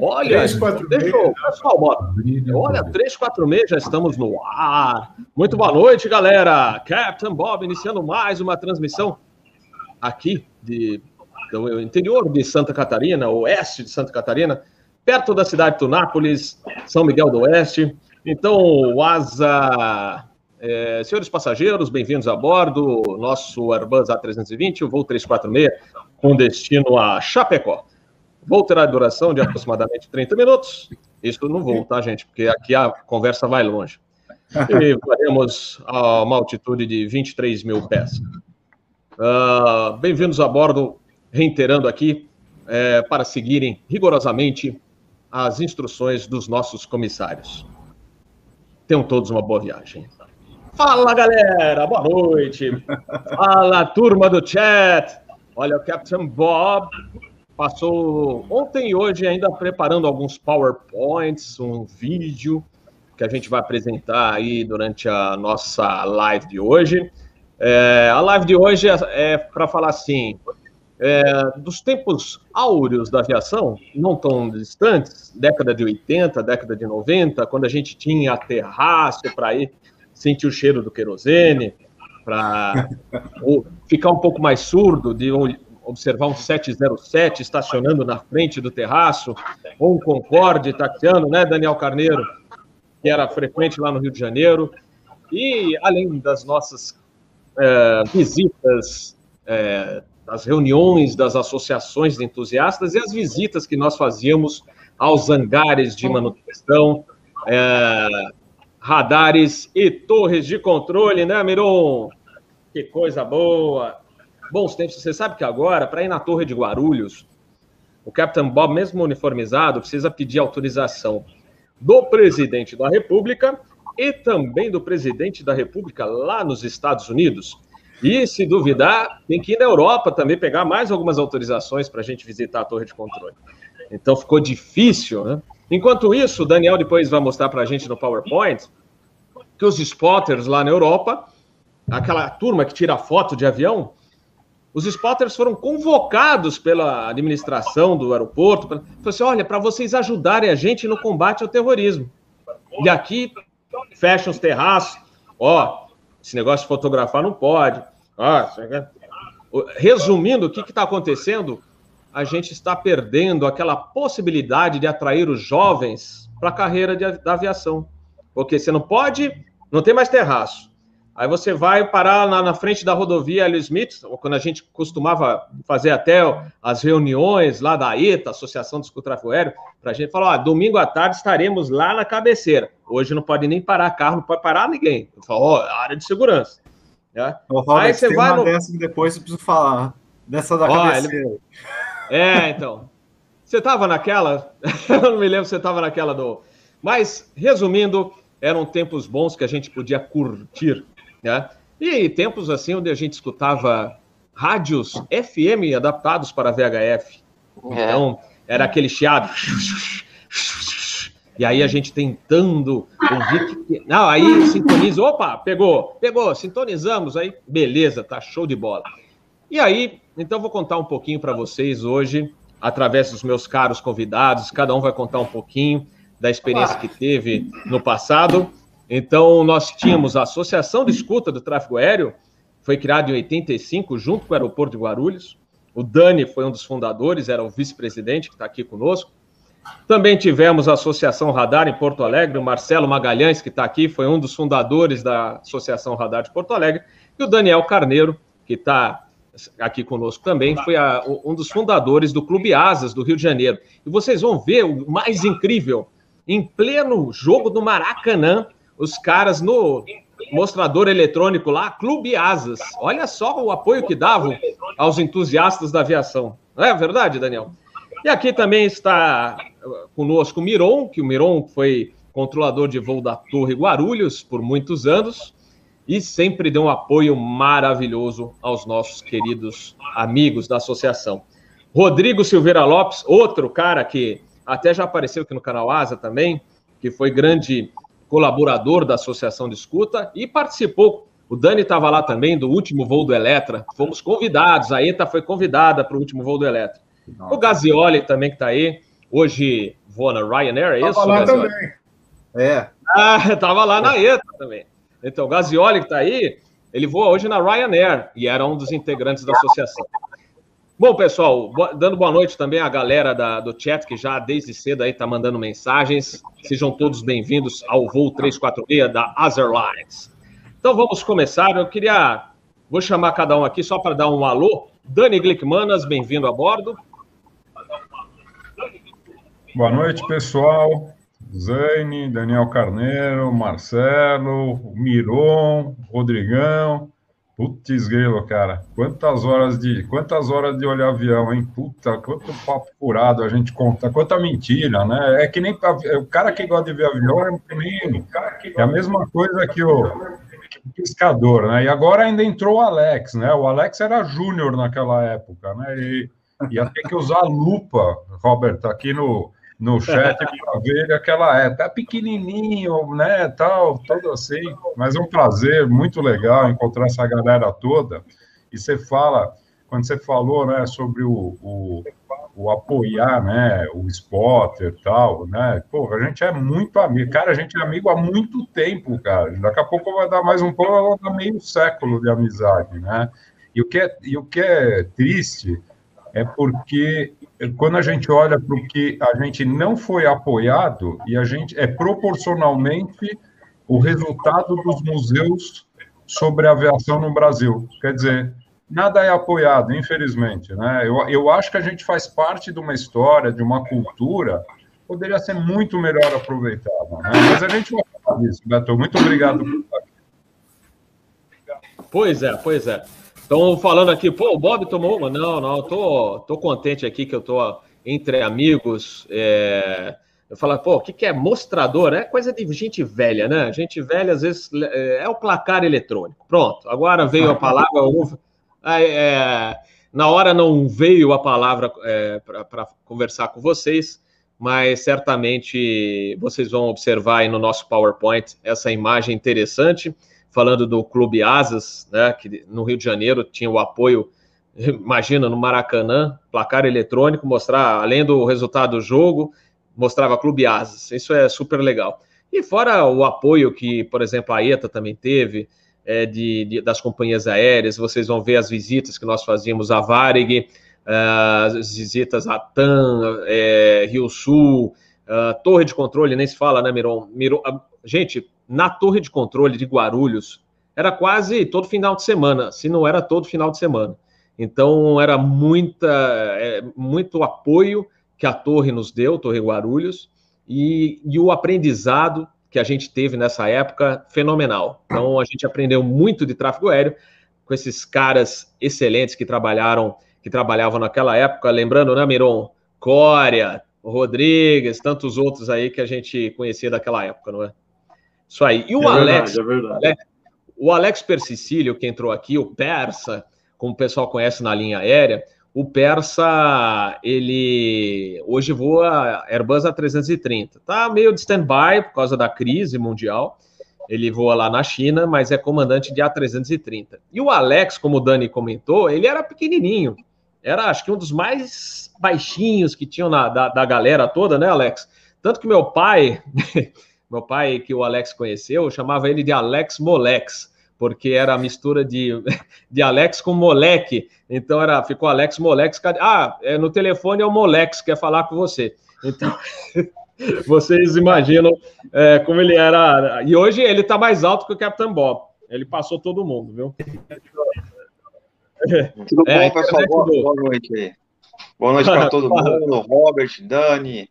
Olha, 3, 4, deixa eu, pessoal, bora. Olha, 346, já estamos no ar. Muito boa noite, galera. Captain Bob iniciando mais uma transmissão aqui de, do interior de Santa Catarina, oeste de Santa Catarina, perto da cidade de Tunápolis, São Miguel do Oeste. Então, Asa, é, senhores passageiros, bem-vindos a bordo. Nosso Airbus A320, o voo 346, com destino a Chapecó. Vou ter a duração de aproximadamente 30 minutos. Isso no voo, tá, gente? Porque aqui a conversa vai longe. E faremos a uma altitude de 23 mil pés. Uh, Bem-vindos a bordo, reiterando aqui, é, para seguirem rigorosamente as instruções dos nossos comissários. Tenham todos uma boa viagem. Fala, galera! Boa noite! Fala, turma do chat! Olha, o Captain Bob passou ontem e hoje ainda preparando alguns PowerPoints, um vídeo que a gente vai apresentar aí durante a nossa live de hoje. É, a live de hoje é, é para falar assim, é, dos tempos áureos da aviação, não tão distantes, década de 80, década de 90, quando a gente tinha terraço para ir sentir o cheiro do querosene, para ficar um pouco mais surdo de observar um 707 estacionando na frente do terraço, ou um Concorde taxiando, né, Daniel Carneiro, que era frequente lá no Rio de Janeiro. E além das nossas é, visitas, é, das reuniões das associações de entusiastas e as visitas que nós fazíamos aos hangares de manutenção, é, radares e torres de controle, né, Miron? Que coisa boa! Bons tempos. Você sabe que agora, para ir na Torre de Guarulhos, o Capitão Bob, mesmo uniformizado, precisa pedir autorização do presidente da República e também do presidente da República lá nos Estados Unidos. E, se duvidar, tem que ir na Europa também pegar mais algumas autorizações para a gente visitar a torre de controle. Então ficou difícil, né? Enquanto isso, o Daniel depois vai mostrar para a gente no PowerPoint que os spotters lá na Europa, aquela turma que tira foto de avião, os spotters foram convocados pela administração do aeroporto. Falou assim: olha, para vocês ajudarem a gente no combate ao terrorismo. E aqui fecham os terraços. Ó, esse negócio de fotografar não pode. Ó, resumindo, o que está acontecendo? A gente está perdendo aquela possibilidade de atrair os jovens para a carreira de, da aviação. Porque você não pode, não tem mais terraço. Aí você vai parar na, na frente da rodovia Hélio Smith, quando a gente costumava fazer até as reuniões lá da ETA, Associação do Tráfego Aéreo, para a gente falar, ó, domingo à tarde estaremos lá na cabeceira. Hoje não pode nem parar carro, não pode parar ninguém. Eu falo, ó, área de segurança. Né? Ô, Robert, Aí você vai no... dessa que depois eu preciso falar. Dessa da ó, cabeceira. Ele... É, então. Você estava naquela? eu não me lembro se você estava naquela do... Mas, resumindo, eram tempos bons que a gente podia curtir né? E tempos assim onde a gente escutava rádios FM adaptados para VHF. É. Então, era aquele chiado. E aí a gente tentando ouvir que... Não, aí sintoniza. Opa, pegou, pegou, sintonizamos aí. Beleza, tá show de bola. E aí, então vou contar um pouquinho para vocês hoje, através dos meus caros convidados. Cada um vai contar um pouquinho da experiência que teve no passado. Então, nós tínhamos a Associação de Escuta do Tráfego Aéreo, foi criada em 85, junto com o aeroporto de Guarulhos. O Dani foi um dos fundadores, era o vice-presidente que está aqui conosco. Também tivemos a Associação Radar em Porto Alegre, o Marcelo Magalhães, que está aqui, foi um dos fundadores da Associação Radar de Porto Alegre, e o Daniel Carneiro, que está aqui conosco também, foi a, um dos fundadores do Clube Asas do Rio de Janeiro. E vocês vão ver o mais incrível, em pleno jogo do Maracanã, os caras no mostrador eletrônico lá, Clube Asas. Olha só o apoio que davam aos entusiastas da aviação. Não é verdade, Daniel? E aqui também está conosco o Miron, que o Miron foi controlador de voo da Torre Guarulhos por muitos anos e sempre deu um apoio maravilhoso aos nossos queridos amigos da associação. Rodrigo Silveira Lopes, outro cara que até já apareceu aqui no canal Asa também, que foi grande colaborador da Associação de Escuta e participou. O Dani estava lá também do último voo do Eletra. Fomos convidados, a ETA foi convidada para o último voo do Eletra. Nossa. O Gazioli também que está aí, hoje voa na Ryanair, é isso? Tava lá Gazioli? também. É. Ah, tava lá na ETA também. Então, o Gazioli que tá aí, ele voa hoje na Ryanair e era um dos integrantes da associação. Bom, pessoal, dando boa noite também à galera da, do chat que já desde cedo aí tá mandando mensagens. Sejam todos bem-vindos ao voo 346 da Azerlines. Então vamos começar. Eu queria, vou chamar cada um aqui só para dar um alô. Dani Glickmanas, bem-vindo a bordo. Boa noite, pessoal. Zane, Daniel Carneiro, Marcelo, Miron, Rodrigão. Putz, grilo, cara. Quantas horas de quantas horas de olhar avião, hein? Puta, quanto papo furado a gente conta, quanta mentira, né? É que nem o cara que gosta de ver avião é nem é a mesma coisa que o, que o pescador, né? E agora ainda entrou o Alex, né? O Alex era júnior naquela época, né? E ia ter que usar lupa, Robert, aqui no no chat para ver aquela é tá pequenininho, né, tal, todo assim, mas é um prazer muito legal encontrar essa galera toda. E você fala, quando você falou, né, sobre o, o, o apoiar, né, o spotter tal, né, pô, a gente é muito amigo, cara, a gente é amigo há muito tempo, cara. Daqui a pouco vai dar mais um pouco, vai dar meio século de amizade, né? E o que é, e o que é triste é porque quando a gente olha para o que a gente não foi apoiado, e a gente é proporcionalmente o resultado dos museus sobre aviação no Brasil. Quer dizer, nada é apoiado, infelizmente. Né? Eu, eu acho que a gente faz parte de uma história, de uma cultura, poderia ser muito melhor aproveitada. Né? Mas a gente vai falar disso, Beto. Muito obrigado por estar aqui. Pois é, pois é. Estão falando aqui, pô, o Bob tomou uma. Não, não, tô, tô contente aqui que eu tô entre amigos. É... Eu falo, pô, o que, que é mostrador? É coisa de gente velha, né? Gente velha, às vezes, é, é o placar eletrônico. Pronto, agora veio a palavra. É, na hora não veio a palavra é, para conversar com vocês, mas certamente vocês vão observar aí no nosso PowerPoint essa imagem interessante falando do Clube Asas, né, que no Rio de Janeiro tinha o apoio, imagina, no Maracanã, placar eletrônico, mostrar, além do resultado do jogo, mostrava Clube Asas. Isso é super legal. E fora o apoio que, por exemplo, a ETA também teve, é, de, de, das companhias aéreas, vocês vão ver as visitas que nós fazíamos à Varig, uh, as visitas à TAM, é, Rio Sul, uh, Torre de Controle, nem se fala, né, Miron? Miron uh, gente, na torre de controle de Guarulhos, era quase todo final de semana, se não era todo final de semana. Então, era muita, é, muito apoio que a torre nos deu, Torre Guarulhos, e, e o aprendizado que a gente teve nessa época, fenomenal. Então, a gente aprendeu muito de tráfego aéreo com esses caras excelentes que trabalharam, que trabalhavam naquela época, lembrando, né, Miron? Cória, Rodrigues, tantos outros aí que a gente conhecia daquela época, não é? Isso aí. E o é Alex, verdade, é verdade. Alex, o Alex Persicílio, que entrou aqui, o Persa, como o pessoal conhece na linha aérea, o Persa, ele hoje voa Airbus A330. Tá meio de stand-by por causa da crise mundial. Ele voa lá na China, mas é comandante de A330. E o Alex, como o Dani comentou, ele era pequenininho. Era, acho que, um dos mais baixinhos que tinham na, da, da galera toda, né, Alex? Tanto que meu pai, Meu pai, que o Alex conheceu, chamava ele de Alex Molex, porque era a mistura de, de Alex com moleque. Então era, ficou Alex Molex. Ah, é, no telefone é o Molex, quer falar com você. Então, vocês imaginam é, como ele era. E hoje ele está mais alto que o Capitão Bob. Ele passou todo mundo, viu? Tudo é, bom, pessoal? Boa, boa noite aí. Boa noite para todo mundo. Robert, Dani,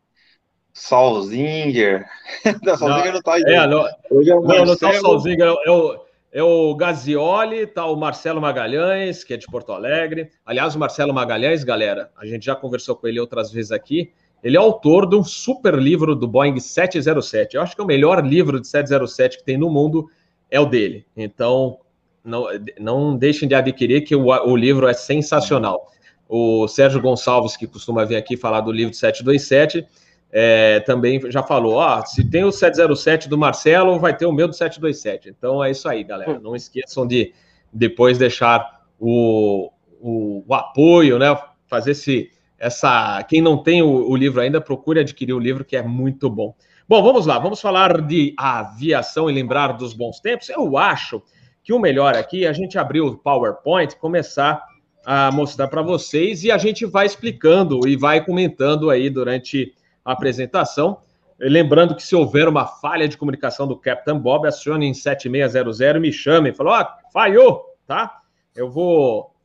Solzinger. não, Solzinger não tá aí. É, não, Hoje é o não, não tá o Solzinger, é o, é o Gazioli, tá o Marcelo Magalhães, que é de Porto Alegre. Aliás, o Marcelo Magalhães, galera, a gente já conversou com ele outras vezes aqui. Ele é autor de um super livro do Boeing 707. Eu acho que é o melhor livro de 707 que tem no mundo é o dele. Então, não, não deixem de adquirir, que o, o livro é sensacional. O Sérgio Gonçalves, que costuma vir aqui falar do livro de 727, é, também já falou, ó, se tem o 707 do Marcelo, vai ter o meu do 727. Então é isso aí, galera. Não esqueçam de depois deixar o, o, o apoio, né? Fazer esse essa. Quem não tem o, o livro ainda, procure adquirir o livro, que é muito bom. Bom, vamos lá, vamos falar de aviação e lembrar dos bons tempos. Eu acho que o melhor aqui é a gente abrir o PowerPoint, começar a mostrar para vocês e a gente vai explicando e vai comentando aí durante apresentação. Lembrando que se houver uma falha de comunicação do Captain Bob, acione em 7600 e me chame. Falou, ó, oh, falhou, tá? Eu vou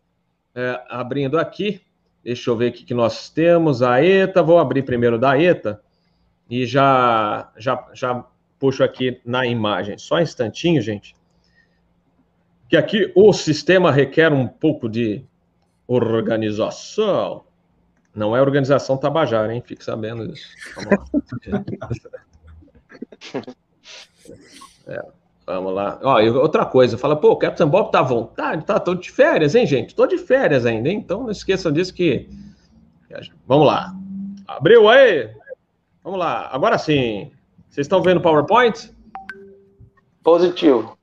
é, abrindo aqui. Deixa eu ver o que nós temos. A ETA, vou abrir primeiro da ETA e já, já, já puxo aqui na imagem. Só um instantinho, gente. Que aqui o sistema requer um pouco de organização. Não é organização Tabajara, hein? Fique sabendo disso. é. Vamos lá. Ó, outra coisa, fala, pô, o Captain Bob tá à vontade, tá? Tô de férias, hein, gente? Tô de férias ainda, hein? Então não esqueçam disso que. Vamos lá. Abriu aí? Vamos lá. Agora sim. Vocês estão vendo o PowerPoint? Positivo.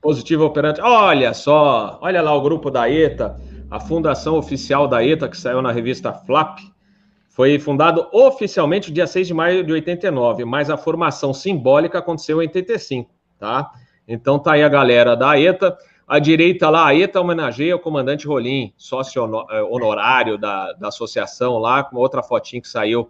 Positivo operante. Olha só, olha lá o grupo da ETA, a fundação oficial da ETA, que saiu na revista Flap. Foi fundado oficialmente dia 6 de maio de 89, mas a formação simbólica aconteceu em 85 tá? Então tá aí a galera da ETA. À direita lá, a ETA homenageia o comandante Rolim, sócio eh, honorário da, da associação lá, com outra fotinha que saiu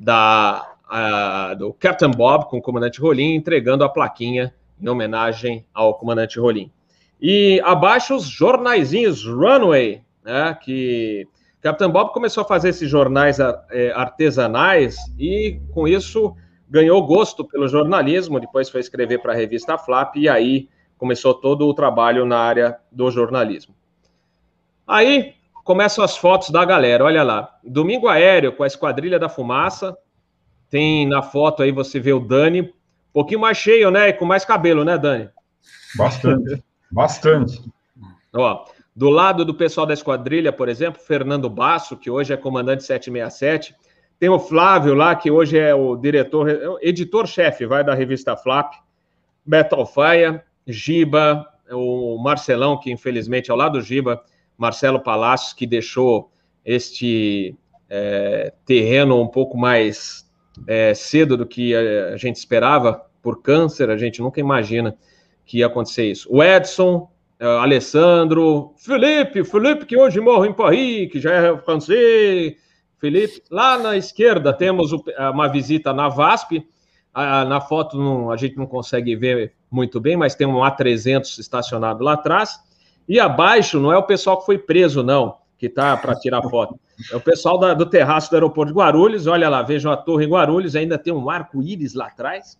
da, a, do Captain Bob com o comandante Rolim, entregando a plaquinha em homenagem ao comandante Rolim. E abaixo os jornaizinhos Runway, né, que Captain Bob começou a fazer esses jornais eh, artesanais e com isso ganhou gosto pelo jornalismo, depois foi escrever para a revista Flap e aí começou todo o trabalho na área do jornalismo. Aí começam as fotos da galera, olha lá. Domingo aéreo com a Esquadrilha da Fumaça. Tem na foto aí você vê o Dani, um pouquinho mais cheio, né? E com mais cabelo, né, Dani? Bastante, bastante. Ó, do lado do pessoal da esquadrilha, por exemplo, Fernando Basso, que hoje é comandante 767, tem o Flávio lá, que hoje é o diretor, editor-chefe, vai da revista Flap. Beto Alfaia, Giba, o Marcelão, que infelizmente ao lado do Giba, Marcelo Palácios, que deixou este é, terreno um pouco mais é, cedo do que a gente esperava por câncer, a gente nunca imagina que ia acontecer isso. O Edson, é, Alessandro, Felipe, Felipe que hoje morre em Paris, que já é francês, Felipe. Lá na esquerda temos uma visita na VASP. Na foto não, a gente não consegue ver muito bem, mas tem um A300 estacionado lá atrás. E abaixo não é o pessoal que foi preso, não, que está para tirar foto. É o pessoal da, do terraço do aeroporto de Guarulhos. Olha lá, vejam a torre em Guarulhos, ainda tem um arco-íris lá atrás.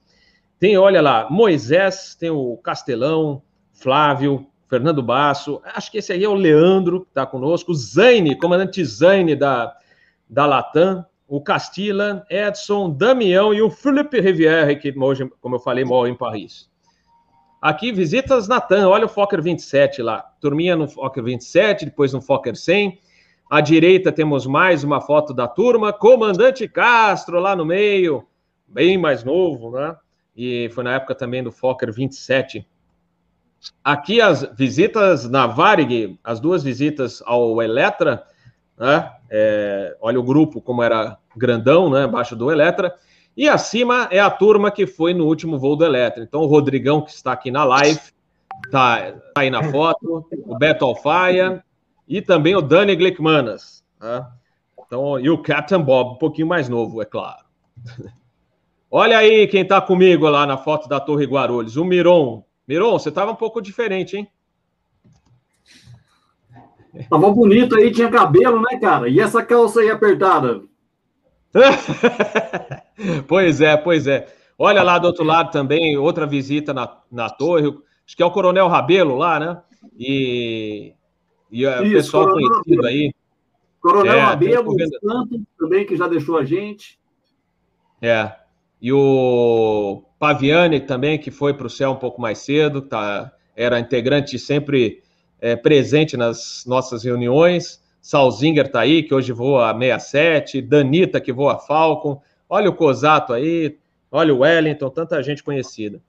Tem, olha lá, Moisés, tem o Castelão, Flávio, Fernando Basso. Acho que esse aí é o Leandro, que está conosco. Zaine, comandante Zaine da, da Latam, o Castilla, Edson, Damião e o Philippe Rivière, que hoje, como eu falei, mora em Paris. Aqui, visitas Natan, olha o Fokker 27 lá. Turminha no Fokker 27, depois no Fokker 100. À direita temos mais uma foto da turma, Comandante Castro lá no meio, bem mais novo, né? E foi na época também do Fokker 27. Aqui as visitas na Varig, as duas visitas ao Eletra, né? É, olha o grupo como era grandão, né? Abaixo do Eletra. E acima é a turma que foi no último voo do Eletra. Então, o Rodrigão, que está aqui na live, está tá aí na foto, o Beto Alfaia e também o Dani Glickmanas. Né? Então, e o Captain Bob, um pouquinho mais novo, é claro. Olha aí quem está comigo lá na foto da Torre Guarulhos, o Miron. Miron, você estava um pouco diferente, hein? Tava bonito aí, tinha cabelo, né, cara? E essa calça aí apertada? pois é, pois é. Olha lá do outro lado também, outra visita na, na torre. Acho que é o Coronel Rabelo lá, né? E, e o pessoal Coronel conhecido Rabelo. aí. Coronel é, Rabelo, também, que já deixou a gente. É. E o Paviani também, que foi para o céu um pouco mais cedo, tá, era integrante sempre é, presente nas nossas reuniões. Salzinger está aí, que hoje voa a 67, Danita, que voa Falcon. Olha o Cosato aí, olha o Wellington, tanta gente conhecida.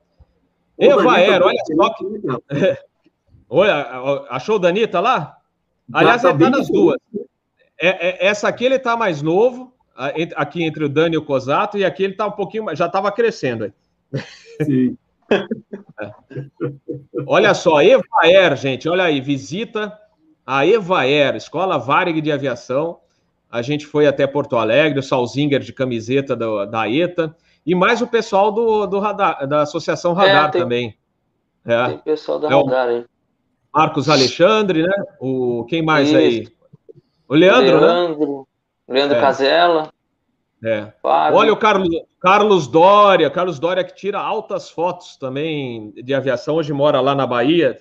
Ô, Eva Aero, olha só que. olha, achou o Danita lá? Aliás, tá, tá nas duas. é, é, essa aqui ele está mais novo, aqui entre o Dani e o Cosato, e aqui ele está um pouquinho, já estava crescendo. Aí. Sim. É. Olha só, Evaer, gente, olha aí, visita a Evaer, Escola Varig de Aviação. A gente foi até Porto Alegre, o Salzinger de camiseta do, da ETA, e mais o pessoal do, do radar, da Associação Radar é, tem, também. É. Tem pessoal da é Radar aí. Marcos Alexandre, né? O, quem mais Isso. aí? O Leandro, Leandro né? Leandro é. Casella. É. Olha o Carlos, Carlos Dória, Carlos Dória que tira altas fotos também de aviação, hoje mora lá na Bahia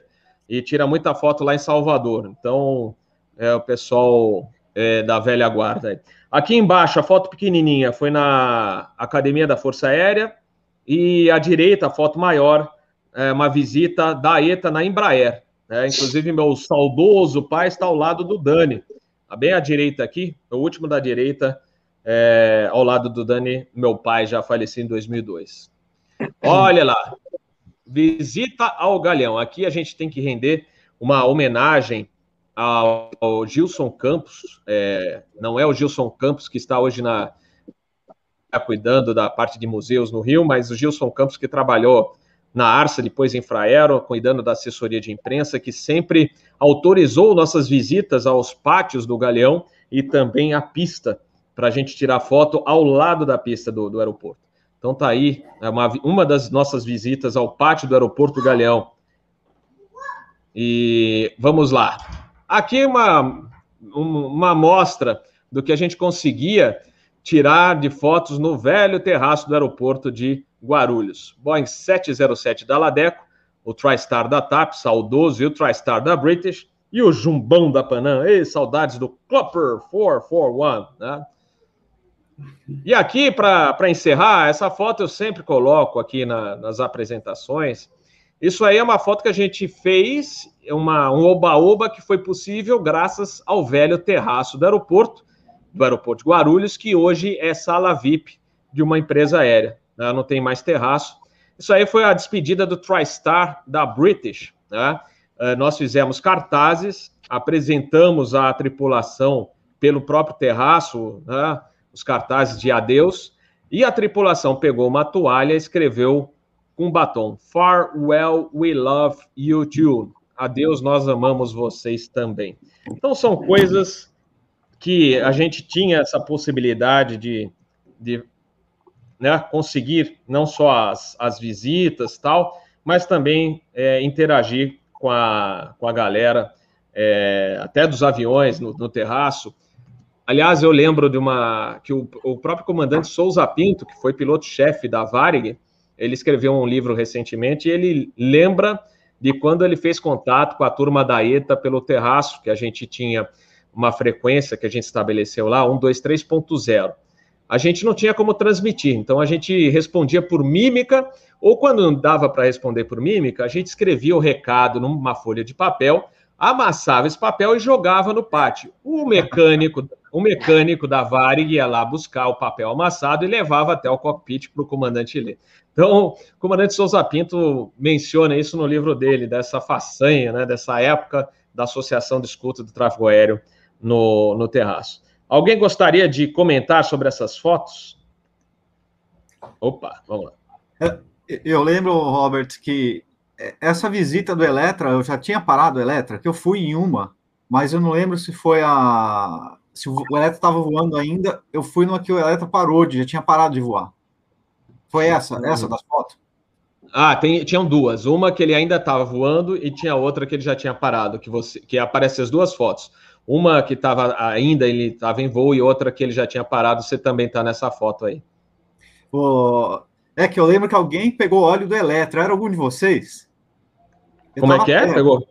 e tira muita foto lá em Salvador. Então, é o pessoal é, da velha guarda. Aqui embaixo, a foto pequenininha foi na Academia da Força Aérea e à direita, a foto maior, é uma visita da ETA na Embraer. Né? Inclusive, meu saudoso pai está ao lado do Dani, bem à direita aqui, o último da direita, é, ao lado do Dani, meu pai já faleceu em 2002. Olha lá, visita ao Galeão. Aqui a gente tem que render uma homenagem ao, ao Gilson Campos. É, não é o Gilson Campos que está hoje na tá cuidando da parte de museus no Rio, mas o Gilson Campos que trabalhou na Arsa, depois em Fraero, cuidando da assessoria de imprensa, que sempre autorizou nossas visitas aos pátios do Galeão e também à pista para a gente tirar foto ao lado da pista do, do aeroporto. Então tá aí é uma, uma das nossas visitas ao pátio do aeroporto Galeão. E vamos lá. Aqui uma, uma amostra do que a gente conseguia tirar de fotos no velho terraço do aeroporto de Guarulhos. Boeing 707 da Ladeco, o TriStar da TAP, saudoso, e o TriStar da British, e o Jumbão da Panam. Ei, saudades do Clopper 441, né? E aqui, para encerrar, essa foto eu sempre coloco aqui na, nas apresentações. Isso aí é uma foto que a gente fez, uma, um oba-oba que foi possível graças ao velho terraço do aeroporto, do aeroporto de Guarulhos, que hoje é sala VIP de uma empresa aérea. Né? Não tem mais terraço. Isso aí foi a despedida do TriStar da British. Né? Eh, nós fizemos cartazes, apresentamos a tripulação pelo próprio terraço, né? os cartazes de adeus, e a tripulação pegou uma toalha e escreveu com batom: Farewell, we love you too. Adeus, nós amamos vocês também. Então são coisas que a gente tinha essa possibilidade de, de né, conseguir não só as, as visitas tal, mas também é, interagir com a, com a galera, é, até dos aviões no, no terraço. Aliás, eu lembro de uma que o, o próprio comandante Souza Pinto, que foi piloto-chefe da Varig, ele escreveu um livro recentemente e ele lembra de quando ele fez contato com a turma da ETA pelo terraço, que a gente tinha uma frequência que a gente estabeleceu lá, 123.0. A gente não tinha como transmitir, então a gente respondia por mímica, ou quando não dava para responder por mímica, a gente escrevia o recado numa folha de papel amassava esse papel e jogava no pátio. O mecânico, o mecânico da Varig ia lá buscar o papel amassado e levava até o cockpit para o comandante ler. Então, o comandante Souza Pinto menciona isso no livro dele, dessa façanha, né, dessa época da Associação de Escuta do Tráfego Aéreo no, no terraço. Alguém gostaria de comentar sobre essas fotos? Opa, vamos lá. Eu lembro, Robert, que essa visita do Eletra, eu já tinha parado o Eletra, que eu fui em uma, mas eu não lembro se foi a. Se o Eletra estava voando ainda, eu fui numa que o Eletra parou, de, já tinha parado de voar. Foi essa, essa das fotos? Ah, tem, tinham duas. Uma que ele ainda estava voando e tinha outra que ele já tinha parado, que você que aparece as duas fotos. Uma que estava ainda, ele estava em voo, e outra que ele já tinha parado, você também está nessa foto aí. Oh, é que eu lembro que alguém pegou óleo do Eletra. Era algum de vocês? Eu Como é que é? Perto. Pegou?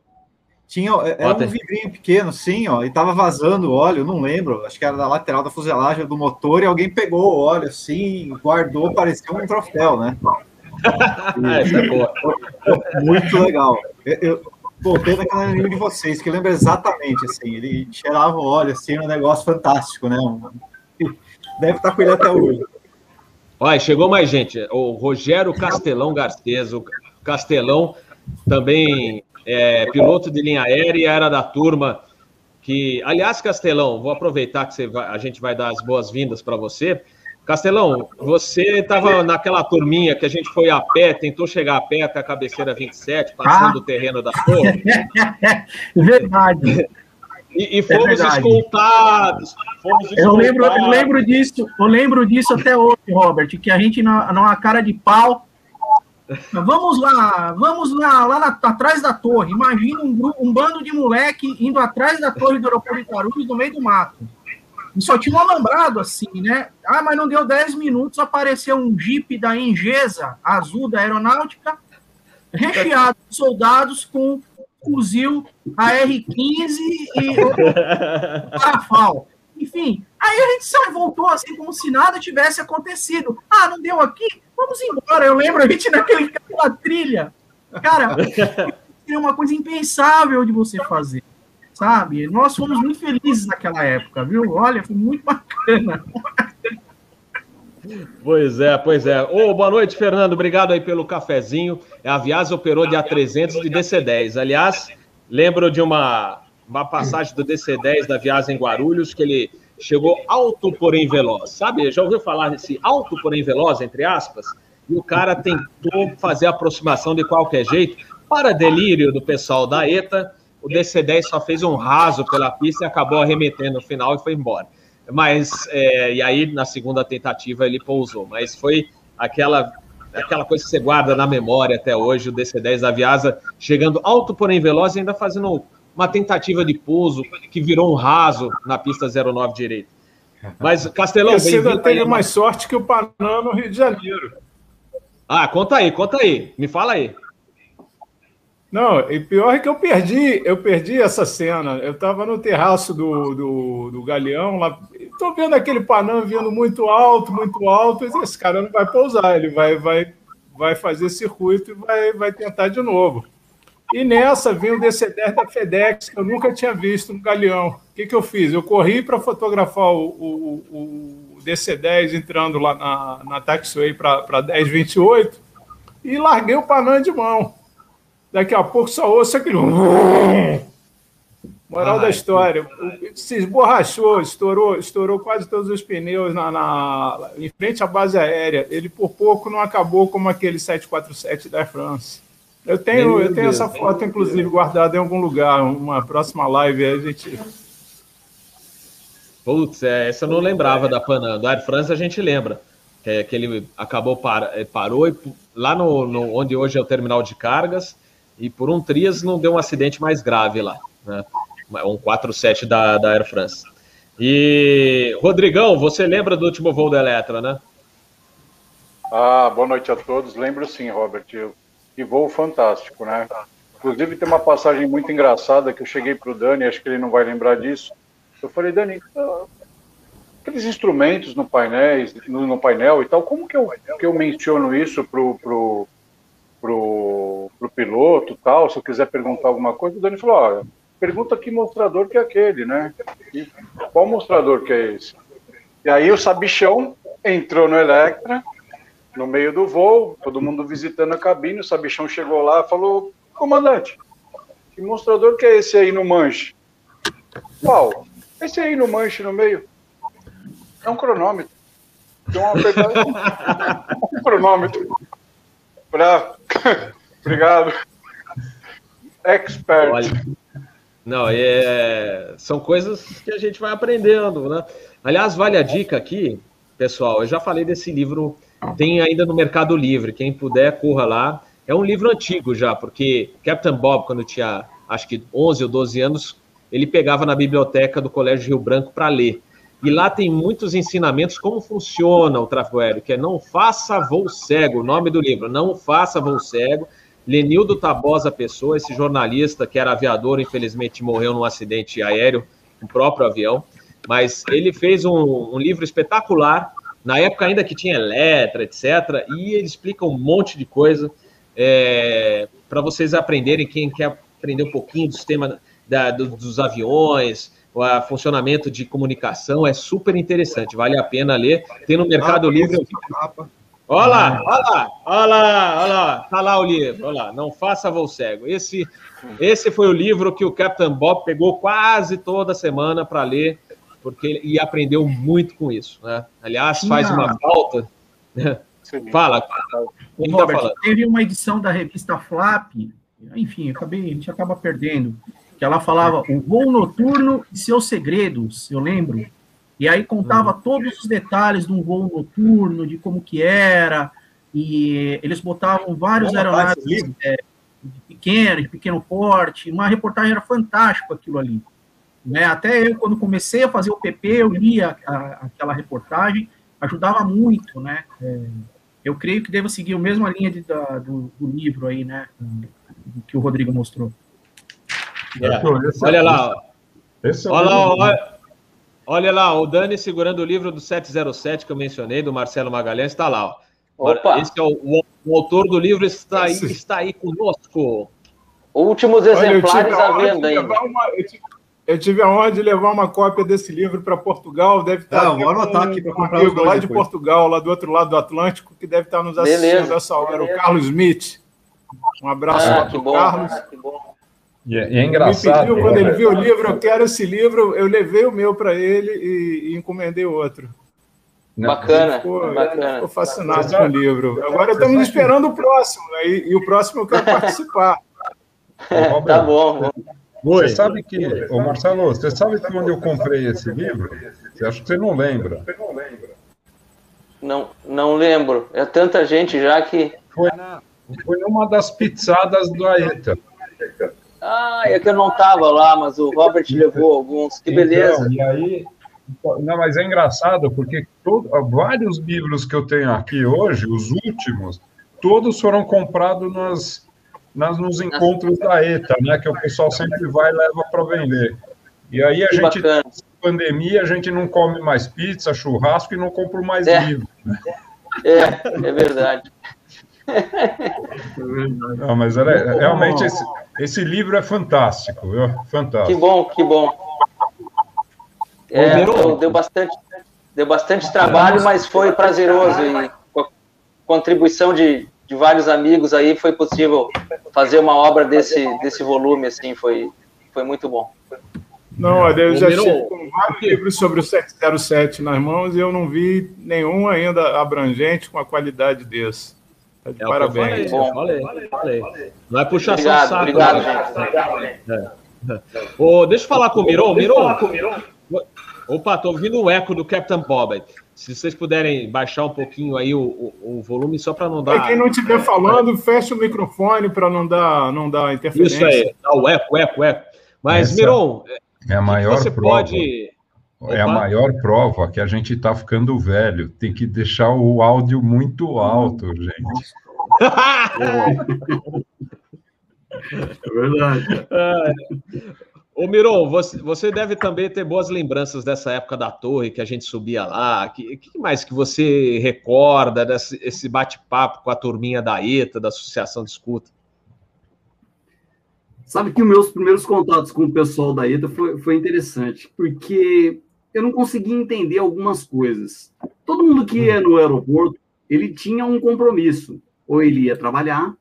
Tinha, é, era um vidrinho pequeno, assim, ó, e tava vazando óleo, não lembro, acho que era da lateral da fuselagem do motor, e alguém pegou o óleo, assim, guardou, parecia um troféu, né? É boa. Muito legal. Eu, eu voltei naquela anime de vocês, que eu lembro exatamente, assim, ele cheirava o óleo, assim, um negócio fantástico, né? Deve estar com ele até hoje. Olha, chegou mais gente. O Rogério Castelão Garcês, o Castelão também é piloto de linha aérea, era da turma Que, aliás, Castelão, vou aproveitar que vai, a gente vai dar as boas-vindas para você. Castelão, você estava naquela turminha que a gente foi a pé, tentou chegar a pé até a cabeceira 27, passando ah. o terreno da torre. Verdade. E, e fomos é escoltados. Fomos escoltados. Eu, lembro, eu lembro disso, eu lembro disso até hoje, Robert, que a gente, numa cara de pau, Vamos lá, vamos lá, lá na, atrás da torre. Imagina um, um bando de moleque indo atrás da torre do aeroporto de Guarulhos no meio do mato. E só tinha um alambrado assim, né? Ah, mas não deu 10 minutos, apareceu um jipe da Engesa, azul da aeronáutica, recheado de soldados com fuzil AR-15 e parafal. Enfim, aí a gente só voltou assim como se nada tivesse acontecido. Ah, não deu aqui? Vamos embora. Eu lembro a gente naquele, naquela trilha. Cara, é uma coisa impensável de você fazer, sabe? Nós fomos muito felizes naquela época, viu? Olha, foi muito bacana. Pois é, pois é. Ô, boa noite, Fernando. Obrigado aí pelo cafezinho. A Vias operou de A300 de DC10. Aliás, lembro de uma, uma passagem do DC10 da Vias em Guarulhos, que ele chegou alto, porém veloz. Sabe? Já ouviu falar desse alto, porém veloz, entre aspas? E o cara tentou fazer a aproximação de qualquer jeito. Para delírio do pessoal da ETA, o DC-10 só fez um raso pela pista e acabou arremetendo no final e foi embora. Mas, é, e aí na segunda tentativa ele pousou. Mas foi aquela aquela coisa que você guarda na memória até hoje, o DC-10 da Viasa chegando alto, porém veloz e ainda fazendo uma tentativa de pouso que virou um raso na pista 09 direito. Mas, Castelão... Você ainda teve mais sorte que o Panamá no Rio de Janeiro. Ah, conta aí, conta aí. Me fala aí. Não, e pior é que eu perdi, eu perdi essa cena. Eu estava no terraço do, do, do Galeão, lá, estou vendo aquele Panam vindo muito alto, muito alto, e esse cara não vai pousar, ele vai, vai, vai fazer circuito e vai, vai tentar de novo. E nessa vinha o DC-10 da FedEx, que eu nunca tinha visto no Galeão. O que, que eu fiz? Eu corri para fotografar o, o, o DC-10 entrando lá na, na taxiway para 1028 e larguei o Panam de mão. Daqui a pouco só ouço aquele. Moral da história, se esborrachou, estourou, estourou quase todos os pneus na, na, em frente à base aérea. Ele por pouco não acabou como aquele 747 da France. Eu tenho, eu tenho essa foto, inclusive, guardada em algum lugar. Uma próxima live a gente. Putz, é, essa eu não lembrava da Panam. Da Air France a gente lembra. Que, é, que ele acabou, par, é, parou e, lá no, no, onde hoje é o terminal de cargas, e por um trias não deu um acidente mais grave lá. Né? Um 47 da, da Air France. E, Rodrigão, você lembra do último voo da Eletra, né? Ah, boa noite a todos. Lembro sim, Robert. Que voo fantástico, né? Inclusive tem uma passagem muito engraçada que eu cheguei para o Dani, acho que ele não vai lembrar disso. Eu falei, Dani, ah, aqueles instrumentos no painel, no, no, painel e tal, como que eu, que eu menciono isso pro, pro, pro, pro piloto tal, se eu quiser perguntar alguma coisa, o Dani falou, olha, pergunta que mostrador que é aquele, né? E qual mostrador que é esse? E aí o sabichão entrou no Electra, no meio do voo, todo mundo visitando a cabine, o sabichão chegou lá e falou, comandante, que mostrador que é esse aí no manche? Qual? Esse aí no manche no meio. É um cronômetro. Uma um cronômetro. Pra... Obrigado. Expert. Olha, não, é... são coisas que a gente vai aprendendo, né? Aliás, vale a dica aqui, pessoal. Eu já falei desse livro tem ainda no Mercado Livre. Quem puder, corra lá. É um livro antigo já, porque Captain Bob, quando tinha acho que 11 ou 12 anos, ele pegava na biblioteca do Colégio Rio Branco para ler. E lá tem muitos ensinamentos como funciona o tráfego aéreo, que é não faça voo cego, o nome do livro, não faça voo cego. Lenildo Tabosa Pessoa, esse jornalista que era aviador, infelizmente morreu num acidente aéreo, um próprio avião, mas ele fez um, um livro espetacular na época ainda que tinha Eletra, etc. E ele explica um monte de coisa é, para vocês aprenderem, quem quer aprender um pouquinho do sistema da, do, dos aviões, o funcionamento de comunicação, é super interessante, vale a pena ler. Tem no Mercado ah, Livre. Olha lá, olha lá, olha lá, olha lá, tá lá o livro, olha lá, Não Faça Voo Cego. Esse, esse foi o livro que o Captain Bob pegou quase toda semana para ler, porque e aprendeu muito com isso, né? Aliás, faz uma falta. Né? Fala, fala. Robert, tá teve uma edição da revista Flap, enfim, acabei, a gente acaba perdendo, que ela falava o voo noturno e seus segredos, eu lembro. E aí contava uhum. todos os detalhes de um voo noturno, de como que era, e eles botavam vários aeronaves é, de pequeno, de pequeno porte, uma reportagem era fantástico aquilo ali. Né? Até eu, quando comecei a fazer o PP, eu lia a, a, aquela reportagem, ajudava muito, né? É, eu creio que devo seguir a mesma linha de, da, do, do, livro aí, né? Que o Rodrigo mostrou. É. Olha lá. Esse é olha lá, olha, Olha lá, o Dani segurando o livro do 707 que eu mencionei, do Marcelo Magalhães, está lá. Ó. Opa. Esse é o, o, o, autor do livro, está aí, está aí conosco. Últimos exemplares Olha, à venda ainda. Uma, eu, tive, eu, tive, a honra de levar uma cópia desse livro para Portugal. Deve estar tá, vou anotar aqui para comprar um lá de Portugal, lá do outro lado do Atlântico, que deve estar nos assistindo Beleza. essa hora, Beleza. o Carlos Smith. Um abraço ah, para o Carlos. Ah, que bom. E é, e é engraçado. Ele pediu, quando ele viu o livro, eu quero esse livro, eu levei o meu para ele e, e, encomendei outro. Bacana, ficou, bacana. ficou fascinado com o livro. Agora estamos esperando o próximo, né? e, e o próximo eu quero participar. tá bom. Você sabe que, ô Marcelo, você sabe que onde eu comprei esse livro? Você acha que você não lembra? Não, não lembro. É tanta gente já que. Foi, foi numa das pizzadas do Aeta. Ah, é que eu não estava lá, mas o Robert levou alguns. Que beleza. Então, e aí, não, mas é engraçado porque todo, vários livros que eu tenho aqui hoje, os últimos, todos foram comprados nas, nas, nos encontros da ETA, né? Que o pessoal sempre vai e leva para vender. E aí a que gente, bacana. pandemia, a gente não come mais pizza, churrasco e não compra mais é. livro. Né? É, é verdade. Não, mas era, realmente esse, esse livro é fantástico, viu? Fantástico. Que bom, que bom. É, deu bastante, deu bastante trabalho, mas foi prazeroso e com a contribuição de, de vários amigos aí foi possível fazer uma obra desse, desse volume, assim, foi, foi muito bom. Não, eu já estive com vários livros sobre o 707 nas mãos e eu não vi nenhum ainda abrangente com a qualidade desse. Tá de é parabéns. Eu falei, falei, falei, Não é puxação obrigado, saco. Obrigado, gente. É. Oh, deixa eu falar com o Miron. Miron. Opa, tô ouvindo o eco do Captain Bob. Se vocês puderem baixar um pouquinho aí o, o, o volume, só para não dar. É, quem não estiver falando, fecha o microfone para não dar, não dar interferência. Isso aí, dá o eco, eco, eco. Mas, Essa Miron, é a maior você prova. pode. É a maior prova que a gente está ficando velho. Tem que deixar o áudio muito alto, gente. é verdade. Ô, Miron, você, você deve também ter boas lembranças dessa época da torre que a gente subia lá. O que, que, mais que você recorda desse esse bate-papo com a turminha da ETA, da Associação de Escuta? Sabe que os meus primeiros contatos com o pessoal da ETA foi, foi interessante, porque eu não conseguia entender algumas coisas. Todo mundo que ia no aeroporto, ele tinha um compromisso. Ou ele ia trabalhar,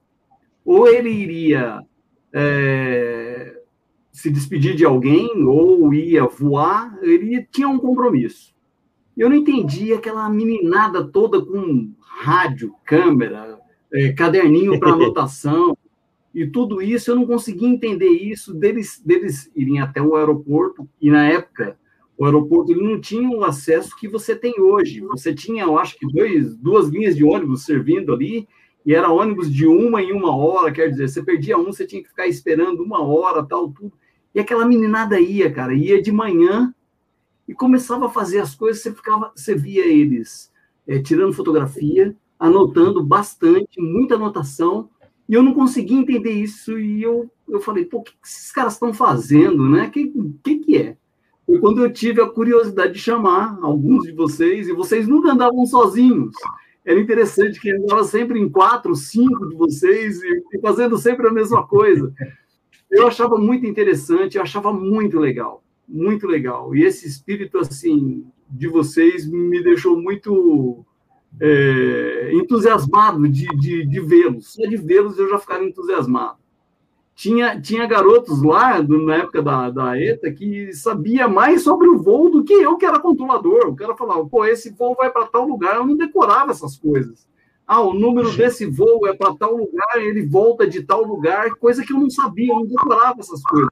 ou ele iria é, se despedir de alguém, ou ia voar, ele tinha um compromisso. Eu não entendia aquela meninada toda com rádio, câmera, é, caderninho para anotação, e tudo isso, eu não conseguia entender isso deles, deles irem até o aeroporto, e na época o aeroporto ele não tinha o acesso que você tem hoje. Você tinha, eu acho que, dois, duas linhas de ônibus servindo ali, e era ônibus de uma em uma hora, quer dizer, você perdia um, você tinha que ficar esperando uma hora, tal, tudo. E aquela meninada ia, cara, ia de manhã e começava a fazer as coisas, você ficava, você via eles é, tirando fotografia, anotando bastante, muita anotação, e eu não conseguia entender isso, e eu, eu falei, pô, o que esses caras estão fazendo, né? O que, que, que é? Foi quando eu tive a curiosidade de chamar alguns de vocês, e vocês nunca andavam sozinhos. Era interessante que andava sempre em quatro, cinco de vocês, e fazendo sempre a mesma coisa. Eu achava muito interessante, eu achava muito legal, muito legal. E esse espírito, assim, de vocês me deixou muito é, entusiasmado de, de, de vê-los. Só de vê-los eu já ficava entusiasmado. Tinha, tinha garotos lá, na época da, da ETA, que sabia mais sobre o voo do que eu, que era controlador. O cara falava, pô, esse voo vai para tal lugar. Eu não decorava essas coisas. Ah, o número desse voo é para tal lugar, ele volta de tal lugar, coisa que eu não sabia, eu não decorava essas coisas.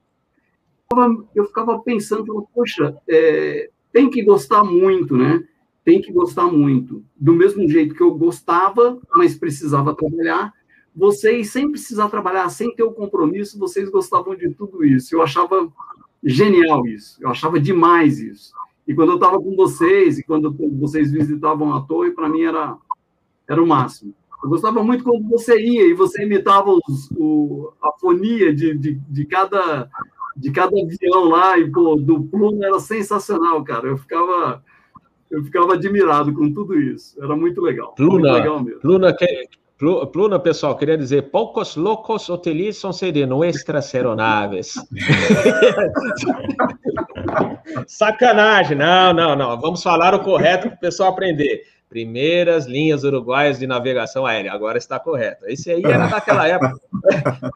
Eu ficava pensando, poxa, é, tem que gostar muito, né? Tem que gostar muito. Do mesmo jeito que eu gostava, mas precisava trabalhar, vocês, sem precisar trabalhar, sem ter o compromisso, vocês gostavam de tudo isso. Eu achava genial isso, eu achava demais isso. E quando eu estava com vocês, e quando vocês visitavam a torre, para mim era, era o máximo. Eu gostava muito quando você ia e você imitava os, o, a fonia de, de, de, cada, de cada avião lá, e pô, do Pluno era sensacional, cara. Eu ficava, eu ficava admirado com tudo isso. Era muito legal. Pluna, muito legal mesmo. Pluna, pessoal, queria dizer, poucos loucos utilizam-se de nuestras aeronaves. Sacanagem, não, não, não. Vamos falar o correto para o pessoal aprender. Primeiras linhas uruguaias de navegação aérea. Agora está correto. Esse aí era daquela época.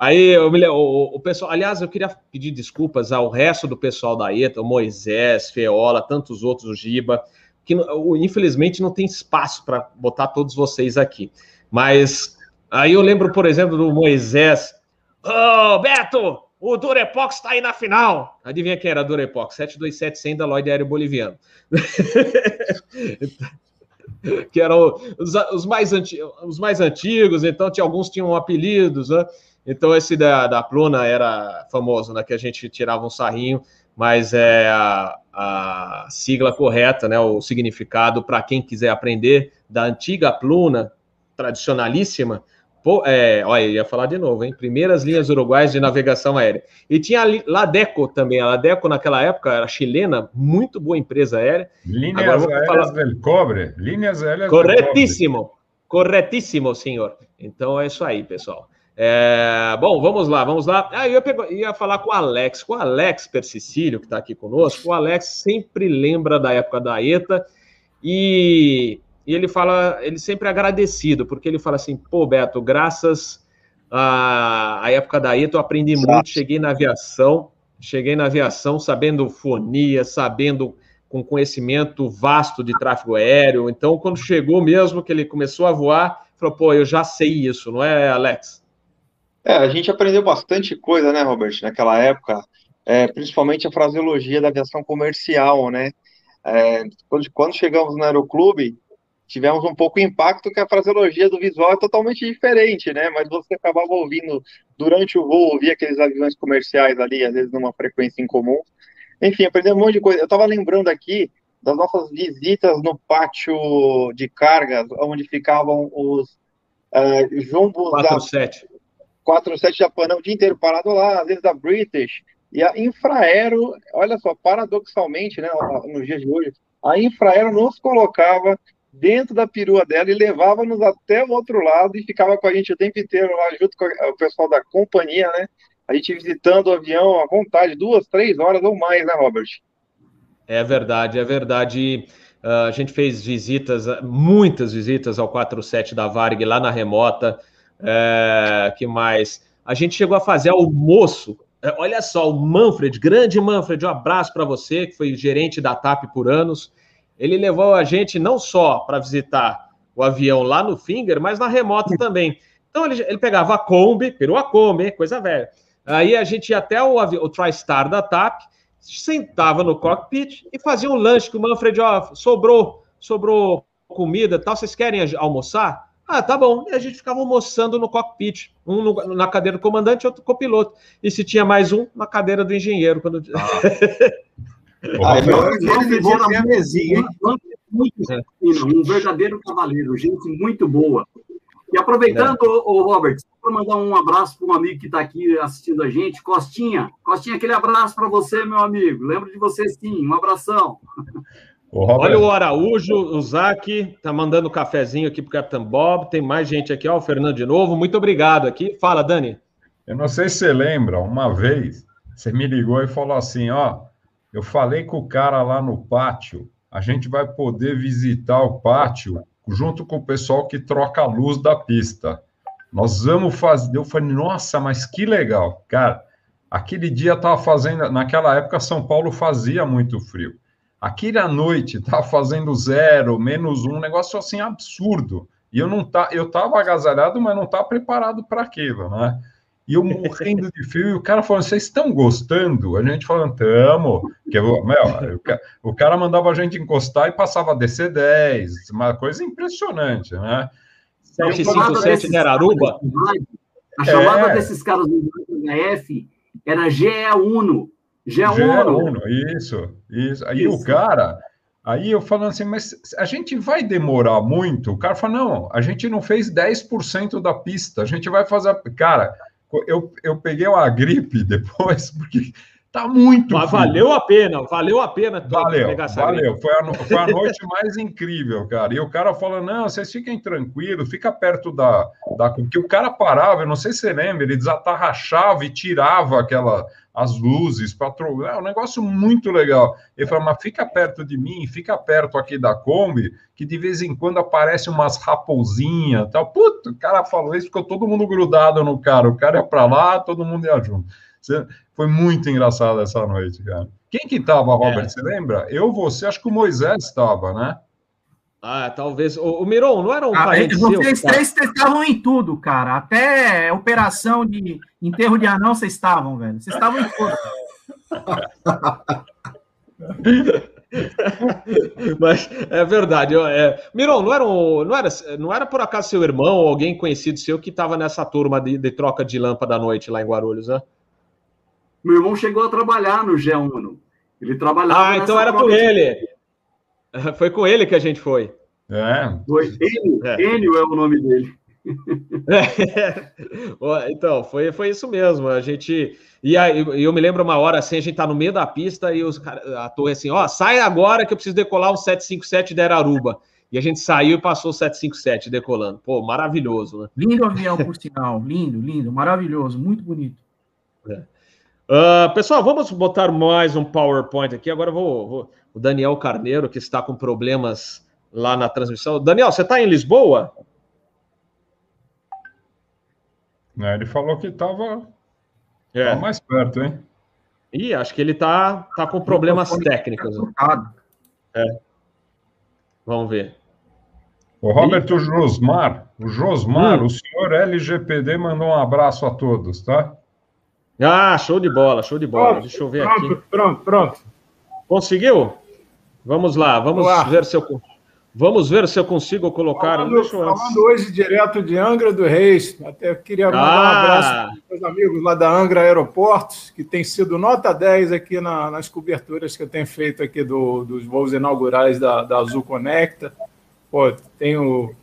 Aí eu me, o, o, pessoal, aliás, eu queria pedir desculpas ao resto do pessoal da ETA, o Moisés, Feola, tantos outros, o Giba que infelizmente não tem espaço para botar todos vocês aqui. Mas aí eu lembro, por exemplo, do Moisés. Ô, oh, Beto, o Durepox está aí na final. Adivinha quem era Durepox? 727 da Lloyd Aéreo Boliviano. que eram os, os, mais os mais antigos, então tinha, alguns tinham apelidos, né? Então esse da, da Pluna era famoso, né? Que a gente tirava um sarrinho, mas é a, a sigla correta, né, o significado para quem quiser aprender da antiga pluna tradicionalíssima. Pô, é, olha, ia falar de novo, hein? Primeiras linhas uruguaias de navegação aérea. E tinha a Ladeco também. A Ladeco, naquela época, era chilena, muito boa empresa aérea. Linhas aéreas falar... del cobre. Linhas aéreas Corretíssimo. Corretíssimo, senhor. Então é isso aí, pessoal. É, bom, vamos lá, vamos lá. Ah, eu ia, ia falar com o Alex, com o Alex Persicílio, que está aqui conosco. O Alex sempre lembra da época da ETA e, e, ele fala, ele sempre é agradecido, porque ele fala assim: pô, Beto, graças à, à época da ETA eu aprendi Exato. muito, cheguei na aviação, cheguei na aviação sabendo fonia, sabendo com conhecimento vasto de tráfego aéreo. Então, quando chegou mesmo, que ele começou a voar, falou: pô, eu já sei isso, não é, Alex? É, a gente aprendeu bastante coisa, né, Robert, naquela época, é, principalmente a fraseologia da aviação comercial, né? É, quando, chegamos no aeroclube, tivemos um pouco impacto que a fraseologia do visual é totalmente diferente, né? Mas você acabava ouvindo durante o voo, ouvia aqueles aviões comerciais ali, às vezes numa frequência incomum. Enfim, aprendeu um monte de coisa. Eu estava lembrando aqui das nossas visitas no pátio de cargas, onde ficavam os uh, jumbos 4, da... 7. 47 Japanão o dia inteiro parado lá, às vezes da British. E a Infraero, olha só, paradoxalmente, né, nos dias de hoje, a Infraero nos colocava dentro da perua dela e levava-nos até o outro lado e ficava com a gente o tempo inteiro lá, junto com o pessoal da companhia, né? A gente visitando o avião à vontade, duas, três horas ou mais, né, Robert? É verdade, é verdade. Uh, a gente fez visitas, muitas visitas ao 47 da Varg lá na remota. É, que mais? A gente chegou a fazer almoço. É, olha só, o Manfred, grande Manfred, um abraço para você, que foi gerente da TAP por anos. Ele levou a gente não só para visitar o avião lá no Finger, mas na remota também. Então ele, ele pegava a Kombi, perua Kombi, coisa velha. Aí a gente ia até o, o TriStar da TAP, sentava no cockpit e fazia um lanche com o Manfred, ó, sobrou, sobrou comida tal, vocês querem almoçar? Ah, tá bom. E a gente ficava almoçando no cockpit, um no, na cadeira do comandante, outro com o piloto. E se tinha mais um, na cadeira do engenheiro. Quando... Ah. ah, um verdadeiro cavaleiro, gente muito boa. E aproveitando, é. o Robert, para mandar um abraço para um amigo que está aqui assistindo a gente, Costinha. Costinha, aquele abraço para você, meu amigo. Lembro de você sim, um abração. Olha o Araújo, o Zac, tá mandando um cafezinho aqui pro Capitão Bob. Tem mais gente aqui, ó, o Fernando de novo. Muito obrigado aqui. Fala, Dani. Eu não sei se você lembra, uma vez você me ligou e falou assim: ó, eu falei com o cara lá no pátio a gente vai poder visitar o pátio junto com o pessoal que troca a luz da pista. Nós vamos fazer. Eu falei, nossa, mas que legal. Cara, aquele dia estava fazendo. Naquela época, São Paulo fazia muito frio. Aquele à noite estava fazendo zero, menos um, um negócio assim absurdo. E eu não tá, eu estava agasalhado, mas não estava preparado para aquilo, né? E eu morrendo de frio, e o cara falando, vocês estão gostando? A gente falando, tamo. Que eu, meu, o cara mandava a gente encostar e passava DC-10, uma coisa impressionante, né? 757 de Araruba? A chamada é. desses caras do HF era GE1. GE1. Isso, isso. Aí isso. o cara, aí eu falando assim, mas a gente vai demorar muito? O cara falou, não, a gente não fez 10% da pista, a gente vai fazer. Cara, eu, eu peguei uma gripe depois, porque Tá muito. Mas frio. valeu a pena, valeu a pena. Valeu, valeu. Foi a, foi a noite mais incrível, cara. E o cara falou: não, vocês fiquem tranquilos, fica perto da. da porque o cara parava, eu não sei se você lembra, ele desatarrachava e tirava aquela, as luzes para É um negócio muito legal. Ele falou: mas fica perto de mim, fica perto aqui da Kombi, que de vez em quando aparece umas raposinhas tal. Puta, o cara falou isso, ficou todo mundo grudado no cara. O cara ia para lá, todo mundo ia junto. Foi muito engraçado essa noite, cara. Quem que tava, Robert? É. Você lembra? Eu, você, acho que o Moisés estava, né? Ah, talvez. O, o Miron, não era um ah, parente Vocês seu, três estavam em tudo, cara. Até operação de enterro de anão vocês estavam, velho. Vocês estavam em tudo. Mas é verdade. É... Miron, não era, um, não, era, não era por acaso seu irmão ou alguém conhecido seu que estava nessa turma de, de troca de lâmpada à noite lá em Guarulhos, né? Meu irmão chegou a trabalhar no G1. Ele trabalhava. Ah, então era por ele. Foi com ele que a gente foi. É. Foi Enio, é. Enio é o nome dele. É. Então, foi, foi isso mesmo. A gente. E aí, eu me lembro uma hora assim, a gente tá no meio da pista e os a torre assim, ó, sai agora que eu preciso decolar o 757 da Araruba. E a gente saiu e passou o 757 decolando. Pô, maravilhoso, né? Lindo avião, por sinal. Lindo, lindo, maravilhoso, muito bonito. É. Uh, pessoal, vamos botar mais um PowerPoint aqui. Agora vou, vou, o Daniel Carneiro, que está com problemas lá na transmissão. Daniel, você está em Lisboa? É, ele falou que estava é. mais perto, hein? Ih, acho que ele está tá com problemas técnicos. É. Vamos ver. O Roberto Josmar, o Josmar, hum. o senhor LGPD mandou um abraço a todos, tá? Ah, show de bola, show de bola. Pronto, Deixa eu ver pronto, aqui. Pronto, pronto. Conseguiu? Vamos lá, vamos ver se eu vamos ver se eu consigo colocar. Falando, falando hoje direto de Angra do Reis, até queria mandar ah. um abraço para os meus amigos lá da Angra Aeroportos, que tem sido nota 10 aqui na, nas coberturas que eu tenho feito aqui do, dos voos inaugurais da, da Azul Conecta. Pô, tenho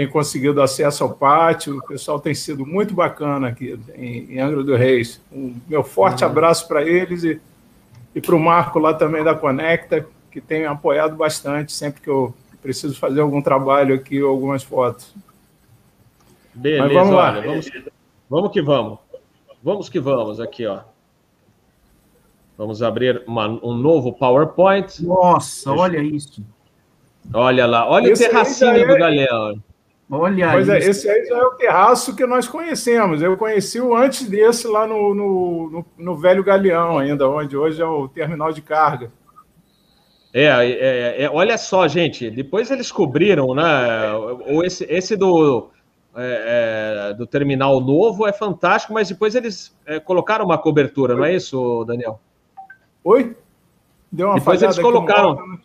tem conseguido acesso ao pátio, o pessoal tem sido muito bacana aqui em, em Angra do Reis. Um meu forte uhum. abraço para eles e, e para o Marco lá também da Conecta, que tem apoiado bastante sempre que eu preciso fazer algum trabalho aqui ou algumas fotos. Beleza, Mas vamos lá. Olha, vamos, vamos que vamos. Vamos que vamos aqui, ó. Vamos abrir uma, um novo PowerPoint. Nossa, Deixa... olha isso. Olha lá, olha Esse o terracinho é... do Galeão. Olha Pois é, esse aí já é o terraço que nós conhecemos. Eu conheci o antes desse lá no, no, no, no Velho Galeão, ainda, onde hoje é o terminal de carga. É, é, é, olha só, gente. Depois eles cobriram, né? Ou esse, esse do, é, é, do terminal novo é fantástico, mas depois eles é, colocaram uma cobertura, não é isso, Daniel? Oi? Deu uma depois eles colocaram.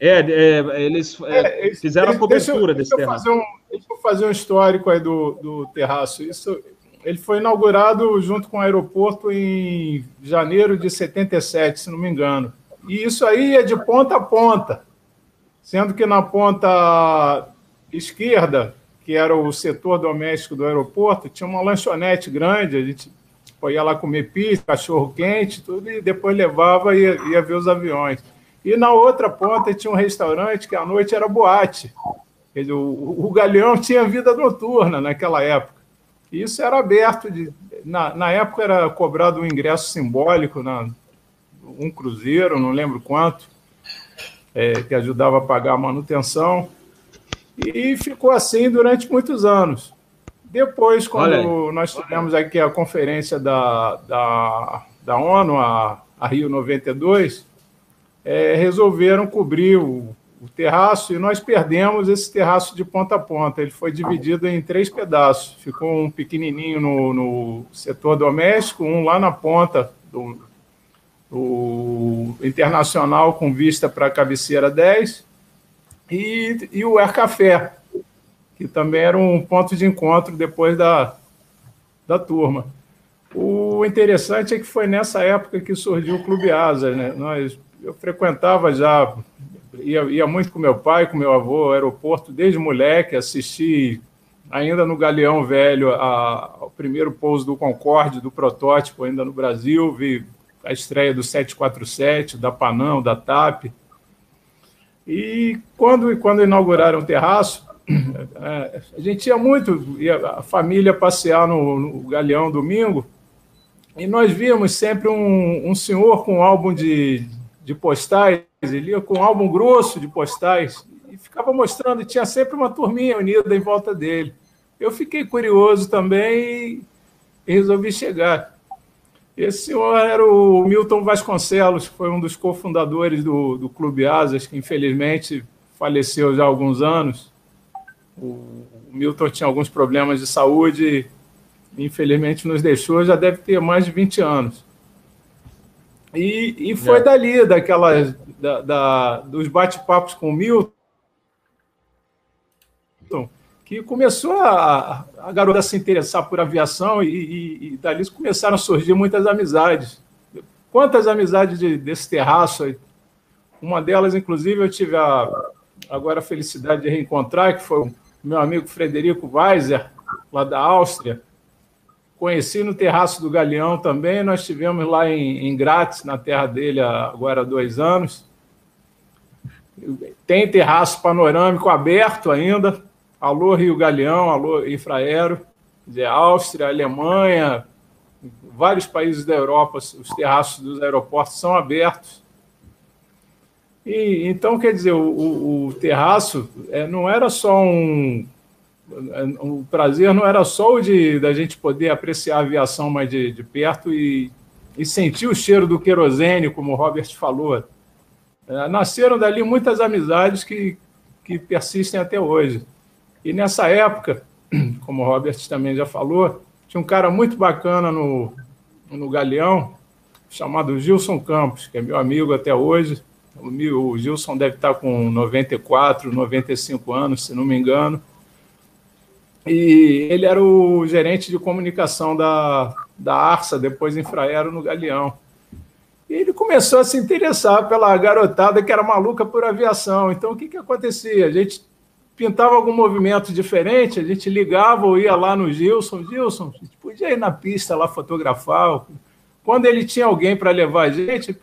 É, é eles é, é fizeram a cobertura deixa, desse deixa terraço. Um, deixa eu fazer um histórico aí do, do terraço. Isso, ele foi inaugurado junto com o aeroporto em janeiro de 77, se não me engano. E isso aí é de ponta a ponta, sendo que na ponta esquerda, que era o setor doméstico do aeroporto, tinha uma lanchonete grande, a gente ia lá comer pizza, cachorro quente, tudo, e depois levava e ia, ia ver os aviões. E na outra ponta tinha um restaurante que à noite era boate. Dizer, o, o Galeão tinha vida noturna naquela época. E isso era aberto. De, na, na época era cobrado um ingresso simbólico, na, um cruzeiro, não lembro quanto. é, que ajudava a pagar a manutenção. E ficou assim durante muitos anos. Depois, quando nós tivemos aqui a conferência da, da, da ONU, a, a Rio 92, é, resolveram cobrir o, o terraço e nós perdemos esse terraço de ponta a ponta. Ele foi dividido em três pedaços. Ficou um pequenininho no, no setor doméstico, um lá na ponta do, do internacional com vista para a cabeceira 10 e, e o Air Café, que também era um ponto de encontro depois da, da turma. O interessante é que foi nessa época que surgiu o Clube Asa. Né? Nós, eu frequentava já ia, ia muito com meu pai, com meu avô ao aeroporto desde moleque, assisti ainda no Galeão Velho a, ao primeiro pouso do Concorde, do protótipo ainda no Brasil, vi a estreia do 747, da Panam, da TAP. E quando, quando inauguraram o terraço, é, a gente ia muito, ia a família passear no, no Galeão domingo, e nós víamos sempre um, um senhor com um álbum de, de postais, ele ia com um álbum grosso de postais e ficava mostrando, tinha sempre uma turminha unida em volta dele. Eu fiquei curioso também e resolvi chegar. Esse senhor era o Milton Vasconcelos, que foi um dos cofundadores do, do Clube Asas, que infelizmente faleceu já há alguns anos. O Milton tinha alguns problemas de saúde e infelizmente nos deixou, já deve ter mais de 20 anos. E, e foi é. dali, daquelas, da, da dos bate-papos com o Milton, que começou a, a garota se interessar por aviação e, e, e, dali começaram a surgir muitas amizades. Quantas amizades de, desse terraço aí? Uma delas, inclusive, eu tive a, agora a felicidade de reencontrar, que foi o meu amigo Frederico Weiser, lá da Áustria, Conheci no Terraço do Galeão também. Nós tivemos lá em, em Grátis, na terra dele, agora há dois anos. Tem terraço panorâmico aberto ainda. Alô Rio Galeão, alô Infraero, de Áustria, Alemanha, vários países da Europa, os terraços dos aeroportos são abertos. E, então, quer dizer, o, o, o terraço é, não era só um, o prazer não era só o de da gente poder apreciar a aviação mais de, de perto e, e sentir o cheiro do querosene, como o Robert falou. É, nasceram dali muitas amizades que, que persistem até hoje. E nessa época, como o Robert também já falou, tinha um cara muito bacana no, no Galeão, chamado Gilson Campos, que é meu amigo até hoje. O Gilson deve estar com 94, 95 anos, se não me engano e ele era o gerente de comunicação da, da Arsa, depois Infraero no Galeão. E ele começou a se interessar pela garotada que era maluca por aviação. Então, o que, que acontecia? A gente pintava algum movimento diferente, a gente ligava ou ia lá no Gilson. Gilson, a gente podia ir na pista lá fotografar. Quando ele tinha alguém para levar a gente,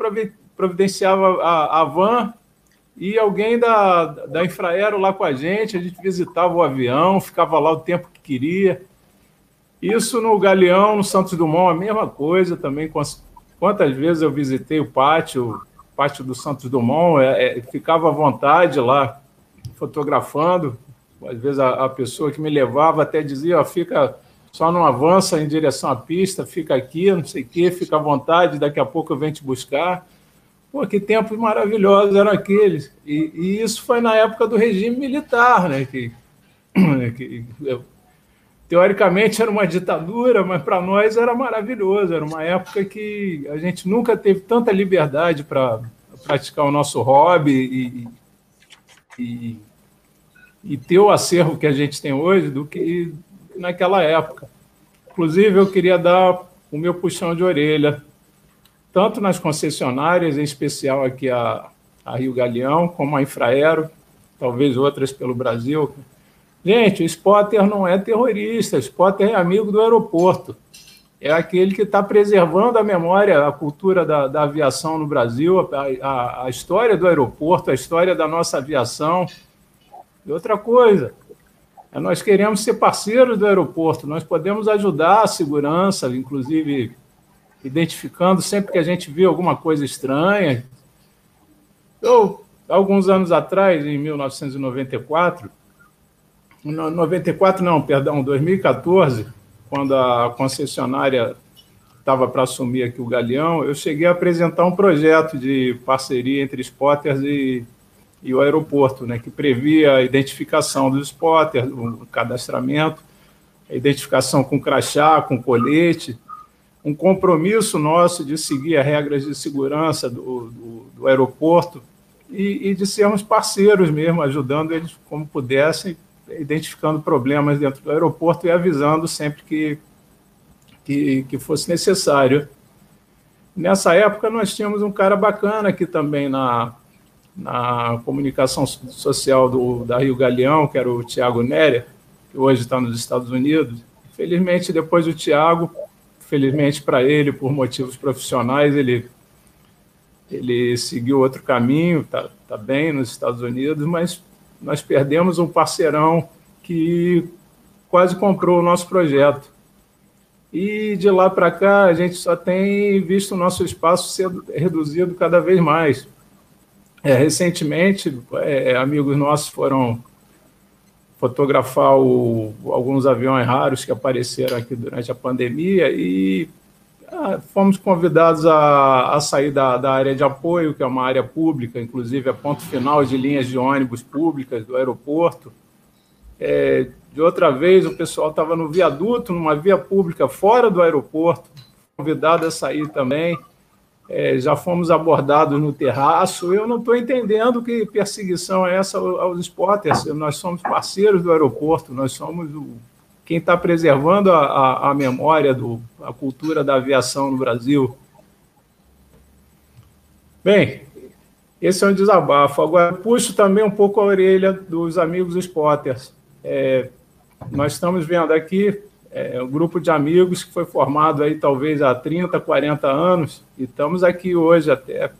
providenciava a, a van e alguém da, da Infraero lá com a gente, a gente visitava o avião, ficava lá o tempo que queria. Isso no Galeão, no Santos Dumont, a mesma coisa também. Quantas vezes eu visitei o pátio, o pátio do Santos Dumont, é, é, ficava à vontade lá, fotografando. Às vezes a, a pessoa que me levava até dizia, ó, fica, só não avança em direção à pista, fica aqui, não sei o quê, fica à vontade, daqui a pouco eu venho te buscar. Pô, que tempos maravilhosos eram aqueles. E, e isso foi na época do regime militar, né? Que, que teoricamente era uma ditadura, mas para nós era maravilhoso. Era uma época que a gente nunca teve tanta liberdade para praticar o nosso hobby e, e, e, ter o acervo que a gente tem hoje do que naquela época. Inclusive, eu queria dar o meu puxão de orelha tanto nas concessionárias, em especial aqui a, a Rio Galeão, como a Infraero, talvez outras pelo Brasil. Gente, o spotter não é terrorista, o spotter é amigo do aeroporto. É aquele que está preservando a memória, a cultura da, da aviação no Brasil, a, a, a, história do aeroporto, a história da nossa aviação. E outra coisa, é nós queremos ser parceiros do aeroporto, nós podemos ajudar a segurança, inclusive identificando sempre que a gente vê alguma coisa estranha. Eu alguns anos atrás, em 1994, 94 não, perdão, 2014, quando a concessionária estava para assumir aqui o Galeão, eu cheguei a apresentar um projeto de parceria entre spotters e, e o aeroporto, né, que previa a identificação dos spotters, o cadastramento, a identificação com crachá, com colete, um compromisso nosso de seguir as regras de segurança do, do, do aeroporto e, e, de sermos parceiros mesmo, ajudando eles como pudessem, identificando problemas dentro do aeroporto e avisando sempre que, que, que fosse necessário. Nessa época, nós tínhamos um cara bacana aqui também na, na comunicação social do, da Rio Galeão, que era o Tiago Néria, que hoje está nos Estados Unidos. Felizmente, depois do Tiago, felizmente para ele, por motivos profissionais, ele, ele seguiu outro caminho, está tá bem nos Estados Unidos, mas nós perdemos um parceirão que quase comprou o nosso projeto. E de lá para cá, a gente só tem visto o nosso espaço ser reduzido cada vez mais. É, recentemente, é, amigos nossos foram fotografar o, alguns aviões raros que apareceram aqui durante a pandemia e ah, fomos convidados a, a sair da, da, área de apoio, que é uma área pública, inclusive é ponto final de linhas de ônibus públicas do aeroporto. É, de outra vez, o pessoal estava no viaduto, numa via pública fora do aeroporto, convidado a sair também é, já fomos abordados no terraço. Eu não estou entendendo que perseguição é essa aos spotters. Nós somos parceiros do aeroporto, nós somos o, quem está preservando a, a, a, memória, do, a cultura da aviação no Brasil. Bem, esse é um desabafo. Agora, puxo também um pouco a orelha dos amigos spotters. É, nós estamos vendo aqui é um grupo de amigos que foi formado aí talvez há 30, 40 anos, e estamos aqui hoje até.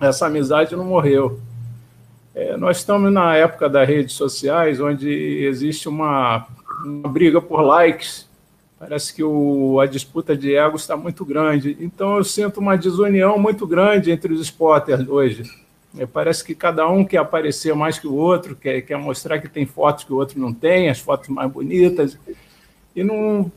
Essa amizade não morreu. É, nós estamos na época das redes sociais, onde existe uma, uma briga por likes. Parece que o, a disputa de egos está muito grande. Então, eu sinto uma desunião muito grande entre os spotters hoje. É, parece que cada um quer aparecer mais que o outro, quer, quer mostrar que tem fotos que o outro não tem, as fotos mais bonitas e não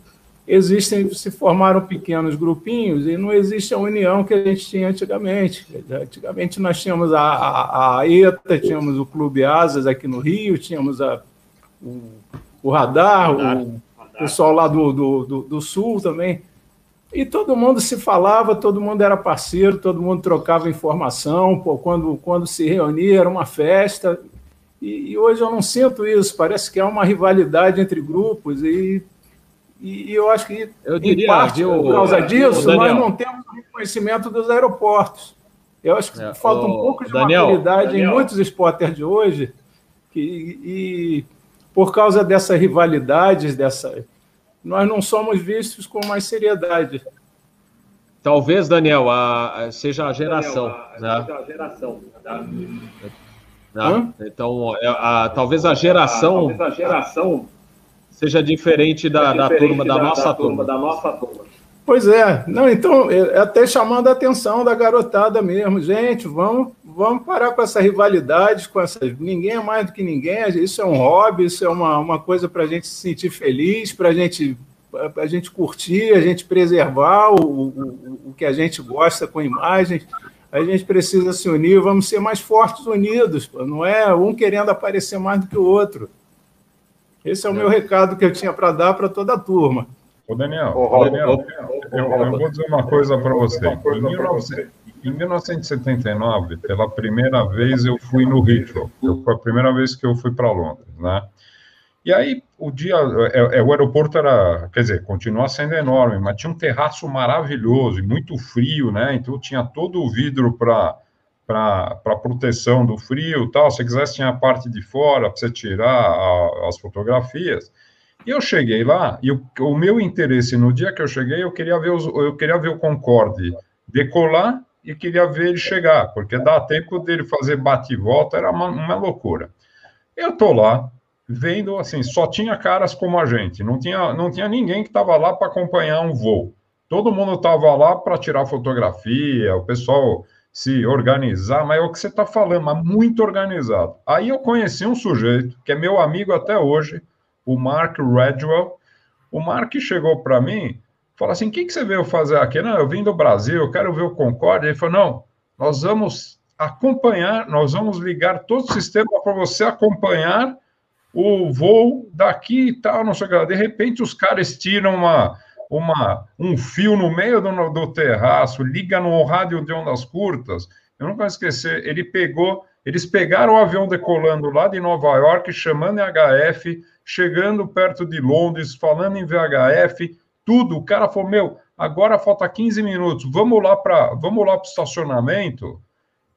existem, se formaram pequenos grupinhos e não existe a união que a gente tinha antigamente. Antigamente nós tínhamos a, a, a ETA, tínhamos o Clube Asas aqui no Rio, tínhamos a, o, o Radar, o pessoal lá do, do, do, do Sul também. E todo mundo se falava, todo mundo era parceiro, todo mundo trocava informação. Pô, quando, quando se reunia, era uma festa. E, e, hoje eu não sinto isso. Parece que há uma rivalidade entre grupos e e, eu acho que, eu diria, em parte, por causa disso, nós não temos o reconhecimento dos aeroportos. Eu acho que é, falta um pouco de Daniel, maturidade Daniel. em muitos esportes de hoje, que, e por causa dessas rivalidades, dessa, nós não somos vistos com mais seriedade. Talvez, Daniel, a, a seja a geração. Daniel, a, né? seja a geração. Tá? Né? Então, é, a, talvez a geração. talvez a geração seja diferente da, da turma, da, da nossa da turma, turma, da nossa turma. Pois é, não, então, é, é até chamando a atenção da garotada mesmo, gente, vamos, vamos parar com essa rivalidade, com essa, ninguém é mais do que ninguém, isso é um hobby, isso é uma, uma coisa para a gente se sentir feliz, para gente, a gente curtir, a gente preservar o, o, o que a gente gosta com imagens, a gente precisa se unir, vamos ser mais fortes unidos, não é um querendo aparecer mais do que o outro. Esse é o meu recado que eu tinha para dar para toda a turma. Ô, Daniel, ô, Daniel eu, eu, vou dizer uma coisa para você. Em, 19, em 1979, pela primeira vez, eu fui no Heathrow. Foi a primeira vez que eu fui para Londres, né? E aí, o dia, é, é, o aeroporto era, quer dizer, continua sendo enorme, mas tinha um terraço maravilhoso e muito frio, né? Então tinha todo o vidro para para proteção do frio tal. Se quisesse, tinha a parte de fora para você tirar a, as fotografias. E eu cheguei lá, e o, o, meu interesse no dia que eu cheguei, eu queria ver, os, eu queria ver o Concorde decolar e queria ver ele chegar, porque dá tempo dele fazer bate e volta, era uma, uma loucura. Eu tô lá, vendo assim, só tinha caras como a gente, não tinha, não tinha ninguém que estava lá para acompanhar um voo. Todo mundo estava lá para tirar fotografia, o pessoal se organizar, mas é o que você está falando, mas muito organizado. Aí eu conheci um sujeito, que é meu amigo até hoje, o Mark Redwell. O Mark chegou para mim, falou assim: o que, você veio fazer aqui? Não, eu vim do Brasil, eu quero ver o Concorde. Ele falou: não, nós vamos acompanhar, nós vamos ligar todo o sistema para você acompanhar o voo daqui e tal, não sei o que. De repente, os caras tiram uma uma, um fio no meio do, do terraço, liga no rádio de ondas curtas. Eu nunca vou esquecer, ele pegou, eles pegaram o avião decolando lá de Nova York, chamando em HF, chegando perto de Londres, falando em VHF, tudo. O cara falou: Meu, agora falta 15 minutos, vamos lá para vamos lá para o estacionamento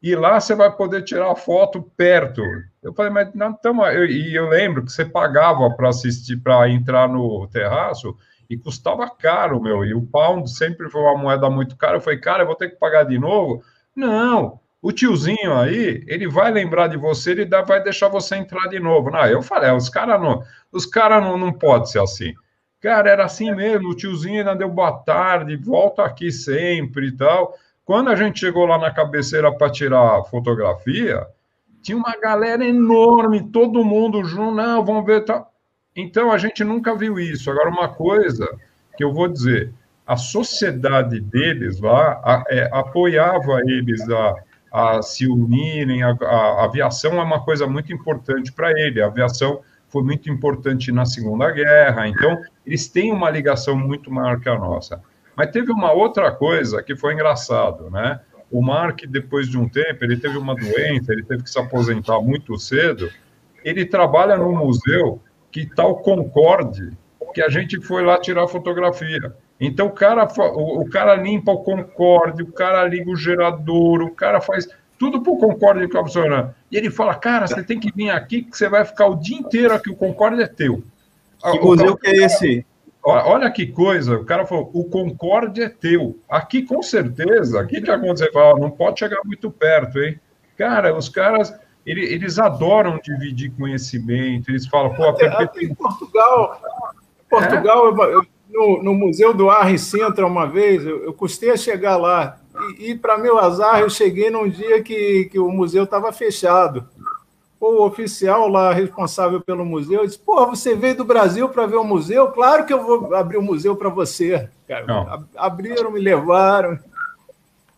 e lá você vai poder tirar foto perto. Eu falei, mas não, tamo, eu, e eu lembro que você pagava para assistir, para entrar no terraço, e custava caro, meu. E o pound sempre foi uma moeda muito cara. Eu falei, cara, eu vou ter que pagar de novo? Não, o tiozinho aí, ele vai lembrar de você, ele dá, vai deixar você entrar de novo. Não, eu falei, os caras não, os cara não, não pode ser assim. Cara, era assim mesmo, o tiozinho ainda deu boa tarde, volta aqui sempre e tal. Quando a gente chegou lá na cabeceira para tirar a fotografia, tinha uma galera enorme, todo mundo junto, não, vamos ver, tá. Então, a gente nunca viu isso. Agora, uma coisa que eu vou dizer, a sociedade deles lá a, é, apoiava eles a, a se unirem, a, a, aviação é uma coisa muito importante para ele, a aviação foi muito importante na Segunda Guerra, então eles têm uma ligação muito maior que a nossa. Mas teve uma outra coisa que foi engraçado, né? O Mark, depois de um tempo, ele teve uma doença, ele teve que se aposentar muito cedo, ele trabalha no museu que tal Concorde, que a gente foi lá tirar fotografia. Então o cara, o, cara limpa o Concorde, o cara liga o gerador, o cara faz tudo para o Concorde ficar funcionando. E ele fala, cara, você tem que vir aqui que você vai ficar o dia inteiro aqui, o Concorde é teu. Que museu que é esse? Olha que coisa, o cara falou, o Concorde é teu. Aqui, com certeza, o que, que acontece? Fala, não pode chegar muito perto, hein? Cara, os caras, eles adoram dividir conhecimento, eles falam, pô, até, até em Portugal, Portugal, é? eu, no, no, Museu do Arre Sintra uma vez, eu, eu custei a chegar lá, e, e para meu azar, eu cheguei num dia que, que o museu estava fechado. O oficial lá responsável pelo museu disse: Pô, você veio do Brasil para ver o museu? Claro que eu vou abrir o museu para você. Cara, abriram, me levaram.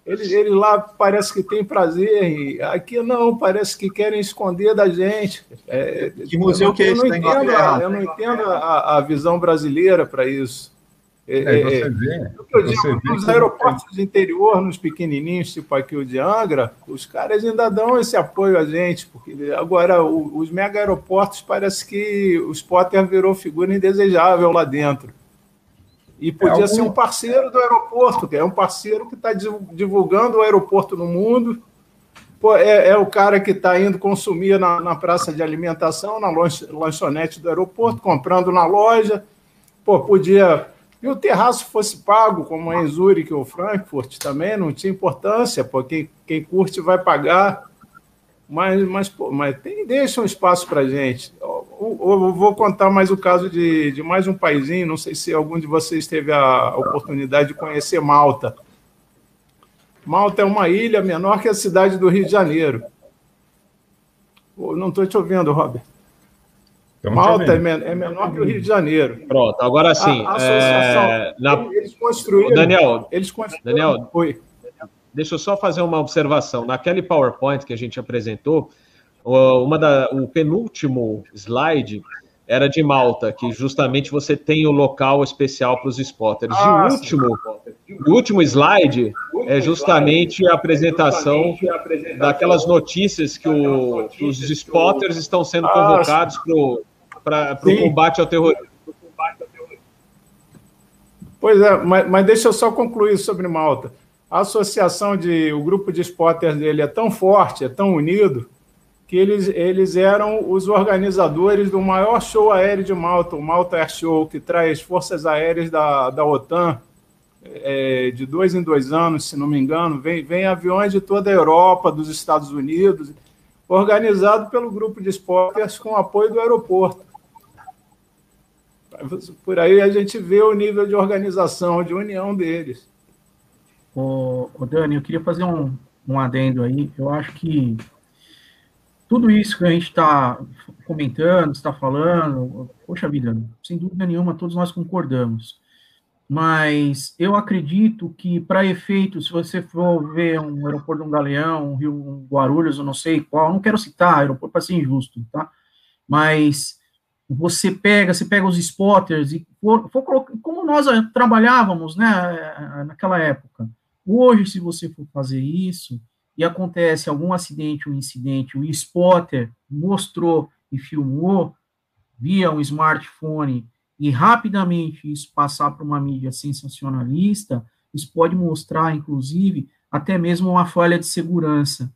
Eles, eles lá parece que têm prazer, aqui não, parece que querem esconder da gente. É, que museu que é esse? Eu não entendo, a, eu não entendo a, a visão brasileira para isso. É, é, você é, vê, é eu digo, você nos vê aeroportos do interior, nos pequenininhos, tipo aqui o de Angra, os caras ainda dão esse apoio a gente, porque agora o, os mega aeroportos parece que o Spotter virou figura indesejável lá dentro. E podia é algum... ser um parceiro do aeroporto, que é um parceiro que está divulgando o aeroporto no mundo. Pô, é, é, o cara que está indo consumir na, na, praça de alimentação, na lanchonete do aeroporto, comprando na loja. Pô, podia. E o terraço fosse pago, como em Zurich ou Frankfurt, também não tinha importância, porque quem curte vai pagar. Mas, mas, pô, mas tem, deixa um espaço para gente. Eu, eu vou contar mais o caso de, de mais um paizinho. Não sei se algum de vocês teve a oportunidade de conhecer Malta. Malta é uma ilha menor que a cidade do Rio de Janeiro. não estou te ouvindo, Robert. Malta é, men é, menor que o Rio de Janeiro. Pronto, agora sim. A, a é... Na... Eles construíram. Daniel, eles construíram. Daniel, Oi. Deixa eu só fazer uma observação. Naquele PowerPoint que a gente apresentou, uma da, o penúltimo slide era de Malta, que justamente você tem o local especial para os spotters. Ah, e o último, o último slide é justamente a apresentação daquelas notícias que, o, que os spotters estão sendo ah, convocados para o combate ao terrorismo. Pois é, mas, mas deixa eu só concluir sobre Malta a associação de o grupo de spotters dele é tão forte, é tão unido que eles, eles eram os organizadores do maior show aéreo de Malta, o Malta Air Show, que traz forças aéreas da, da OTAN é, de dois em dois anos, se não me engano, vem, vem aviões de toda a Europa, dos Estados Unidos, organizado pelo grupo de spotters com apoio do aeroporto. Por aí a gente vê o nível de organização, de união deles. Ô, ô Dani, eu queria fazer um, um adendo aí. Eu acho que tudo isso que a gente está comentando, está falando, poxa vida, sem dúvida nenhuma, todos nós concordamos. Mas eu acredito que, para efeito, se você for ver um aeroporto de um Galeão, um Rio um Guarulhos, eu não sei qual, não quero citar aeroporto para ser injusto, tá? Mas você pega, você pega os spotters e for, for como nós trabalhávamos, né, naquela época. Hoje, se você for fazer isso, e acontece algum acidente ou um incidente, o spotter mostrou e filmou via um smartphone e rapidamente isso passar para uma mídia sensacionalista, isso pode mostrar, inclusive, até mesmo uma falha de segurança.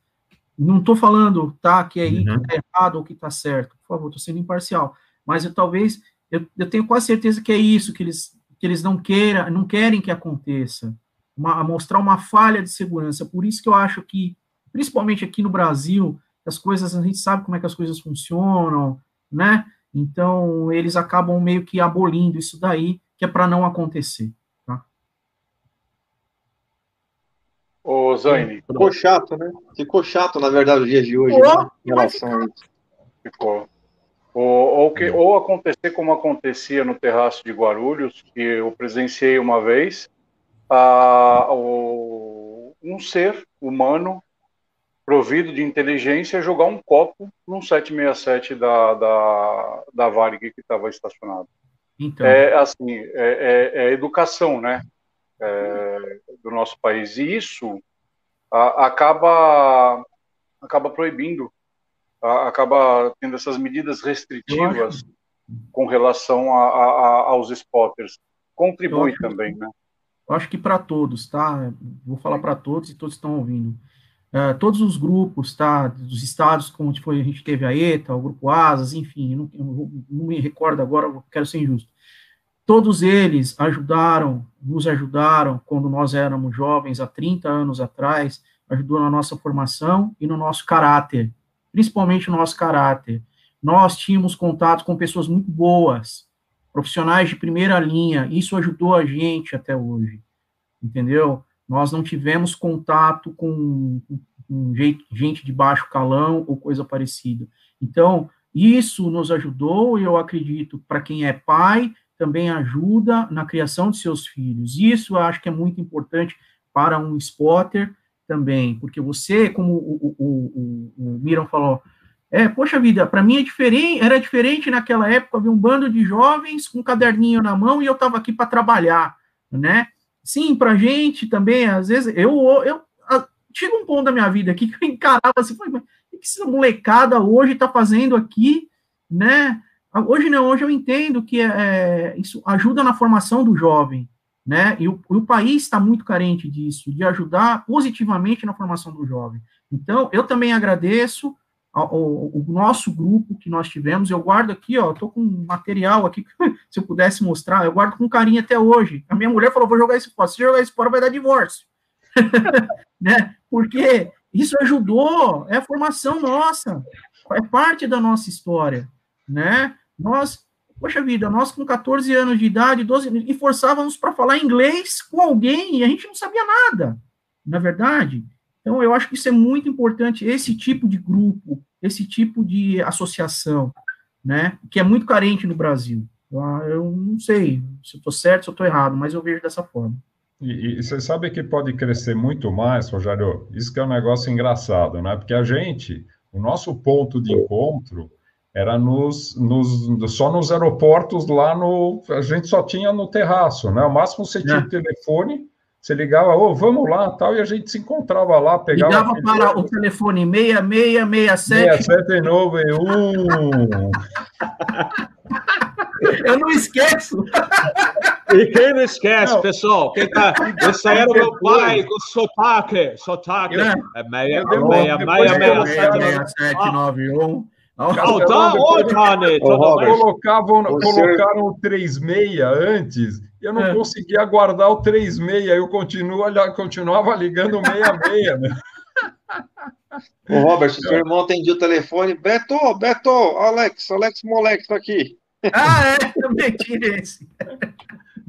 Não estou falando, tá, que é uhum. que está errado ou que está certo. Por favor, estou sendo imparcial. Mas eu talvez, eu, eu, tenho quase certeza que é isso que eles, que eles não queiram, não querem que aconteça uma, mostrar uma falha de segurança. Por isso que eu acho que, principalmente aqui no Brasil, as coisas, a gente sabe como é que as coisas funcionam, né? Então, eles acabam meio que abolindo isso daí, que é para não acontecer. Tá? Ô, Zaine. Ficou chato, né? Ficou chato, na verdade, os dias de hoje, né? Em relação a isso. Ficou. Ou, ou, que, ou acontecer como acontecia no terraço de Guarulhos, que eu presenciei uma vez, a, o, um ser humano provido de inteligência jogar um copo num 767 da, da, da Varig que estava estacionado. Então. É assim, é, é, é educação, né, é, do nosso país. E isso a, acaba, acaba proibindo, a, acaba tendo essas medidas restritivas com relação a, aos spotters. Contribui também, né? Eu acho que para todos, tá? Vou falar para todos e todos estão ouvindo. Uh, todos os grupos, tá? Dos estados, como foi, a gente teve a ETA, o Grupo Asas, enfim, não, não me recordo agora, quero ser injusto. Todos eles ajudaram, nos ajudaram quando nós éramos jovens, há 30 anos atrás, ajudou na nossa formação e no nosso caráter, principalmente no nosso caráter. Nós tínhamos contato com pessoas muito boas, profissionais de primeira linha, isso ajudou a gente até hoje, entendeu? Nós não tivemos contato com, com gente de baixo calão ou coisa parecida. Então, isso nos ajudou, e eu acredito, para quem é pai, também ajuda na criação de seus filhos. Isso eu acho que é muito importante para um spotter também, porque você, como o, o, o, o Miram falou, é, poxa vida, para mim é diferente, era diferente naquela época, havia um bando de jovens com um caderninho na mão e eu estava aqui para trabalhar, né? Sim, para gente também, às vezes, eu, eu chega um ponto da minha vida aqui que eu encarava assim, o que essa molecada hoje está fazendo aqui, né? Hoje não, hoje eu entendo que é, é, isso ajuda na formação do jovem, né? E o, o país está muito carente disso, de ajudar positivamente na formação do jovem. Então, eu também agradeço, o, o, nosso grupo que nós tivemos, eu guardo aqui, ó, tô com material aqui, se eu pudesse mostrar, eu guardo com carinho até hoje. A minha mulher falou, vou jogar isso fora, se jogar isso fora vai dar divórcio. né? Porque isso ajudou, é a formação nossa, é parte da nossa história, né? Nós, poxa vida, nós com 14 anos de idade, 12, e forçávamos para falar inglês com alguém e a gente não sabia nada, na verdade. Então, eu acho que isso é muito importante, esse tipo de grupo, esse tipo de associação, né, que é muito carente no Brasil. Eu não sei se estou certo, se estou errado, mas eu vejo dessa forma. E, e, você sabe que pode crescer muito mais, Rogério? Isso que é um negócio engraçado, né? Porque a gente, o nosso ponto de encontro era nos, nos, só nos aeroportos lá no. A gente só tinha no terraço, né? O máximo você tinha é. telefone você ligava, ô, oh, vamos lá, tal, e a gente se encontrava lá, pegava... Ligava para o telefone 6667... 6961... Eu não esqueço. E quem não esquece, não. pessoal? Quem tá... Esse aí era o meu pai com sotaque. Sotaque. É, é meia, meia, meia, meia, meia, sete, nove, um. Tá? Colocavam, colocaram o 36 antes eu não é. conseguia guardar o 36, eu continuo, continuava ligando o 66, né? Ô, Robert, seu irmão atendia o telefone. Beto, Beto, Alex, Alex Moleque tá aqui. Ah, é, também tinha esse.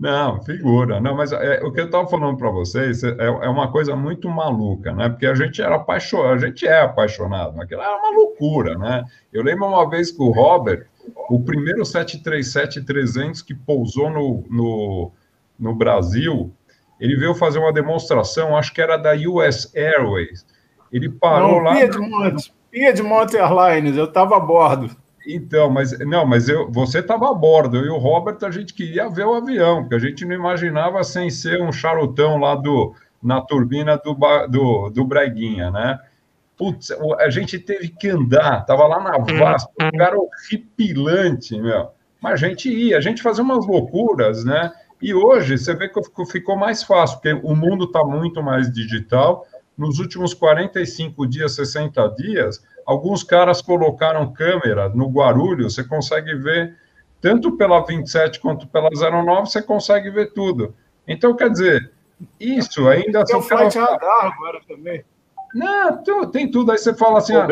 Não, figura. Não, mas é, o que eu estava falando para vocês é, é, uma coisa muito maluca, né? Porque a gente era apaixonado, a gente é apaixonado, aquilo era uma loucura, né? Eu lembro uma vez que o Robert, o primeiro 737-300 que pousou no, no, no Brasil, ele veio fazer uma demonstração, acho que era da US Airways. Ele parou Não, lá. Piedmont, Piedmont Airlines, eu estava a bordo. Então, mas não, mas eu, você estava a bordo, eu e o Robert, a gente queria ver o avião, porque a gente não imaginava sem ser um charutão lá do, na turbina do, do, do Braguinha, né? Putz, a gente teve que andar, tava lá na VASP, um lugar horripilante, meu. Mas a gente ia, a gente fazia umas loucuras, né? E hoje você vê que ficou mais fácil, porque o mundo está muito mais digital. Nos últimos 45 dias, 60 dias, Alguns caras colocaram câmera no Guarulhos, você consegue ver, tanto pela 27 quanto pela 09, você consegue ver tudo. Então, quer dizer, isso ainda são caras. agora também. Não, tem tudo. Aí você fala assim: ah,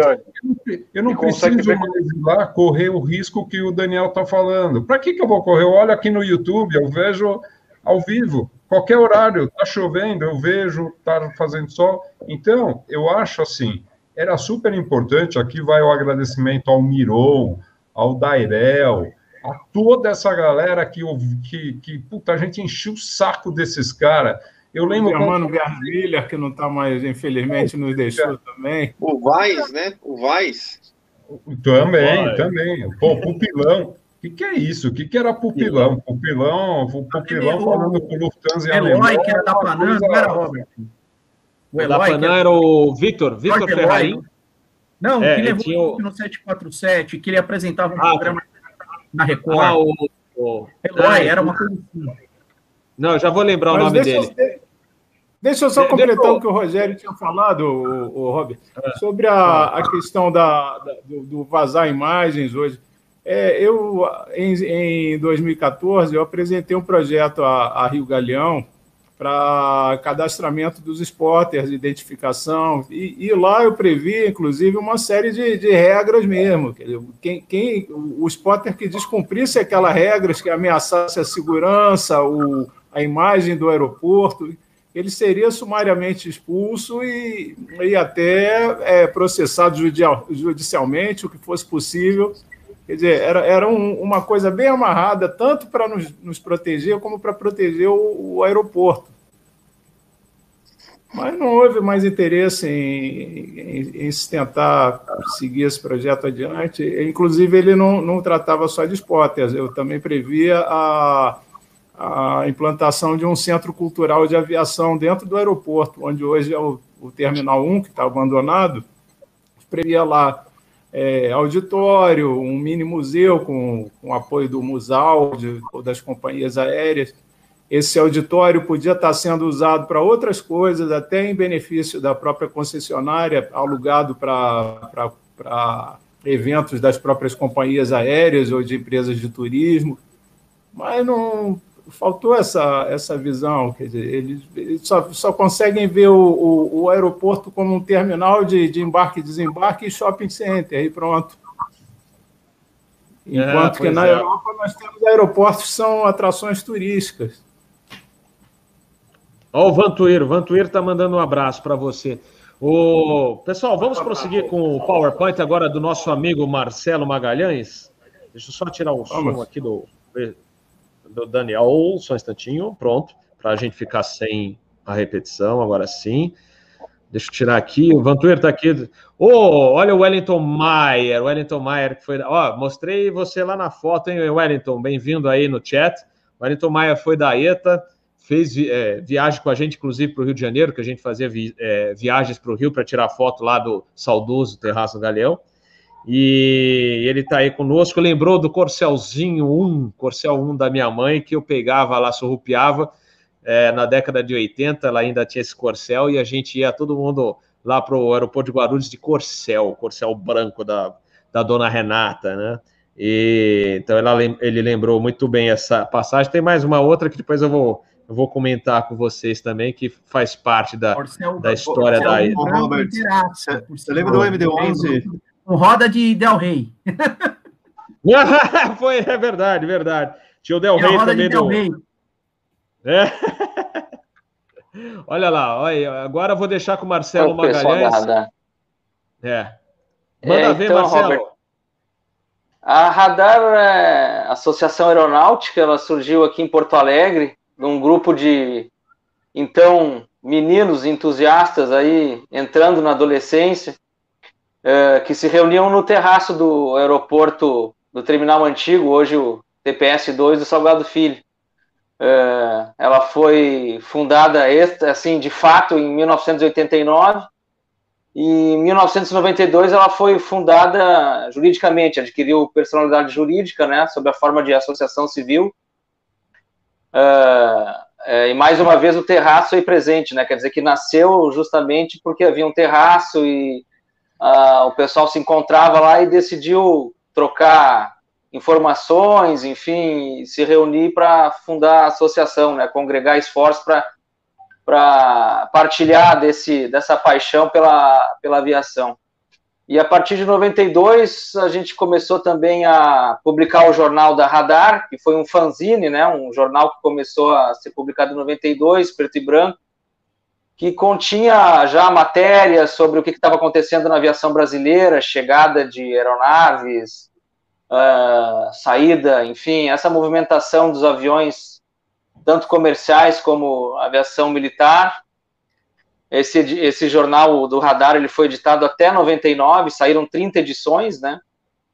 eu não, preciso ver... mais ir lá correr o risco que o Daniel está falando. Para que, que eu vou correr? Eu olho aqui no YouTube, eu vejo ao vivo, qualquer horário, está chovendo, eu vejo, está fazendo sol. Então, eu acho assim: era super importante. Aqui vai o agradecimento ao Miron, ao Dairel, a toda essa galera que, que, que puta, a gente encheu o saco desses caras. Eu lembro. O Mano Garvilha, que não está mais, infelizmente, nos deixou também. O Vaz, né? O Vaz. Também, Vai. também. Pô, Pupilão. O que, que é isso? O que, que era Pupilão? Pupilão, Pupilão falando com o Lufthansa e Eloy, que era da Panam, não era, Robert? O, da Panam era o Victor, Victor Ferrarim. Não, é, que levou tinha o... no 747, que ele apresentava um ah, programa na Record. Ah, o, o... Eloy, ah, era uma coisa assim. Não, já vou lembrar Mas o nome dele. Eu, deixa eu só de, completar o que o Rogério tinha falado, o, o Robert, é. sobre a, a questão da, da do, do, vazar imagens hoje. É, eu, em, em 2014, eu apresentei um projeto a, a Rio Galeão, para cadastramento dos spotters, identificação, e, e, lá eu previ, inclusive, uma série de, de regras mesmo. Quem, quem, o spotter que descumprisse aquelas regras, que ameaçasse a segurança, o, a imagem do aeroporto, ele seria sumariamente expulso e, e até é, processado judicial, judicialmente, o que fosse possível. Quer dizer, era, era um, uma coisa bem amarrada, tanto para nos, nos, proteger como para proteger o, o, aeroporto. Mas não houve mais interesse em, em, em, tentar seguir esse projeto adiante. Inclusive, ele não, não tratava só de spotters, eu também previa a, a implantação de um centro cultural de aviação dentro do aeroporto, onde hoje é o, o Terminal 1, que está abandonado. Previa lá é, auditório, um mini museu com, com apoio do Musal, de, das companhias aéreas. Esse auditório podia estar sendo usado para outras coisas, até em benefício da própria concessionária, alugado para eventos das próprias companhias aéreas ou de empresas de turismo. Mas não, faltou essa, essa visão. Quer dizer, eles, eles só, só conseguem ver o, o, o, aeroporto como um terminal de, de embarque e desembarque e shopping center, e pronto. Enquanto é, que na é. Europa nós temos aeroportos que são atrações turísticas. Ó, o Vantuíro, o Vantuíro está mandando um abraço para você. O... Pessoal, vamos prosseguir com o PowerPoint agora do nosso amigo Marcelo Magalhães. Deixa eu só tirar o som aqui do Daniel, só um instantinho, pronto, para a gente ficar sem a repetição, agora sim. Deixa eu tirar aqui, o Vantuer está aqui. Oh, olha o Wellington Maier, Wellington Maier, que foi. Ó, mostrei você lá na foto, hein, Wellington? Bem-vindo aí no chat. Wellington Maier foi da ETA, fez é, viagem com a gente, inclusive, para o Rio de Janeiro, que a gente fazia vi, é, viagens para o Rio para tirar foto lá do saudoso Terraço Galeão. E ele está aí conosco. Lembrou do Corcelzinho 1, Corcel 1 da minha mãe, que eu pegava lá, surrupiava. É, na década de 80, ela ainda tinha esse Corcel e a gente ia todo mundo lá para o aeroporto de Guarulhos de Corcel, Corcel branco da, da dona Renata, né? E, então ela, ele lembrou muito bem essa passagem. Tem mais uma outra que depois eu vou, eu vou comentar com vocês também, que faz parte da, da história da. Robert, você, você lembra do MD-11? Com roda de Del Rey. Foi, é verdade, verdade. Tinha o Del Rey também. De Del Rey. É. olha lá, olha, agora eu vou deixar com o Marcelo Magalhães. É. Manda é, ver, então, Marcelo. Robert, a Radar é, Associação Aeronáutica, ela surgiu aqui em Porto Alegre, num grupo de, então, meninos entusiastas aí, entrando na adolescência, é, que se reuniam no terraço do aeroporto do terminal antigo, hoje o TPS-2 do Salgado Filho. É, ela foi fundada, assim, de fato, em 1989, e em 1992 ela foi fundada juridicamente, adquiriu personalidade jurídica, né, sob a forma de associação civil. Uh, é, e mais uma vez o terraço aí presente, né? Quer dizer que nasceu justamente porque havia um terraço e uh, o pessoal se encontrava lá e decidiu trocar informações, enfim, se reunir para fundar a associação, né? Congregar esforços para para partilhar desse, dessa paixão pela, pela aviação. E a partir de 92, a gente começou também a publicar o jornal da Radar, que foi um fanzine, né, um jornal que começou a ser publicado em 92, preto e branco, que continha já matérias sobre o que estava acontecendo na aviação brasileira, chegada de aeronaves, uh, saída, enfim, essa movimentação dos aviões tanto comerciais como aviação militar. Esse, esse jornal do Radar ele foi editado até 99, saíram 30 edições, né?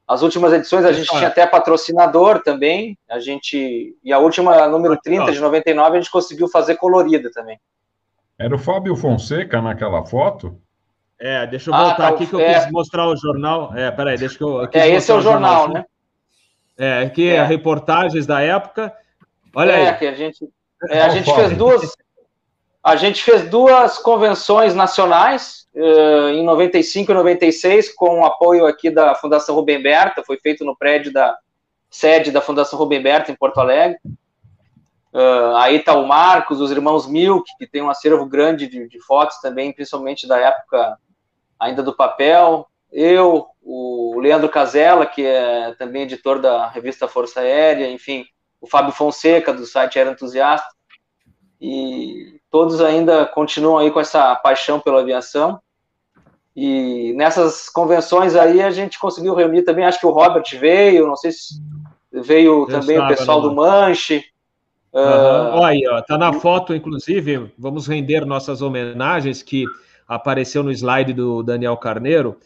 As últimas edições a gente tinha até patrocinador também, a gente e a última, número 30 de 99, a gente conseguiu fazer colorida também. Era o Fábio Fonseca naquela foto? É, deixa eu voltar ah, tá, aqui que eu é... quis mostrar o jornal. É, peraí, deixa que eu. é, esse é o jornal, jornal né? É, aqui é. reportagens da época. Olha é, aí. Que a gente, é, a gente fez duas. A gente fez duas convenções nacionais uh, em 95 e 96 com o apoio aqui da Fundação Rubem Berta, foi feito no prédio da sede da Fundação Rubem Berta em Porto Alegre. Uh, aí está o Marcos, os irmãos Milk, que tem um acervo grande de, de, fotos também, principalmente da época ainda do papel. Eu, o Leandro Casella, que é também editor da revista Força Aérea, enfim, o Fábio Fonseca, do site Era Entusiasta, e todos ainda continuam aí com essa paixão pela aviação. E nessas convenções aí a gente conseguiu reunir também, acho que o Robert veio, não sei se veio Eu também o pessoal do Manche. Uhum. Uh... Olha aí, ó, tá na foto, inclusive, vamos render nossas homenagens que apareceu no slide do Daniel Carneiro,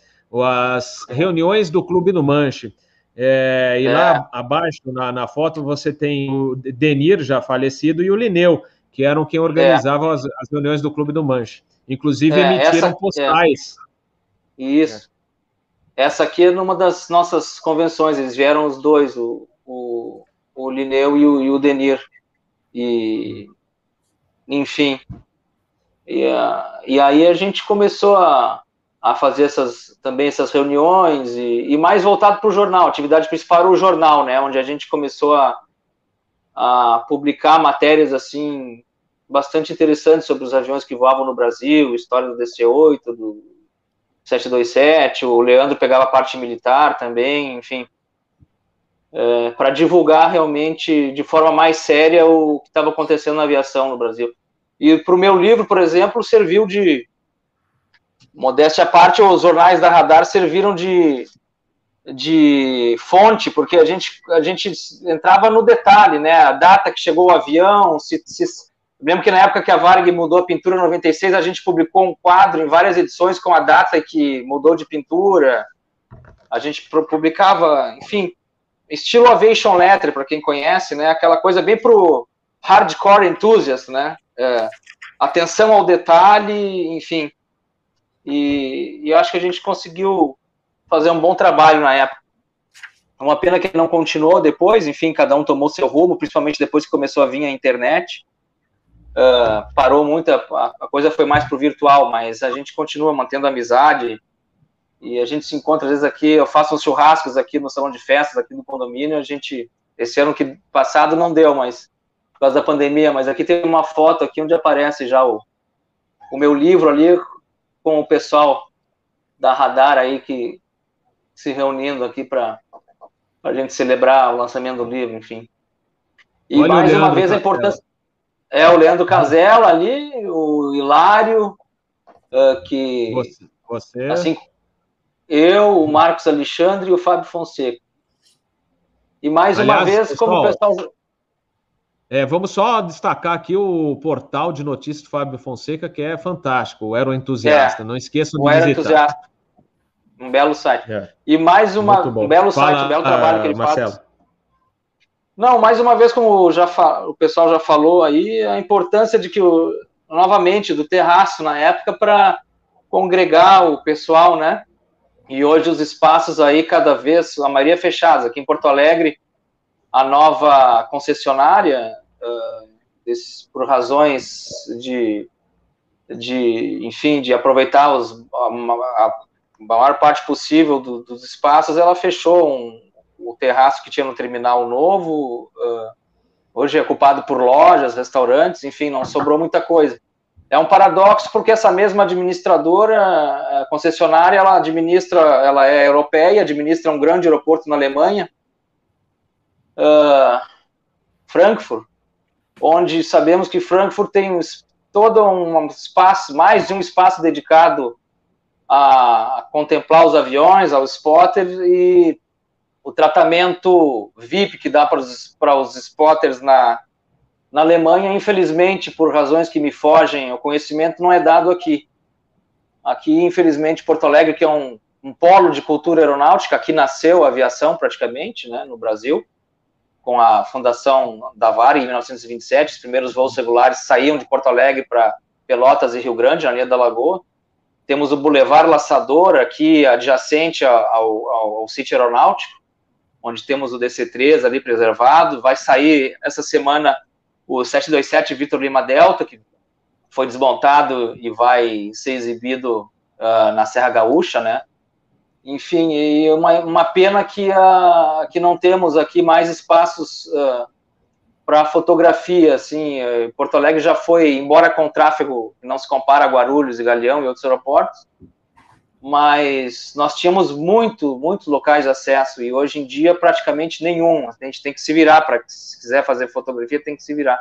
as reuniões do Clube do Manche. É, e é. lá abaixo, na, na, foto, você tem o Denir, já falecido, e o Lineu, que eram quem organizavam é. as, as, reuniões do Clube do Manche. Inclusive, é, emitiram essa, postais. É. Isso. Essa aqui é numa das nossas convenções, eles vieram os dois, o, o, o Lineu e o, e o Denir. E, enfim. E, e aí a gente começou a, a fazer essas também essas reuniões e, e mais voltado para o jornal, atividade principal o jornal, né, onde a gente começou a, a publicar matérias assim bastante interessantes sobre os aviões que voavam no Brasil, história do DC-8, do 727, o Leandro pegava a parte militar também, enfim, é, para divulgar realmente de forma mais séria o que estava acontecendo na aviação no Brasil. E para o meu livro, por exemplo, serviu de modéstia à parte, os jornais da Radar serviram de, de fonte, porque a gente, a gente entrava no detalhe, né? A data que chegou o avião, se, se lembro que na época que a Varg mudou a pintura em 96, a gente publicou um quadro em várias edições com a data que mudou de pintura. A gente publicava, enfim, estilo Aviation Letter, para quem conhece, né? Aquela coisa bem pro hardcore enthusiast, né? É, atenção ao detalhe, enfim. E, e acho que a gente conseguiu fazer um bom trabalho na época. Uma pena que não continuou depois, enfim, cada um tomou seu rumo, principalmente depois que começou a vir a internet. Uh, parou muito, a, a, coisa foi mais pro virtual, mas a gente continua mantendo amizade e a gente se encontra às vezes aqui, eu faço uns churrascos aqui no salão de festas, aqui no condomínio, a gente, esse ano que passado não deu, mas por causa da pandemia, mas aqui tem uma foto aqui onde aparece já o, o meu livro ali, com o pessoal da Radar aí que se reunindo aqui para a gente celebrar o lançamento do livro, enfim. E Olha mais uma vez a importância. É o Leandro Casella ali, o Hilário, uh, que. Você, você. Assim, eu, o Marcos Alexandre e o Fábio Fonseca. E mais Aliás, uma vez, pessoal, como o pessoal. É, vamos só destacar aqui o portal de notícias do Fábio Fonseca, que é fantástico, o Aero Entusiasta. É, Não esqueçam de visitar. Entusiasta. Um belo site. É. E mais uma, um belo Fala, site, um belo trabalho que ele Marcelo. faz. Não, mais uma vez, como já o pessoal já falou aí, a importância de que, o, novamente, do terraço na época para congregar o pessoal, né? E hoje os espaços aí cada vez, a maioria fechados. Aqui em Porto Alegre, a nova concessionária, uh, por razões de, de, enfim, de aproveitar os, a, a, maior parte possível do, dos espaços, ela fechou um, o terraço que tinha no terminal novo. Uh, hoje é ocupado por lojas, restaurantes, enfim, não sobrou muita coisa. É um paradoxo porque essa mesma administradora, concessionária, ela administra, ela é europeia, administra um grande aeroporto na Alemanha, uh, Frankfurt, onde sabemos que Frankfurt tem todo um espaço, mais de um espaço dedicado a contemplar os aviões, aos spotters e o tratamento VIP que dá para os, para os spotters na, na Alemanha, infelizmente, por razões que me fogem, o conhecimento não é dado aqui. Aqui, infelizmente, Porto Alegre, que é um, um polo de cultura aeronáutica, aqui nasceu a aviação praticamente, né, no Brasil, com a fundação da VAR em 1927, os primeiros voos regulares saíam de Porto Alegre para Pelotas e Rio Grande, na linha da Lagoa. Temos o Boulevard Laçador, aqui adjacente ao, ao, ao sítio aeronáutico, onde temos o DC-3 ali preservado. Vai sair essa semana o 727 Vitor Lima Delta, que foi desmontado e vai ser exibido uh, na Serra Gaúcha, né? Enfim, e uma, uma pena que, uh, que não temos aqui mais espaços uh, para fotografia, assim, eh, Porto Alegre já foi, embora com tráfego não se compara a Guarulhos e Galeão e outros aeroportos, mas nós tínhamos muito, muitos locais de acesso e hoje em dia praticamente nenhum. A gente tem que se virar para se quiser fazer fotografia tem que se virar.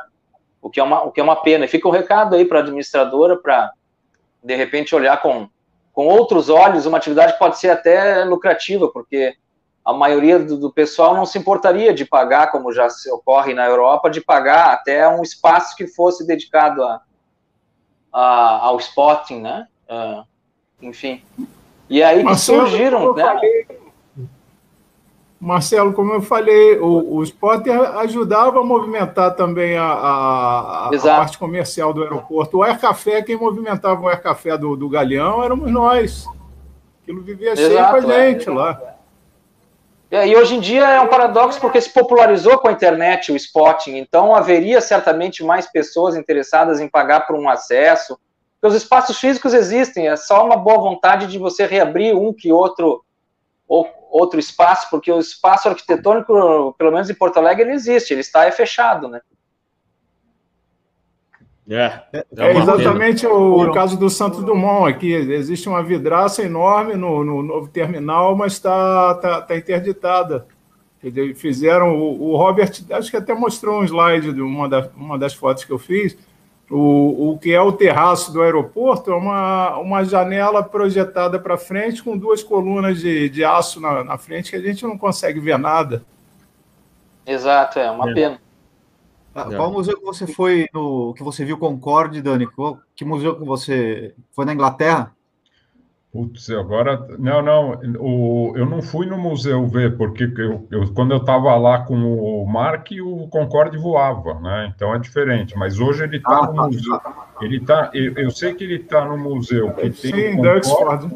O que é uma, o que é uma pena. E fica um recado aí para a administradora para de repente olhar com, com outros olhos uma atividade que pode ser até lucrativa, porque a maioria do, do pessoal não se importaria de pagar, como já ocorre na Europa, de pagar até um espaço que fosse dedicado a, a ao spotting, né? Uh, enfim. E aí Marcelo, surgiram, né? Falei, Marcelo, como eu falei, o, o esporte ajudava a movimentar também a, a, a parte comercial do aeroporto. O Air Café, quem movimentava o Air Café do, do Galeão éramos nós. Aquilo vivia cheio com a gente é. lá. É, e hoje em dia é um paradoxo porque se popularizou com a internet o spotting, então haveria certamente mais pessoas interessadas em pagar por um acesso, porque os espaços físicos existem, é só uma boa vontade de você reabrir um que outro ou outro espaço, porque o espaço arquitetônico, pelo menos em Porto Alegre, ele existe, ele está é fechado, né? É, é, é exatamente o, o, caso do Santos Dumont aqui. Existe uma vidraça enorme no, no novo terminal, mas está tá, tá interditada. Fizeram o, o Robert, acho que até mostrou um slide de uma, da, uma das fotos que eu fiz o, o que é o terraço do aeroporto é uma, uma janela projetada para frente com duas colunas de, de aço na, na, frente que a gente não consegue ver nada. Exato, é uma é. pena. Ah, qual museu que você foi no que você viu Concorde, Dani? Que museu que você foi na Inglaterra? Putz, agora. Não, não. O, eu não fui no museu ver, porque eu, eu quando eu estava lá com o Mark, o Concorde voava, né? Então é diferente. Mas hoje ele está ah, no tá, museu. Tá. Ele está. Eu, eu, sei que ele está no museu que tem Sim, o Concorde,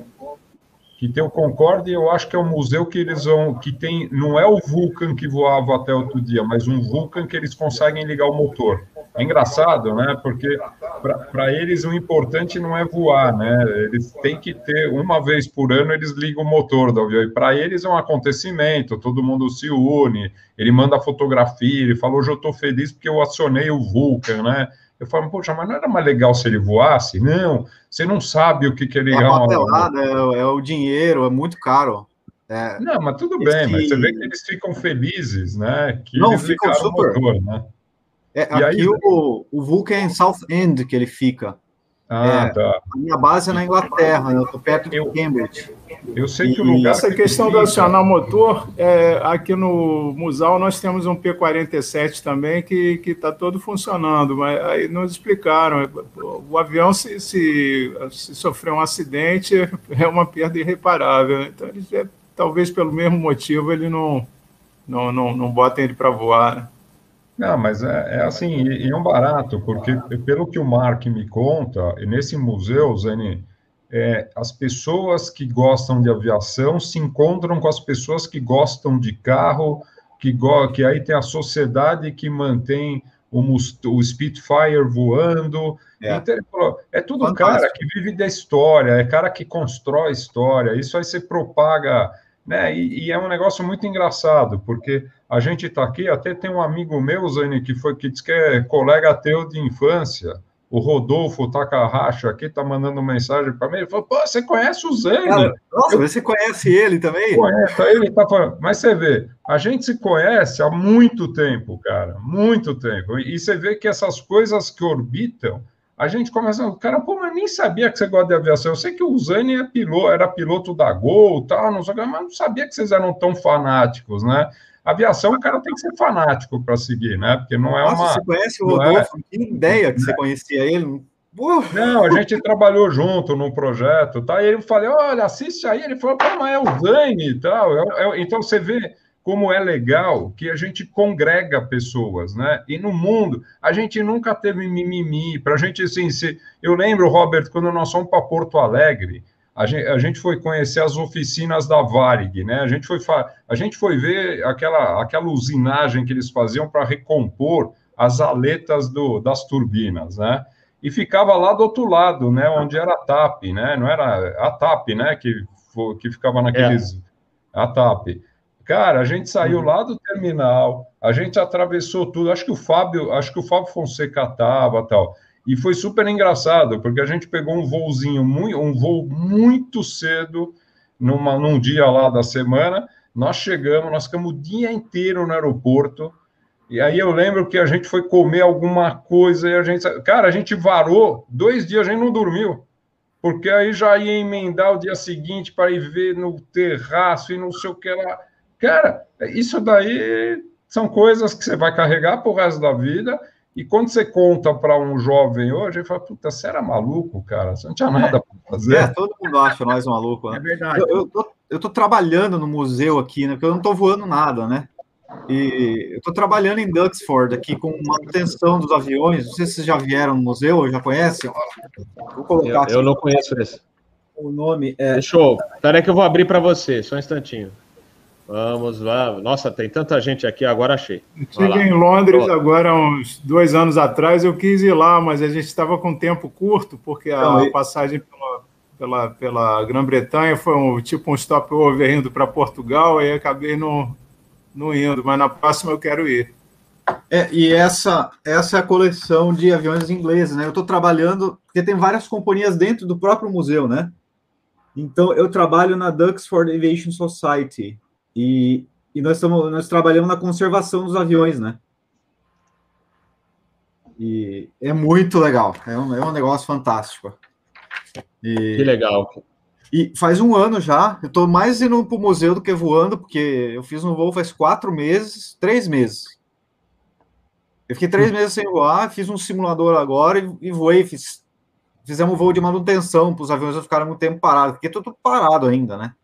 que tem o Concorde, eu acho que é o museu que eles vão. que tem. Não é o Vulcan que voava até outro dia, mas um Vulcan que eles conseguem ligar o motor. É engraçado, né? Porque para eles o importante não é voar, né? Eles têm que ter, uma vez por ano, eles ligam o motor do avião. E para eles é um acontecimento, todo mundo se une, ele manda fotografia, ele falou, hoje eu estou feliz porque eu acionei o Vulcan, né? Eu falo, poxa, mas não era mais legal se ele voasse? Não, você não sabe o que, que ele... É, é, é o dinheiro, é muito caro. É, não, mas tudo bem, mas você vê que eles ficam felizes, né? Que não, ficam super. Motor, né? É, aqui aí, o, o Vulcan é em South End que ele fica. Ah, é, tá. A minha base é na Inglaterra, né? eu estou perto de Cambridge. Eu sei que o lugar. Essa questão do acionar motor, é, aqui no Musal nós temos um P-47 também que está todo funcionando, mas aí nos explicaram. O avião, se, se, se sofrer um acidente, é uma perda irreparável. Então, ele, é, talvez pelo mesmo motivo, ele não, não, não, não botem ele para voar. Né? Não, mas é, é assim, e, e, é um barato, porque pelo que o Mark me conta, nesse museu, Zeni, é, as pessoas que gostam de aviação se encontram com as pessoas que gostam de carro, que, go que aí tem a sociedade que mantém o, o Spitfire voando. É, então, é tudo Fantástico. cara que vive da história, é cara que constrói história, isso aí você propaga né? E, e, é um negócio muito engraçado, porque a gente está aqui, até tem um amigo meu, Zane, que foi que diz que é colega teu de infância, o Rodolfo Takahashi aqui está mandando mensagem para mim, ele falou, pô, você conhece o Zane? Ah, nossa, Eu, você conhece ele também? Conhece, ele tá falando, mas você vê, a gente se conhece há muito tempo, cara, muito tempo, e você vê que essas coisas que orbitam, a gente começa, cara, pô, mas nem sabia que você gosta de aviação. Eu sei que o Zani é piloto, era piloto da Gol, tal, não sei, mas não sabia que vocês eram tão fanáticos, né? Aviação, o cara tem que ser fanático para seguir, né? Porque não é Nossa, uma. Você conhece o é Rodolfo? É... Que ideia que você conhecia ele. Não, a gente trabalhou junto num projeto, tá? E ele falei, olha, assiste aí. Ele falou, pô, mas é o Zane e tal. É, é... Então você vê como é legal que a gente congrega pessoas, né? E no mundo, a gente nunca teve mimimi, para a gente, assim, se... eu lembro, Robert, quando nós fomos para Porto Alegre, a gente, a gente, foi conhecer as oficinas da Varig, né? A gente foi, a gente foi ver aquela, aquela usinagem que eles faziam para recompor as aletas do, das turbinas, né? E ficava lá do outro lado, né? Onde era a TAP, né? Não era a TAP, né? Que, que ficava naqueles... É. A TAP. Cara, a gente saiu uhum. lá do terminal, a gente atravessou tudo. Acho que o Fábio, acho que o Fábio Fonseca tava, tal. E foi super engraçado, porque a gente pegou um voozinho muito, um voo muito cedo numa, num dia lá da semana. Nós chegamos, nós ficamos o dia inteiro no aeroporto. E aí eu lembro que a gente foi comer alguma coisa e a gente, cara, a gente varou dois dias, a gente não dormiu porque aí já ia emendar o dia seguinte para ir ver no terraço e não sei o que lá. Cara, isso daí são coisas que você vai carregar para o resto da vida. E quando você conta para um jovem hoje, ele fala: Puta, você era maluco, cara, você não tinha nada para fazer. É, todo mundo acha nós maluco, né? É verdade. Eu, eu, tô, eu tô trabalhando no museu aqui, né? Porque eu não estou voando nada, né? E eu estou trabalhando em Duxford aqui com manutenção dos aviões. Não sei se vocês já vieram no museu, já conhecem. Vou colocar eu, eu não conheço esse. O nome é. Deixa eu. Peraí que eu vou abrir para você, só um instantinho. Vamos lá. Nossa, tem tanta gente aqui, agora achei. Estive em Londres agora, uns dois anos atrás, eu quis ir lá, mas a gente estava com tempo curto, porque a Não, passagem pela, pela, pela Grã-Bretanha foi um, tipo um stopover indo para Portugal, e acabei não, não indo, mas na próxima eu quero ir. É, e essa, essa é a coleção de aviões ingleses, né? Eu estou trabalhando, porque tem várias companhias dentro do próprio museu, né? Então, eu trabalho na Duxford Aviation Society, e, e nós, estamos, nós trabalhamos na conservação dos aviões, né? E é muito legal, é um, é um negócio fantástico. E, que legal. E faz um ano já, eu estou mais indo para o museu do que voando, porque eu fiz um voo faz quatro meses, três meses. Eu fiquei três meses sem voar, fiz um simulador agora e, e voei, fiz, fizemos um voo de manutenção para os aviões não ficarem muito tempo parados, porque tudo parado ainda, né?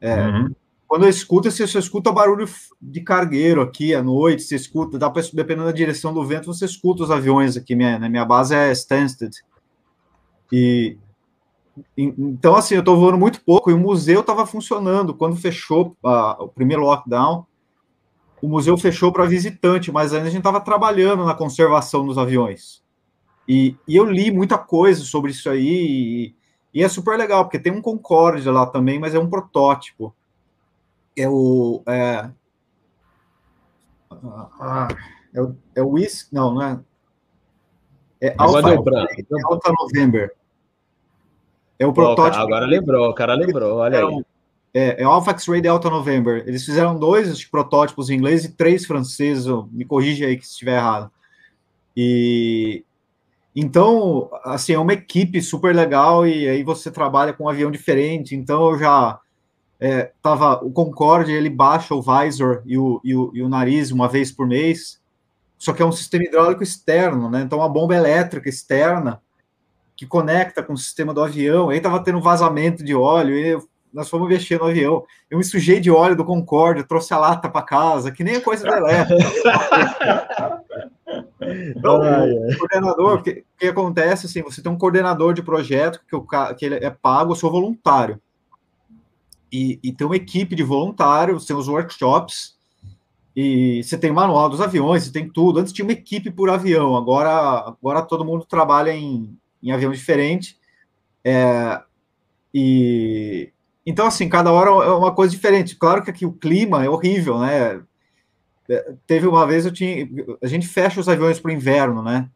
É, uhum. Quando eu escuto, você, você escuta barulho de cargueiro aqui à noite, você escuta, dá pra, dependendo da direção do vento, você escuta os aviões aqui. Minha, né, minha base é Stansted. E então, assim, eu estou voando muito pouco e o museu estava funcionando. Quando fechou o primeiro lockdown, o museu fechou para visitante, mas ainda a gente estava trabalhando na conservação dos aviões. E, e, eu li muita coisa sobre isso aí, e, e é super legal, porque tem um Concorde lá também, mas é um protótipo é o. É, ah, é o, é o Whis, não, não é. É Alpha, é Alpha November. É o protótipo. agora lembrou, o cara lembrou, olha aí. É, é Alpha X-Ray Delta November. Eles fizeram dois protótipos em inglês e três franceses. Me corrija aí que estiver errado. E então, assim, é uma equipe super legal e aí você trabalha com um avião diferente. Então, eu já é, tava o Concorde, ele baixa o visor e o, e o, e o nariz uma vez por mês. Só que é um sistema hidráulico externo, né? Então, uma bomba elétrica externa que conecta com o sistema do avião. Aí tava tendo vazamento de óleo, e nós fomos mexer no avião. Eu me sujei de óleo do Concorde, trouxe a lata para casa, que nem a coisa da elétrica. Então, o coordenador, o que, que, acontece assim, você tem um coordenador de projeto que, o, que ele é pago, eu sou voluntário. E, e tem uma equipe de voluntários, tem os workshops, e você tem o manual dos aviões, você tem tudo. Antes tinha uma equipe por avião, agora, agora todo mundo trabalha em, em avião diferente. É, e então, assim, cada hora é uma coisa diferente. Claro que aqui o clima é horrível, né? É, teve uma vez eu tinha. A gente fecha os aviões para o inverno, né?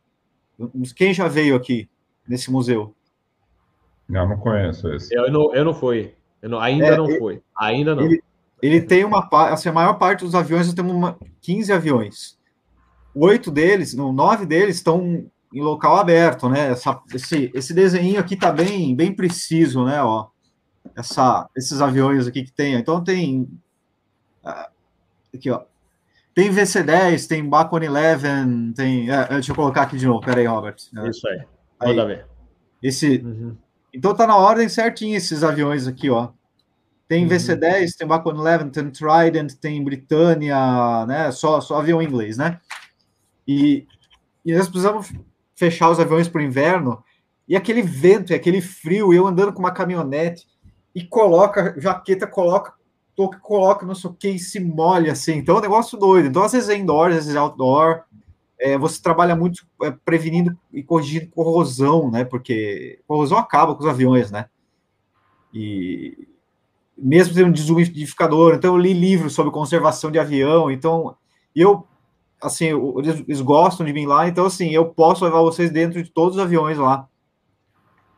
Quem já veio aqui nesse museu? Não, não conheço esse. Eu não, eu não fui. Não, ainda é, não ele, fui. Ainda não. Ele, ele tem uma assim, a maior parte dos aviões, nós temos uma, 15 aviões. Oito deles, não, nove deles estão em local aberto, né? Essa, esse, esse desenho aqui tá bem, bem preciso, né? Ó, essa, esses aviões aqui que tem. Então tem ah, aqui, ó. Tem VC10, tem Bacon 11, tem. É, deixa eu colocar aqui de novo, peraí, Robert. Isso aí. Manda ver. Esse. Uhum. Então tá na ordem certinho esses aviões aqui, ó. Tem uhum. VC-10, tem Bacon 11, tem Trident, tem Britânia, né? Só, só avião inglês, né? E, e nós precisamos fechar os aviões para o inverno. E aquele vento, e aquele frio, eu andando com uma caminhonete e coloca jaqueta, coloca toque, coloca não sei o que e se molha assim. Então é um negócio doido. Então, às vezes é indoor, às vezes é outdoor. É, você trabalha muito é, prevenindo e corrigindo corrosão, né? Porque corrosão acaba com os aviões, né? E mesmo tendo um desumidificador, então eu li livros sobre conservação de avião, então eu assim, eles gostam de mim lá, então assim, eu posso levar vocês dentro de todos os aviões lá.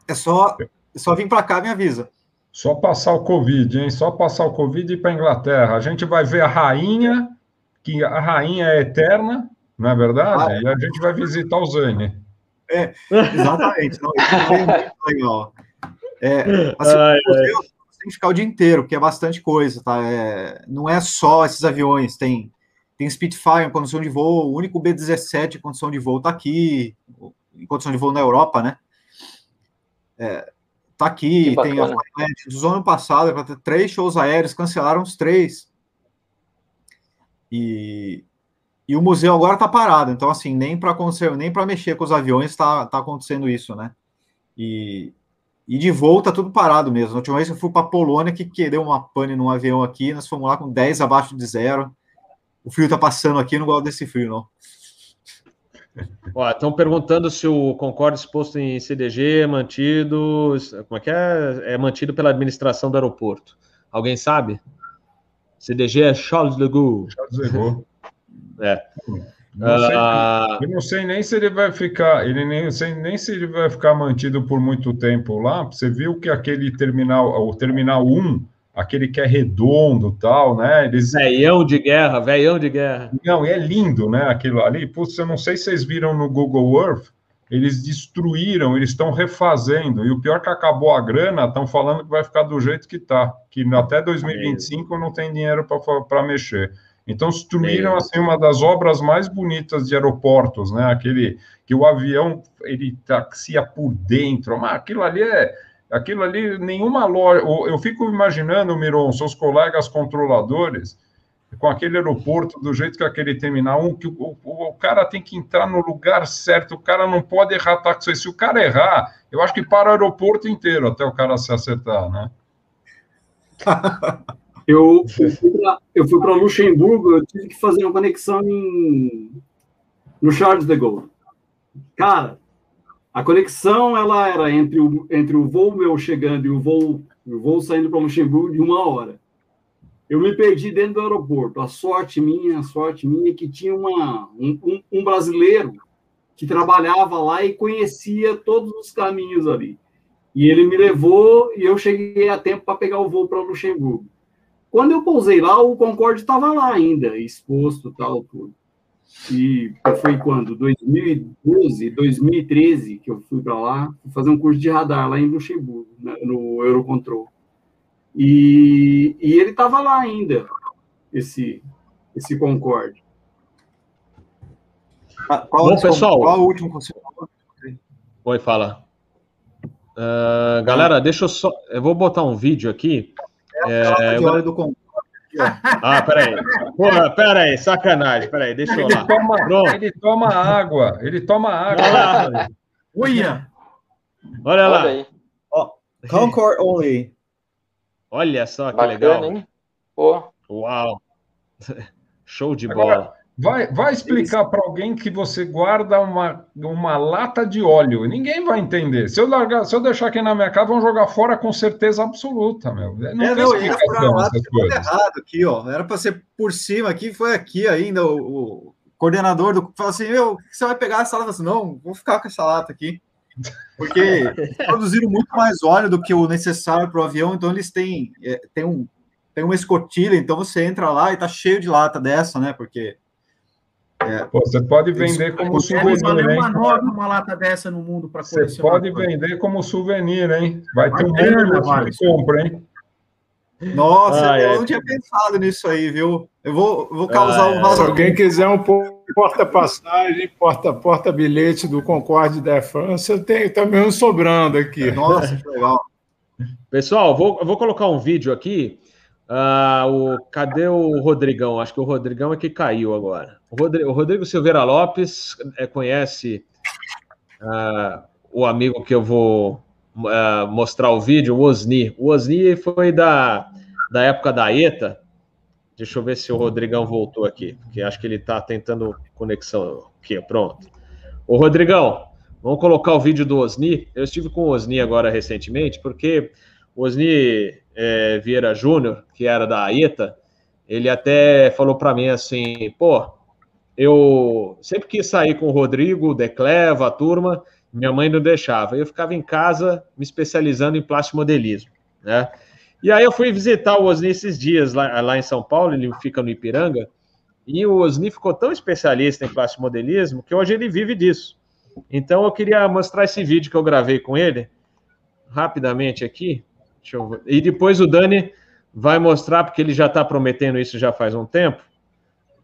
É só, é só vir para cá, me avisa. Só passar o Covid, hein? Só passar o Covid e ir para Inglaterra. A gente vai ver a rainha, que a rainha é eterna, não é verdade? Ah, é. E a gente vai visitar o Zane. É, exatamente. não, isso é muito legal. É, assim, ai, ai tem que ficar o dia inteiro, porque é bastante coisa, tá? É, não é só esses aviões, tem, tem Spitfire em condição de voo, o único B-17 em condição de voo tá aqui, em condição de voo na Europa, né? É, tá aqui, tem a dos ano passado, para ter três shows aéreos, cancelaram os três. E, e o museu agora tá parado, então assim, nem para nem para mexer com os aviões tá, tá acontecendo isso, né? E, e de volta, tudo parado mesmo. Na última vez eu fui para a Polônia, que, que deu uma pane num avião aqui, nós fomos lá com 10 abaixo de zero. O frio tá passando aqui, não gosto desse frio, não. Estão perguntando se o Concorde exposto em CDG é mantido. Como é que é? É mantido pela administração do aeroporto. Alguém sabe? CDG é Charles de Gaulle. Charles de Gaulle. É. Não sei, uh... Eu não sei nem se ele vai ficar, ele nem sei nem se ele vai ficar mantido por muito tempo lá. Você viu que aquele terminal, o terminal 1, aquele que é redondo, tal, né? Eles veião de guerra, veião de guerra. Não, é lindo, né? Aquilo ali. Putz, eu não sei se vocês viram no Google Earth. Eles destruíram, eles estão refazendo. E o pior é que acabou a grana, estão falando que vai ficar do jeito que está, que até 2025 não tem dinheiro para mexer. Então, destruíram assim, uma das obras mais bonitas de aeroportos, né? Aquele que o avião ele taxia por dentro, mas aquilo ali é. Aquilo ali, nenhuma loja. Eu fico imaginando, Miron, seus colegas controladores, com aquele aeroporto, do jeito que aquele terminal, um, que o, o, o, cara tem que entrar no lugar certo, o cara não pode errar táxi. Se o cara errar, eu acho que para o aeroporto inteiro até o cara se acertar, né? Eu, eu fui para Luxemburgo, eu tive que fazer uma conexão em, no Charles de Gaulle. Cara, a conexão ela era entre o, entre o voo meu chegando e o voo, o voo saindo para Luxemburgo de uma hora. Eu me perdi dentro do aeroporto. A sorte minha, a sorte minha é que tinha uma, um, um brasileiro que trabalhava lá e conhecia todos os caminhos ali. E ele me levou e eu cheguei a tempo para pegar o voo para Luxemburgo. Quando eu pousei lá, o Concorde estava lá ainda, exposto tal, tudo. E foi quando? 2012, 2013 que eu fui para lá, fazer um curso de radar lá em Luxemburgo, no Eurocontrol. E, e ele estava lá ainda, esse, esse Concorde. Ah, qual, Bom, pessoal, qual o último conselho? Oi, fala. Uh, galera, deixa eu só. Eu vou botar um vídeo aqui. É, agora... do Ah, peraí. Porra, peraí, sacanagem. Peraí, deixa eu ele lá. Toma, ele toma água. Ele toma água. Olha, Olha lá. Olha oh, Concord only. Olha só que Bacana, legal. Hein? Pô. Uau. Show de Agora, bola. Vai, vai explicar para alguém que você guarda uma, uma lata de óleo. Ninguém vai entender. Se eu, largar, se eu deixar aqui na minha casa, vão jogar fora com certeza absoluta, meu. Não é, não, essas coisas. errado aqui, ó. Era para ser por cima aqui, foi aqui ainda. O, o coordenador do falou assim: meu, você vai pegar essa lata? Assim, não, vou ficar com essa lata aqui. Porque produziram muito mais óleo do que o necessário para o avião, então eles têm, é, têm, um, tem uma escotilha, então você entra lá e tá cheio de lata dessa, né? Porque é. Pô, você pode vender como souvenir. Hein? Uma, nova, uma lata dessa no mundo para Você pode vender como souvenir, hein? Vai ter um monte de compra, hein? Nossa, ah, eu é. não tinha pensado nisso aí, viu? Eu vou, vou causar ah, um vazamento. Se alguém quiser um porta-passagem, porta-bilhete do Concorde da França, eu tenho também um sobrando aqui. Nossa, que legal. Pessoal, vou, vou colocar um vídeo aqui. Uh, o, cadê o Rodrigão? Acho que o Rodrigão é que caiu agora. O Rodrigo, o Rodrigo Silveira Lopes é, conhece uh, o amigo que eu vou uh, mostrar o vídeo, o Osni. O Osni foi da, da época da ETA. Deixa eu ver se o Rodrigão voltou aqui, porque acho que ele está tentando conexão. Aqui, pronto. O Rodrigão, vamos colocar o vídeo do Osni. Eu estive com o Osni agora recentemente, porque o Osni é, Vieira Júnior, que era da ETA, ele até falou para mim assim, pô, eu sempre quis sair com o Rodrigo, o Decleva, a turma, minha mãe não deixava. Eu ficava em casa me especializando em plástico modelismo, né? E aí eu fui visitar o Osni esses dias lá, lá em São Paulo, ele fica no Ipiranga, e o Osni ficou tão especialista em plástico modelismo que hoje ele vive disso. Então eu queria mostrar esse vídeo que eu gravei com ele, rapidamente aqui. E depois o Dani vai mostrar, porque ele já está prometendo isso já faz um tempo,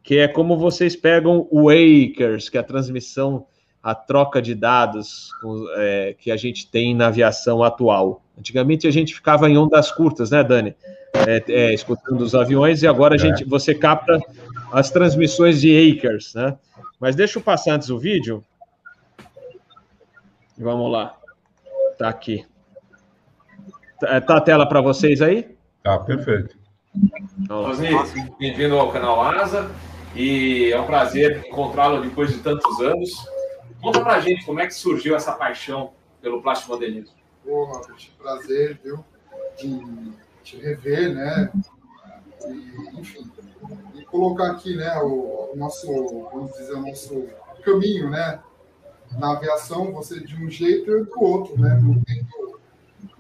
que é como vocês pegam o Acres, que é a transmissão, a troca de dados é, que a gente tem na aviação atual. Antigamente a gente ficava em ondas curtas, né, Dani? É, é, escutando os aviões, e agora a gente, você capta as transmissões de Acres, né? Mas deixa eu passar antes o vídeo. Vamos lá. Tá aqui. Tá, tá a tela para vocês aí? Tá, perfeito. Osni, bem-vindo ao canal Asa. E é um prazer encontrá-lo depois de tantos anos. Conta pra gente como é que surgiu essa paixão pelo plástico modelismo. Porra, prazer, viu? De te rever, né? E, enfim, e colocar aqui, né, o, o, nosso, vamos dizer, o nosso caminho, né? Na aviação, você de um jeito e do outro, né? Não tendo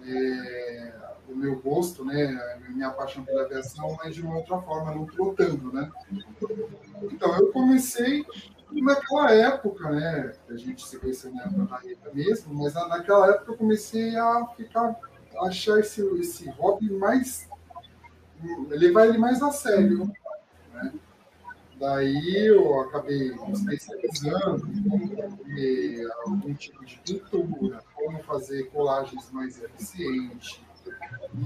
é, o meu gosto, né? Minha paixão pela aviação, mas de uma outra forma, não trotando, né? Então, eu comecei naquela época, né? A gente se conheceu na Rita mesmo, mas naquela época eu comecei a ficar, a achar esse, esse hobby mais. levar ele mais a sério, né? Daí eu acabei especializando em algum tipo de pintura, como fazer colagens mais eficientes.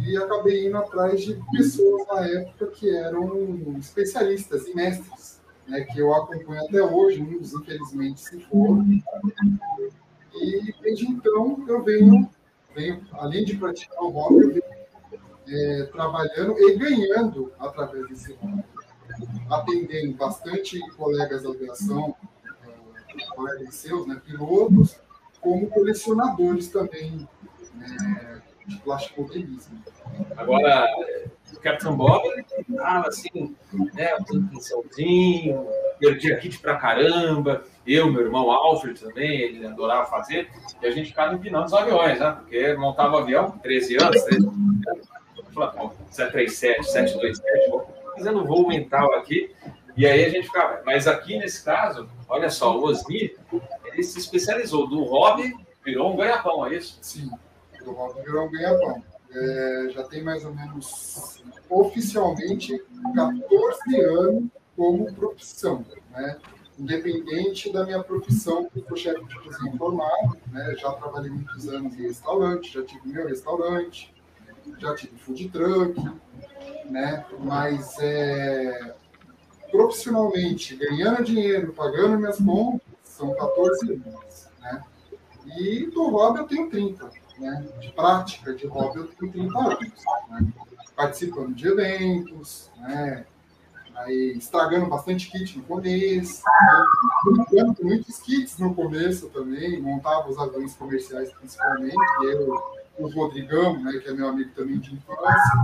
E acabei indo atrás de pessoas na época que eram especialistas e mestres né, que eu acompanho até hoje, uns infelizmente se foram. E desde então eu venho, venho além de praticar o hobby, eu venho é, trabalhando e ganhando através desse hobby. Atendendo bastante colegas da aviação, é, colegas seus, né, pilotos, como colecionadores também né, de plástico modelismo. Agora, Captain Bob tava assim, né, tudo pincelzinho, perdia kit pra caramba. Eu, meu irmão Alfred também, ele adorava fazer, e a gente ficava empinando os aviões, né? Porque montava o avião, 13 anos, 13 anos. Falei, 737, 727, fazendo voo mental aqui. E aí a gente ficava. Mas aqui nesse caso, olha só, o Osni, ele se especializou do hobby, virou um ganha-pão, é isso? Sim, do hobby virou um ganha-pão. É, já tem mais ou menos oficialmente 14 anos como profissão, né? Independente da minha profissão, eu sou chefe de cozinha formado, né? Já trabalhei muitos anos em restaurante, já tive meu restaurante, já tive food truck, né? Mas é, profissionalmente, ganhando dinheiro, pagando minhas contas, são 14 anos, né? E do hobby eu tenho 30, né? De prática de hobby eu tenho 30 anos, né? Participando de eventos, né? Aí, estragando bastante kit no começo, né? muitos kits no começo também, montava os aviões comerciais principalmente, eu, o Rodrigão, né, que é meu amigo também de infância,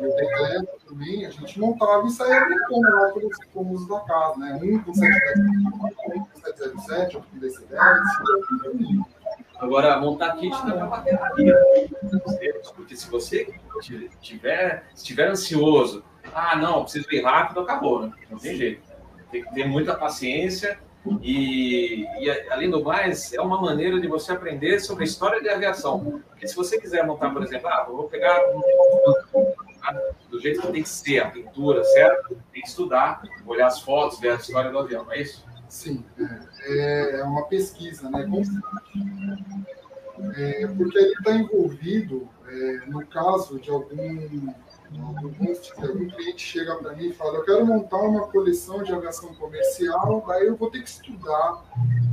e o Decleto também, a gente montava e saía brincando lá pelos cômodos da casa, né? Um com 710, um com 707, outro com DC10. Agora, montar kit não é uma terapia, porque se você tiver, estiver ansioso, ah, não, preciso ir rápido, acabou, né? Não tem jeito. Tem que ter muita paciência e, e, além do mais, é uma maneira de você aprender sobre a história de aviação. Porque se você quiser montar, por exemplo, ah, vou pegar do jeito que tem que ser, a pintura, certo? Tem que estudar, olhar as fotos, ver a história do avião, é isso? Sim, é, é uma pesquisa, né? É, porque ele está envolvido, é, no caso de algum, algum, algum cliente chega para mim e fala, eu quero montar uma coleção de aviação comercial, daí eu vou ter que estudar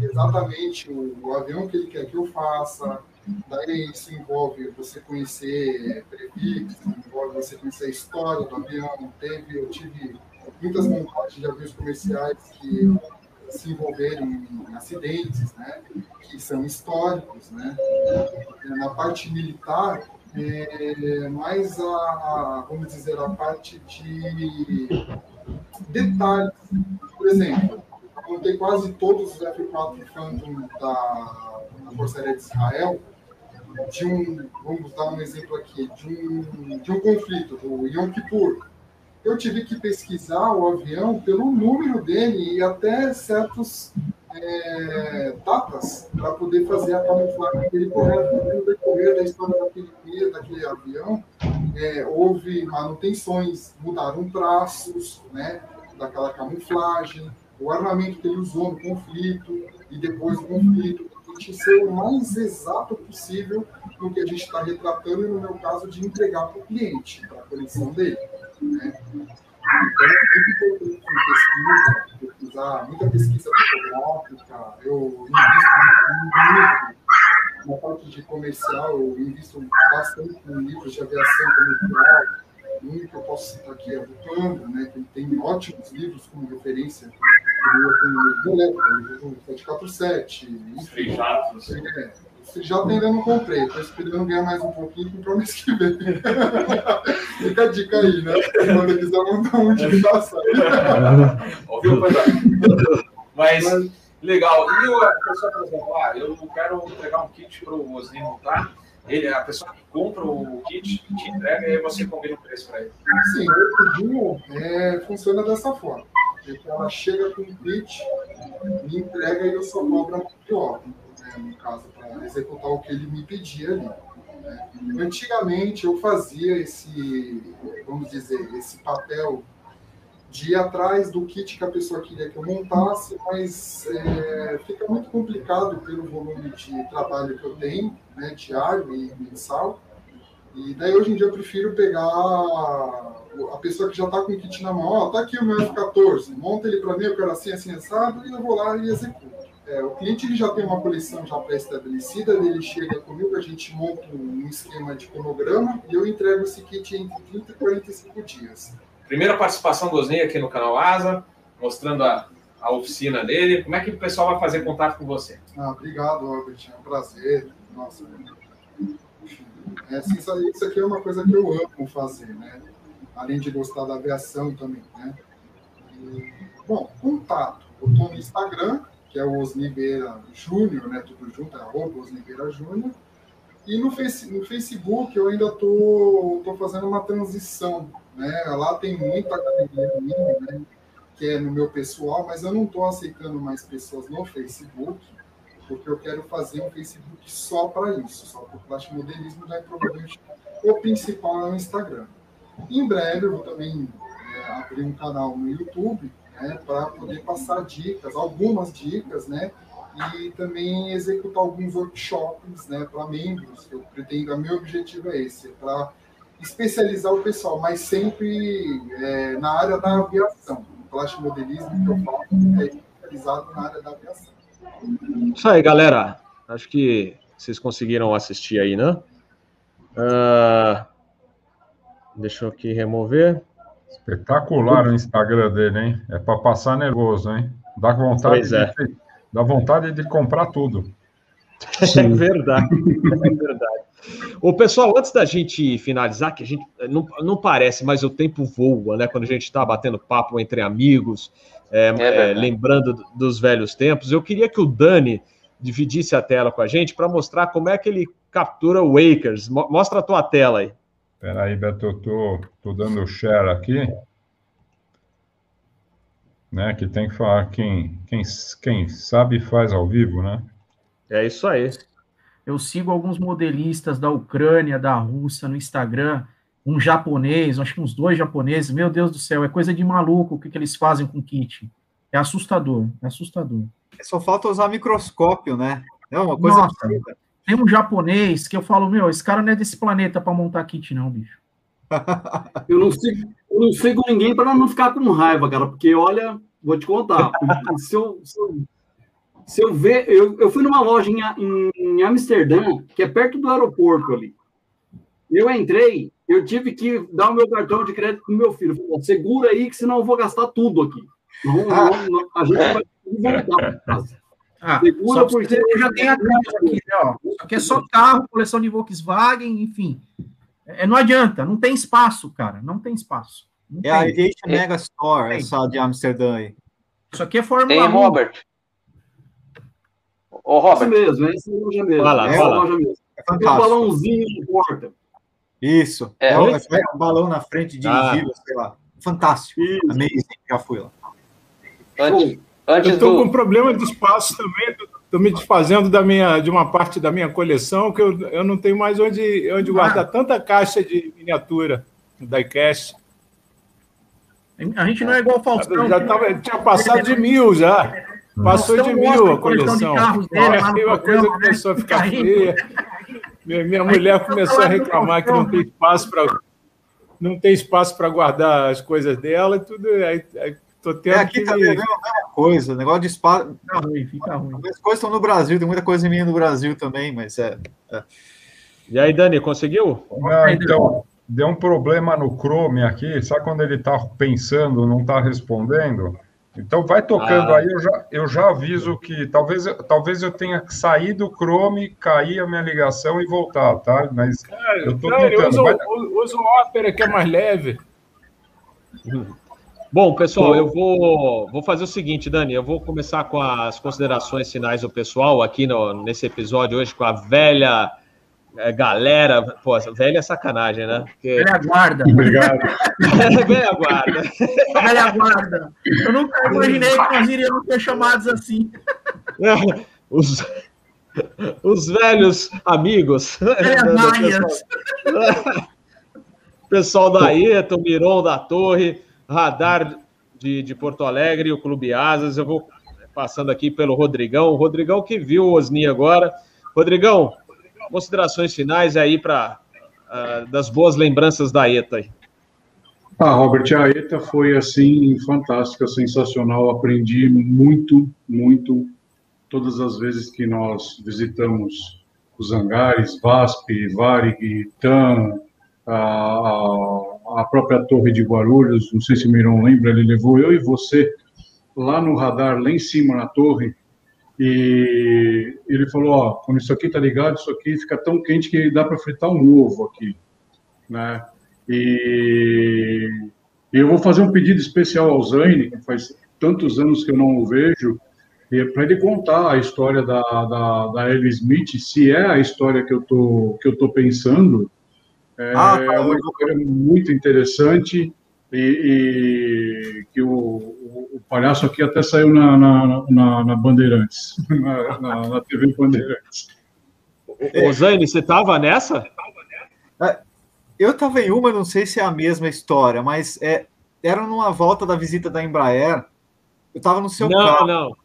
exatamente o, o avião que ele quer que eu faça, Daí isso envolve você conhecer prefixos, envolve você conhecer a história do avião. Teve, eu tive muitas montagens de aviões comerciais que se envolveram em acidentes, né, que são históricos, né. Na parte militar, é mais a, a, vamos dizer, a parte de detalhes. Por exemplo, eu montei quase todos os F-4 Phantom da, da Força Aérea de Israel, de um, vamos dar um exemplo aqui, de um, de um conflito, do Yom Kippur. Eu tive que pesquisar o avião pelo número dele e até certas é, datas para poder fazer a camuflagem dele correta. No decorrer da história daquele, daquele avião, é, houve manutenções, mudaram traços né, daquela camuflagem, o armamento que ele usou no conflito e depois do conflito, gente ser o mais exato possível no que a gente está retratando e, no meu caso, de entregar para o cliente, para a coleção dele. Né? Então, importante pesquisa, pesquisar, muita pesquisa fotográfica, eu invisto muito na parte de comercial, eu invisto bastante em livros de aviação comercial, um que eu posso citar aqui é o Panda, né, que tem ótimos livros como referência o 747. Frijatos. É, Frijato ainda não comprei, estou esperando ganhar mais um pouquinho para o mês que vem. Fica a dica aí, né? Quando quiser montar um de imitação. Ouviu, Mas, legal. E a pessoa, por exemplo, ah, eu quero entregar um kit para o Osni montar. Ele, a pessoa que compra o kit te entrega e você combina o preço para ele. Sim, o é, funciona dessa forma. Então ela chega com um kit, me entrega e eu só cobro a obra, né, no caso, para executar o que ele me pedia ali. Né. Antigamente eu fazia esse, vamos dizer, esse papel de ir atrás do kit que a pessoa queria que eu montasse, mas é, fica muito complicado pelo volume de trabalho que eu tenho, né, diário e mensal. E daí hoje em dia eu prefiro pegar a pessoa que já está com o kit na mão, ó, tá aqui o meu F14, monta ele para mim, eu quero assim, assim, assado, e eu vou lá e executo. É, o cliente ele já tem uma coleção já pré-estabelecida, ele chega comigo, a gente monta um esquema de cronograma e eu entrego esse kit entre 30 e 45 dias. Primeira participação do Osnei aqui no canal Asa, mostrando a, a oficina dele. Como é que o pessoal vai fazer contato com você? Ah, obrigado, Albert. É um prazer. Nossa, é, assim, isso aqui é uma coisa que eu amo fazer, né? além de gostar da aviação também, né? E, bom, contato. Eu estou no Instagram, que é o Osniveira Júnior, né? Tudo junto, é arroba Osniveira Júnior. E no, face, no Facebook eu ainda estou tô, tô fazendo uma transição, né? Lá tem muita academia minha, né? que é no meu pessoal, mas eu não estou aceitando mais pessoas no Facebook, porque eu quero fazer um Facebook só para isso, só para o plástico modelismo, daí provavelmente o principal é o Instagram. em breve eu vou também é, abrir um canal no YouTube, né, para poder passar dicas, algumas dicas, né, e também executar alguns workshops, né, para membros. Eu pretendo, meu objetivo é esse, para especializar o pessoal, mas sempre é, na área da aviação. O plástico modelismo que eu faço é especializado na área da aviação. Isso aí, galera. Acho que vocês conseguiram assistir aí, né? Uh, deixa eu aqui remover. Espetacular o Instagram dele, hein? É para passar nervoso, hein? Dá vontade, de, é. dá vontade de comprar tudo. É verdade, é verdade. O pessoal, antes da gente finalizar, que a gente não, não parece, mas o tempo voa, né? Quando a gente está batendo papo entre amigos, é, é, lembrando dos velhos tempos, eu queria que o Dani dividisse a tela com a gente para mostrar como é que ele captura o Wakers. Mostra a tua tela aí. Espera aí, Beto, eu tô, tô dando share aqui. Né, que tem que falar quem, quem, quem sabe faz ao vivo, né? É isso aí. Eu sigo alguns modelistas da Ucrânia, da Rússia no Instagram, um japonês, acho que uns dois japoneses. Meu Deus do céu, é coisa de maluco o que, que eles fazem com kit. É assustador, é assustador. Só falta usar microscópio, né? É uma coisa. Nossa, tem um japonês que eu falo, meu, esse cara não é desse planeta para montar kit, não, bicho. eu, não sigo, eu não sigo ninguém para não ficar com raiva, cara, porque olha, vou te contar. se eu, se eu se eu ver, eu, eu fui numa loja em, em, em Amsterdã, que é perto do aeroporto ali. Eu entrei, eu tive que dar o meu cartão de crédito pro meu filho. Falei, segura aí, que senão eu vou gastar tudo aqui. Não, não, não, a gente vai voltar para casa. Ah, Segura porque eu já tenho a caixa aqui, né, ó. Aqui é só carro, coleção de Volkswagen, enfim. É, não adianta, não tem espaço, cara. Não tem espaço. Não é tem. a Aviation Mega Store, essa de Amsterdã aí. Isso aqui é Fórmula tem, 1. Robert. Ô, Robert. Esse mesmo, é esse loja mesmo. Vai lá, é vai loja mesmo. É fantástico. Tem um balãozinho de porta. Isso. É, é, um, balão na frente dirigível, ah. sei lá. Fantástico. Isso. Amazing, já fui lá. Antes, antes eu estou do... com problema de espaço também. Estou me desfazendo da minha, de uma parte da minha coleção que eu, eu não tenho mais onde, onde guardar ah. tanta caixa de miniatura diecast. A gente não é igual o Faustão. Já tava, tinha passado de mil já. Passou de mil a coleção. Aí a coisa né? começou a ficar feia. Minha, minha mulher começou a reclamar que não tem espaço para não tem espaço para guardar as coisas dela e tudo. Aí, aí tô tendo é, aqui que... também é a mesma coisa, negócio de espaço. Fica ruim, fica ruim. As coisas estão no Brasil, tem muita coisa minha no Brasil também, mas é. é. E aí, Dani, conseguiu? Ah, então, deu um problema no Chrome aqui. Sabe quando ele está pensando, não está respondendo? Então vai tocando ah. aí, eu já, eu já aviso que talvez, talvez eu tenha que sair do Chrome, cair a minha ligação e voltar, tá? Mas cara, eu tô cara, tentando. Usa, vai... usa o Opera que é mais leve. Bom, pessoal, eu vou, vou fazer o seguinte, Dani, eu vou começar com as considerações finais do pessoal aqui no, nesse episódio hoje com a velha é, galera, pô, velha sacanagem, né? Porque... Velha guarda. Obrigado. velha guarda. velha guarda. Eu nunca imaginei que nós iríamos ser chamados assim. É, os, os velhos amigos. Velhas Pessoal da ETA, o Miron da Torre, Radar de, de Porto Alegre, o Clube Asas. Eu vou passando aqui pelo Rodrigão. O Rodrigão que viu o Osni agora. Rodrigão, considerações finais aí para uh, ah, das boas lembranças da ETA. Ah, Robert, a ETA foi assim fantástica, sensacional. Aprendi muito, muito todas as vezes que nós visitamos os hangares, VASP, Varig, TAM, a, a própria Torre de Guarulhos. Não sei se o Miron lembra, ele levou eu e você lá no radar, lá em cima na torre, e ele falou, ó, quando isso aqui tá ligado, isso aqui fica tão quente que dá para fritar um ovo aqui, né? E, eu vou fazer um pedido especial ao Zaine, que faz tantos anos que eu não o vejo, para ele contar a história da, da, da Ellie Smith, se é a história que eu tô, que eu tô pensando. É ah, tá. uma história muito interessante e, e que o, o palhaço aqui até saiu na, na, na, na Bandeirantes, na, na, na, TV Bandeirantes. Ô, Zane, você estava nessa? É, eu estava em uma, não sei se é a mesma história, mas é, era numa volta da visita da Embraer. Eu estava no seu não, carro. Não,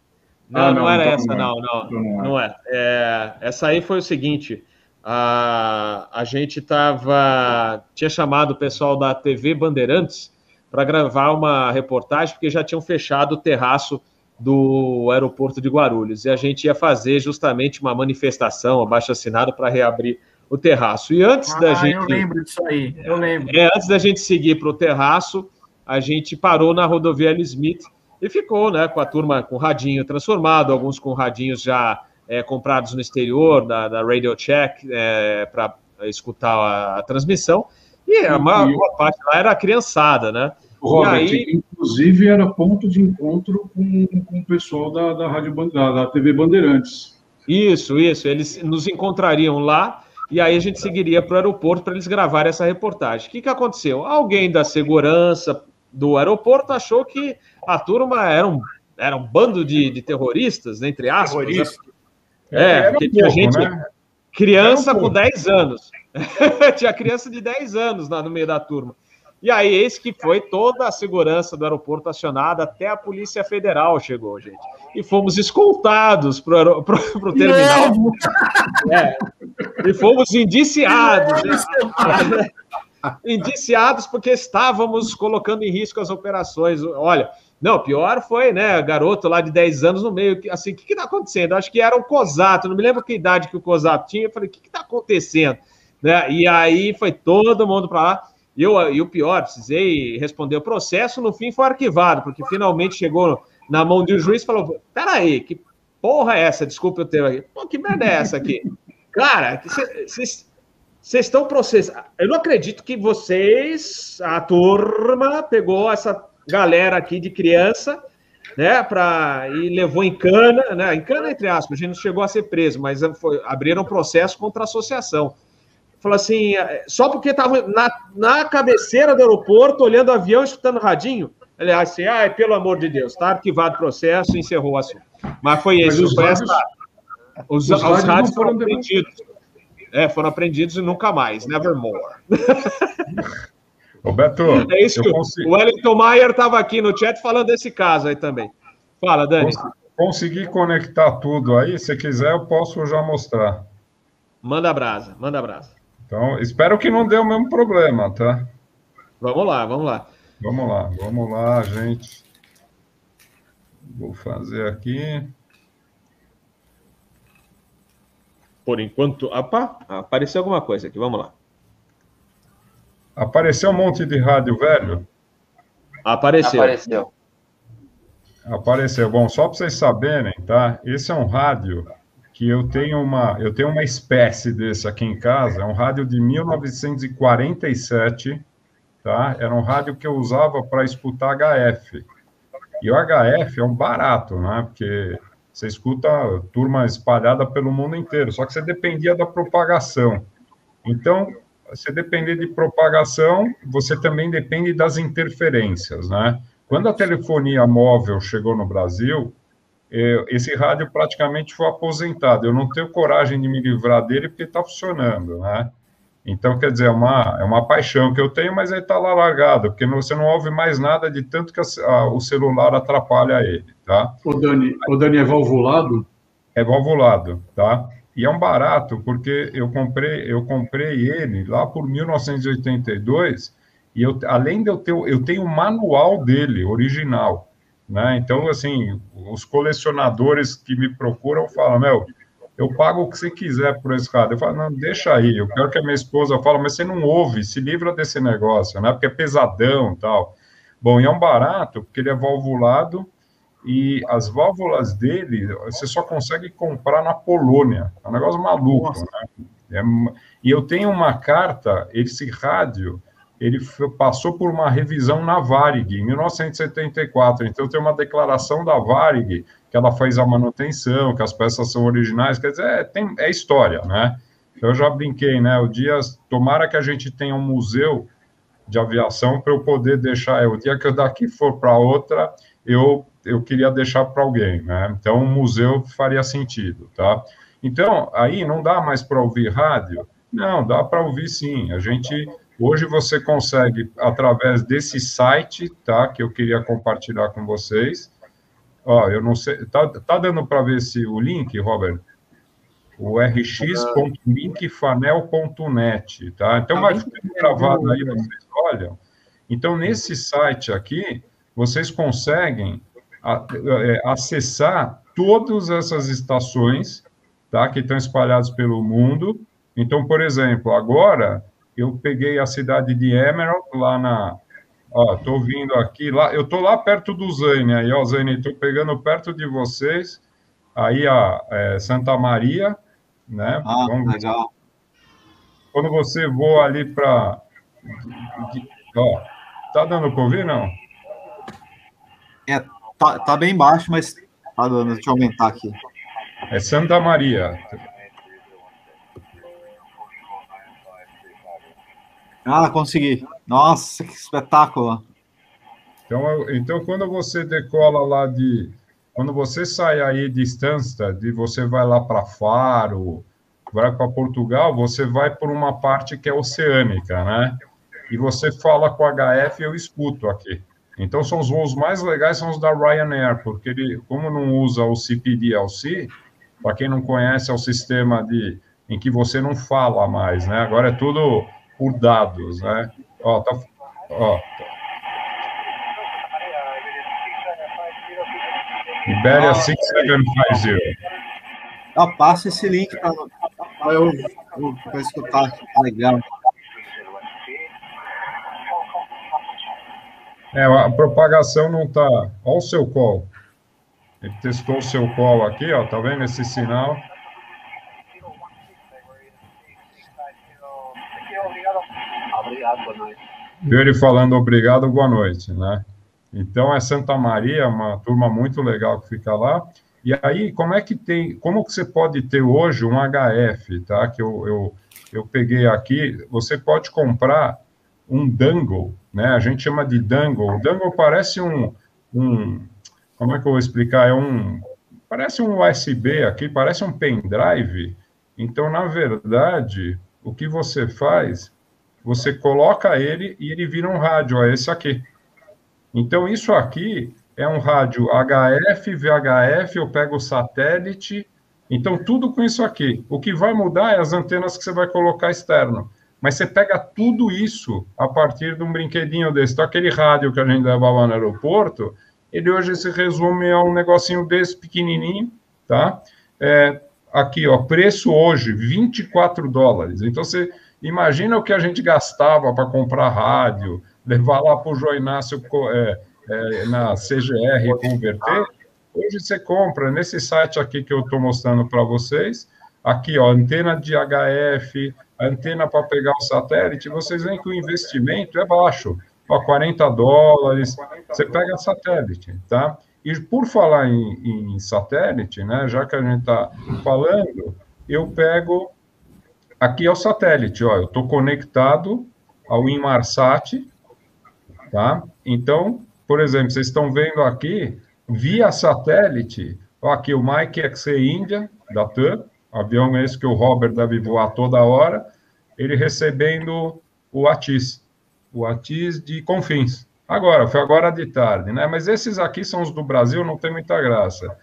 não, ah, não, não, era então essa, não, não, não, não é. é. Essa aí foi o seguinte: a, a gente tava, tinha chamado o pessoal da TV Bandeirantes para gravar uma reportagem, porque já tinham fechado o terraço do aeroporto de Guarulhos. E a gente ia fazer justamente uma manifestação, abaixo assinado, para reabrir o terraço. E antes ah, da gente. Eu lembro disso aí, eu lembro. É, antes da gente seguir para o terraço, a gente parou na rodovia L. Smith e ficou né, com a turma com radinho transformado, alguns com radinhos já é, comprados no exterior, da, da Radio Check, é, para escutar a, a, transmissão, e a maior, maior parte lá era a criançada, né? Robert, aí... inclusive era ponto de encontro com, com o pessoal da, da, Rádio, da, da TV Bandeirantes. Isso, isso. Eles nos encontrariam lá e aí a gente seguiria para o aeroporto para eles gravarem essa reportagem. O que, que aconteceu? Alguém da segurança do aeroporto achou que a turma era um, era um bando de, de terroristas, entre aspas. Né? Terrorista. Né? É, porque tinha gente. Né? Criança um com 10 anos. tinha criança de 10 anos lá no meio da turma. E aí, eis que foi toda a segurança do aeroporto acionada, até a Polícia Federal chegou, gente. E fomos escoltados para o terminal. É, e fomos indiciados. Né? indiciados porque estávamos colocando em risco as operações. Olha, não, pior foi, né, garoto lá de 10 anos no meio, assim, o que está acontecendo? Acho que era o Cosato, não me lembro que idade que o Cosato tinha, eu falei, o que está acontecendo? Né? E aí foi todo mundo para lá, e, eu, e o pior, precisei responder o processo, no fim foi arquivado, porque finalmente chegou na mão de um juiz e falou, peraí, que porra é essa? Desculpa o termo aqui. Pô, que merda é essa aqui? Cara, vocês estão processando. Eu não acredito que vocês, a turma, pegou essa galera aqui de criança, né, para e levou em cana, né, em cana entre aspas, a gente não chegou a ser preso, mas foi, abriram processo contra a associação. Falou assim, é, só porque estava na, na cabeceira do aeroporto, olhando o avião, escutando radinho. Aliás, assim, ai, pelo amor de Deus, está arquivado o processo, encerrou o assunto. Mas foi isso, mas foi essa, os, os, os rádios foram apreendidos. É, foram apreendidos e nunca mais, nevermore. Roberto, é isso que consigo... o Wellington Maier estava aqui no chat falando desse caso aí também. Fala, Dani. Consegui conectar tudo aí, se quiser eu posso já mostrar. Manda brasa, manda brasa. Então, espero que não dê o mesmo problema, tá? Vamos lá, vamos lá. Vamos lá, vamos lá, gente. Vou fazer aqui. Por enquanto, opa, apareceu alguma coisa aqui, vamos lá. Apareceu um monte de rádio velho? Apareceu. Apareceu. Apareceu. Bom, só para vocês saberem, tá? Esse é um rádio que eu tenho uma, eu tenho uma espécie desse aqui em casa, é um rádio de 1947, tá? Era um rádio que eu usava para escutar HF. E o HF é um barato, né? Porque você escuta turma espalhada pelo mundo inteiro, só que você dependia da propagação. Então, você depender de propagação, você também depende das interferências, né? Quando a telefonia móvel chegou no Brasil, é, esse rádio praticamente foi aposentado. Eu não tenho coragem de me livrar dele porque está funcionando, né? Então, quer dizer, é uma, é uma paixão que eu tenho, mas ele está lá largado, porque você não ouve mais nada de tanto que a, a, o celular atrapalha ele, tá? O Dani, o Dani é valvulado? É valvulado, tá? E é um barato, porque eu comprei, eu comprei ele lá por 1982, e eu, além de eu ter, eu tenho o manual dele, original, né? Então, assim, os colecionadores que me procuram falam, meu, eu pago o que você quiser por esse rádio. Eu falo, não, deixa aí. Eu quero que a minha esposa fale, mas você não ouve, se livra desse negócio, né? Porque é pesadão tal. Bom, e é um barato, porque ele é valvulado, e as válvulas dele você só consegue comprar na Polônia. É um negócio maluco, né? É, e eu tenho uma carta, esse rádio, ele passou por uma revisão na Varig, em 1974. Então, tem uma declaração da Varig que ela faz a manutenção, que as peças são originais. Quer dizer, é, tem, é história, né? Eu já brinquei, né? O dia, tomara que a gente tenha um museu de aviação para eu poder deixar. É, o dia que eu daqui for para outra, eu, eu queria deixar para alguém, né? Então, o museu faria sentido, tá? Então, aí não dá mais para ouvir rádio? Não, dá para ouvir sim. A gente hoje você consegue através desse site, tá? Que eu queria compartilhar com vocês. Ó, eu não sei, tá, tá dando para ver se o link, Robert? O rx.linkfanel.net, tá? Então vai ficar gravado aí, vocês olham. Então, nesse site aqui, vocês conseguem é, acessar todas essas estações, tá? Que estão espalhadas pelo mundo. Então, por exemplo, agora eu peguei a cidade de Emerald, lá na. Ó, tô vindo aqui, lá, eu tô lá perto do Zane, aí, ó, Zane, tô pegando perto de vocês, aí a é, Santa Maria, né? Ah, Vamos, legal. Quando você voa ali para. Ó, tá dando para ouvir, não? É, tá, tá bem baixo, mas tá dando, deixa eu aumentar aqui. É Santa Maria. Ah, consegui. Nossa, que espetáculo. Então, então quando você decola lá de. Quando você sai aí de Stansted, e você vai lá para Faro, vai para Portugal, você vai por uma parte que é oceânica, né? E você fala com HF, eu escuto aqui. Então, são os voos mais legais, são os da Ryanair, porque ele, como não usa o CPDLC, para quem não conhece, é o sistema de, em que você não fala mais, né? Agora é tudo por dados, né? Ó, tá, ó. Ibéria ah, 6750. Ah, passa esse link para eu, eu, escutar. Legal. É, a propagação não está. Olha o seu call. Ele testou o seu call aqui, ó. Tá vendo esse sinal? Viu ele falando obrigado, boa noite, né? Então é Santa Maria, uma turma muito legal que fica lá. E aí, como é que tem, como que você pode ter hoje um HF, tá? Que eu, eu, eu peguei aqui, você pode comprar um dangle, né? A gente chama de dangle. O dangle parece um, um como é que eu vou explicar? É um, parece um USB aqui, parece um pendrive. Então, na verdade, o que você faz você coloca ele e ele vira um rádio, é esse aqui. Então, isso aqui é um rádio HF, VHF, eu pego o satélite, então tudo com isso aqui. O que vai mudar é as antenas que você vai colocar externo. Mas você pega tudo isso a partir de um brinquedinho desse. Então, aquele rádio que a gente levava no aeroporto, ele hoje se resume a um negocinho desse pequenininho, tá? É, aqui, ó, preço hoje, 24 dólares. Então, você Imagina o que a gente gastava para comprar rádio, levar lá para o João Inácio é, é, na CGR converter. Hoje você compra nesse site aqui que eu estou mostrando para vocês. Aqui, ó, antena de HF, antena para pegar o satélite. Vocês veem que o investimento é baixo. Ó, 40 dólares, você pega satélite, tá? E por falar em, em satélite, né, já que a gente está falando, eu pego Aqui é o satélite, ó, eu estou conectado ao Inmarsat, tá? Então, por exemplo, vocês estão vendo aqui, via satélite, ó, aqui o Mike XC India, da TAM, avião esse que o Robert deve voar toda hora, ele recebendo o ATIS, o ATIS de Confins. Agora, foi agora de tarde, né? Mas esses aqui são os do Brasil, não tem muita graça.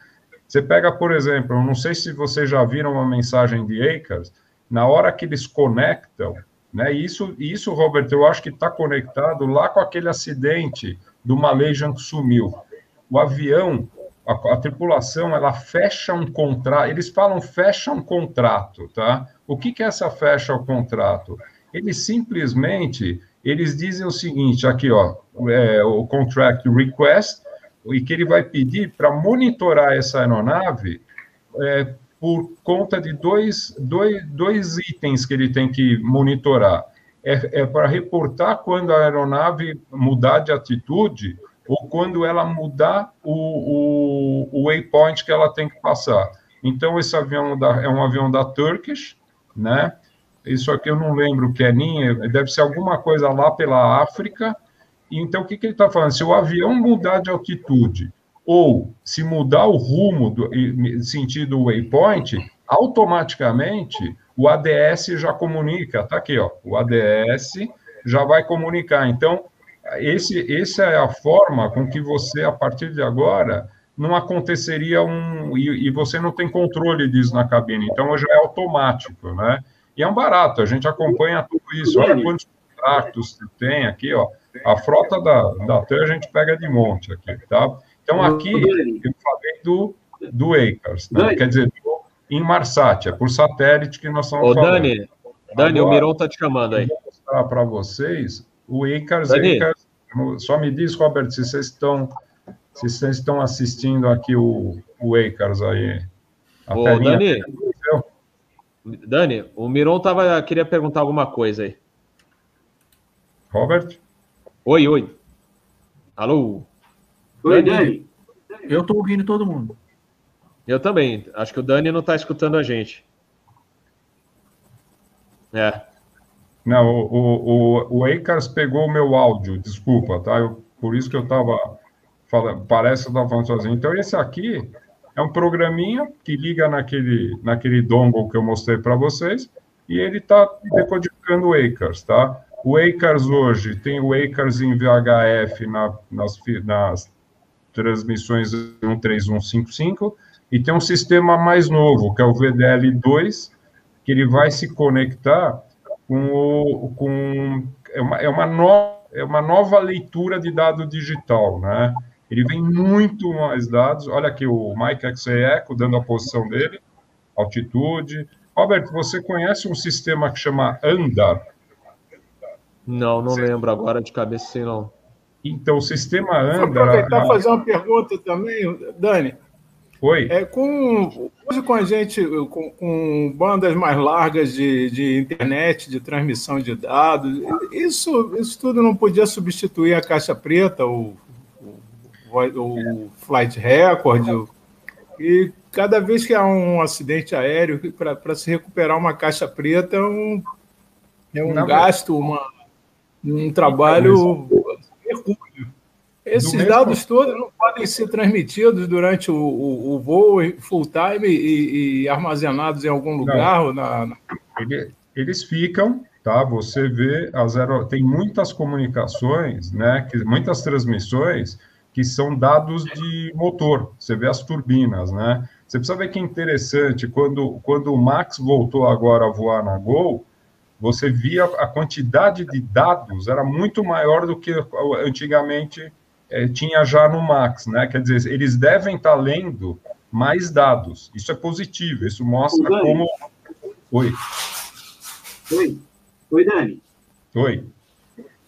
Você pega, por exemplo, não sei se vocês já viram uma mensagem de Acres, na hora que eles conectam, né? Isso, isso, Robert, eu acho que está conectado lá com aquele acidente do Malaysian que sumiu. O avião, a, a, tripulação, ela fecha um contrato. Eles falam fecha um contrato, tá? O que, que é essa fecha o contrato? Eles simplesmente eles dizem o seguinte, aqui, ó, é, o contract request, e que ele vai pedir para monitorar essa aeronave é, por conta de dois, dois, dois itens que ele tem que monitorar. É, é para reportar quando a aeronave mudar de atitude ou quando ela mudar o, o, o waypoint que ela tem que passar. Então, esse avião da, é um avião da Turkish, né? isso aqui eu não lembro o que é ninho, deve ser alguma coisa lá pela África. Então, o que, que ele está falando? Se o avião mudar de altitude ou se mudar o rumo do sentido waypoint, automaticamente o ADS já comunica. Tá aqui, ó. O ADS já vai comunicar. Então, esse, essa é a forma com que você, a partir de agora, não aconteceria um. E, e, você não tem controle disso na cabine, então já é automático, né? E é um barato, a gente acompanha tudo isso. Olha quantos contratos tem aqui, ó. A frota da, da TAM a gente pega de monte aqui, tá? Então aqui eu falei do, do Acres, né? quer dizer, do, em Marsat, é por satélite que nós estamos Ô, falando. Dani, Dani, Agora, o Miron está te chamando aí. Vou mostrar para vocês o Acres, Acres. Só me diz, Robert, se vocês estão se vocês estão assistindo aqui o, o Acres aí. A Ô, Dani, Dani, o Miron tava, queria perguntar alguma coisa aí. Robert? Oi, oi. Alô? Oi, Dani. Dani. Eu estou ouvindo todo mundo. Eu também. Acho que o Dani não está escutando a gente. É. Não, o, o, o Acres pegou o meu áudio, desculpa, tá? Eu, por isso que eu estava falando, parece que eu estava falando sozinho. Então, esse aqui é um programinha que liga naquele, naquele dongle que eu mostrei para vocês e ele está decodificando o Acres, tá? O Acres hoje tem o Acres em VHF na, nas, nas transmissões 13155 e tem um sistema mais novo, que é o VDL2, que ele vai se conectar com, o, com é, uma, é, uma no, é uma nova leitura de dado digital, né? Ele vem muito mais dados. Olha aqui o Mike XAECO dando a posição dele, altitude. Robert, você conhece um sistema que chama ANDAR? Não, não lembro agora de cabeça, sim, não. Então, o sistema ANDAR... Vou aproveitar e fazer uma pergunta também, Dani. Oi. É, com, hoje com a gente, com, com bandas mais largas de, de, internet, de transmissão de dados, isso, isso tudo não podia substituir a caixa preta, o, o, o flight record, o, e cada vez que há um acidente aéreo, para se recuperar uma caixa preta é um, é um gasto, uma, um trabalho hercúleo. Esses dados todos não podem ser transmitidos durante o, o, o voo full time e, e, armazenados em algum lugar? Na, na... Eles ficam, tá? Você vê as aero... tem muitas comunicações, né? Que, muitas transmissões que são dados de motor. Você vê as turbinas, né? Você precisa ver que é interessante quando quando o Max voltou agora a voar na Gol, você via a quantidade de dados era muito maior do que antigamente é, tinha já no Max, né? Quer dizer, eles devem estar tá lendo mais dados. Isso é positivo, isso mostra Oi, como. Oi. Oi. Oi, Dani. Oi.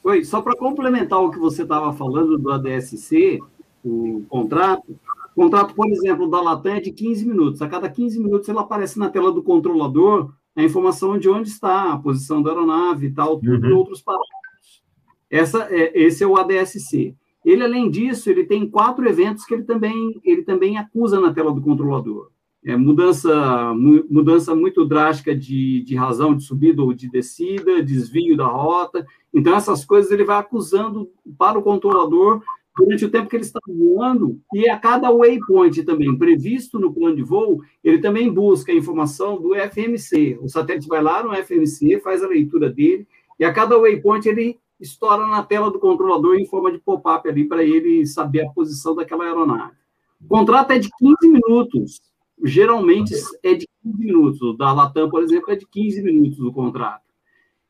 Oi, só para complementar o que você estava falando do ADSC, o contrato, o contrato, por exemplo, da Latam é de 15 minutos. A cada 15 minutos ele aparece na tela do controlador a informação de onde está, a posição da aeronave e tal, tudo uhum. outros parâmetros. Essa é, esse é o ADSC. Ele, além disso, ele tem quatro eventos que ele também, ele também acusa na tela do controlador. É, mudança, mudança muito drástica de, de razão de subida ou de descida, desvio da rota. Então, essas coisas ele vai acusando para o controlador durante o tempo que ele está voando, e a cada waypoint também previsto no plano de voo, ele também busca a informação do FMC. O satélite vai lá no FMC, faz a leitura dele, e a cada waypoint ele estoura na tela do controlador em forma de pop-up ali para ele saber a posição daquela aeronave. O contrato é de 15 minutos. Geralmente é de 15 minutos. O da Latam, por exemplo, é de 15 minutos o contrato.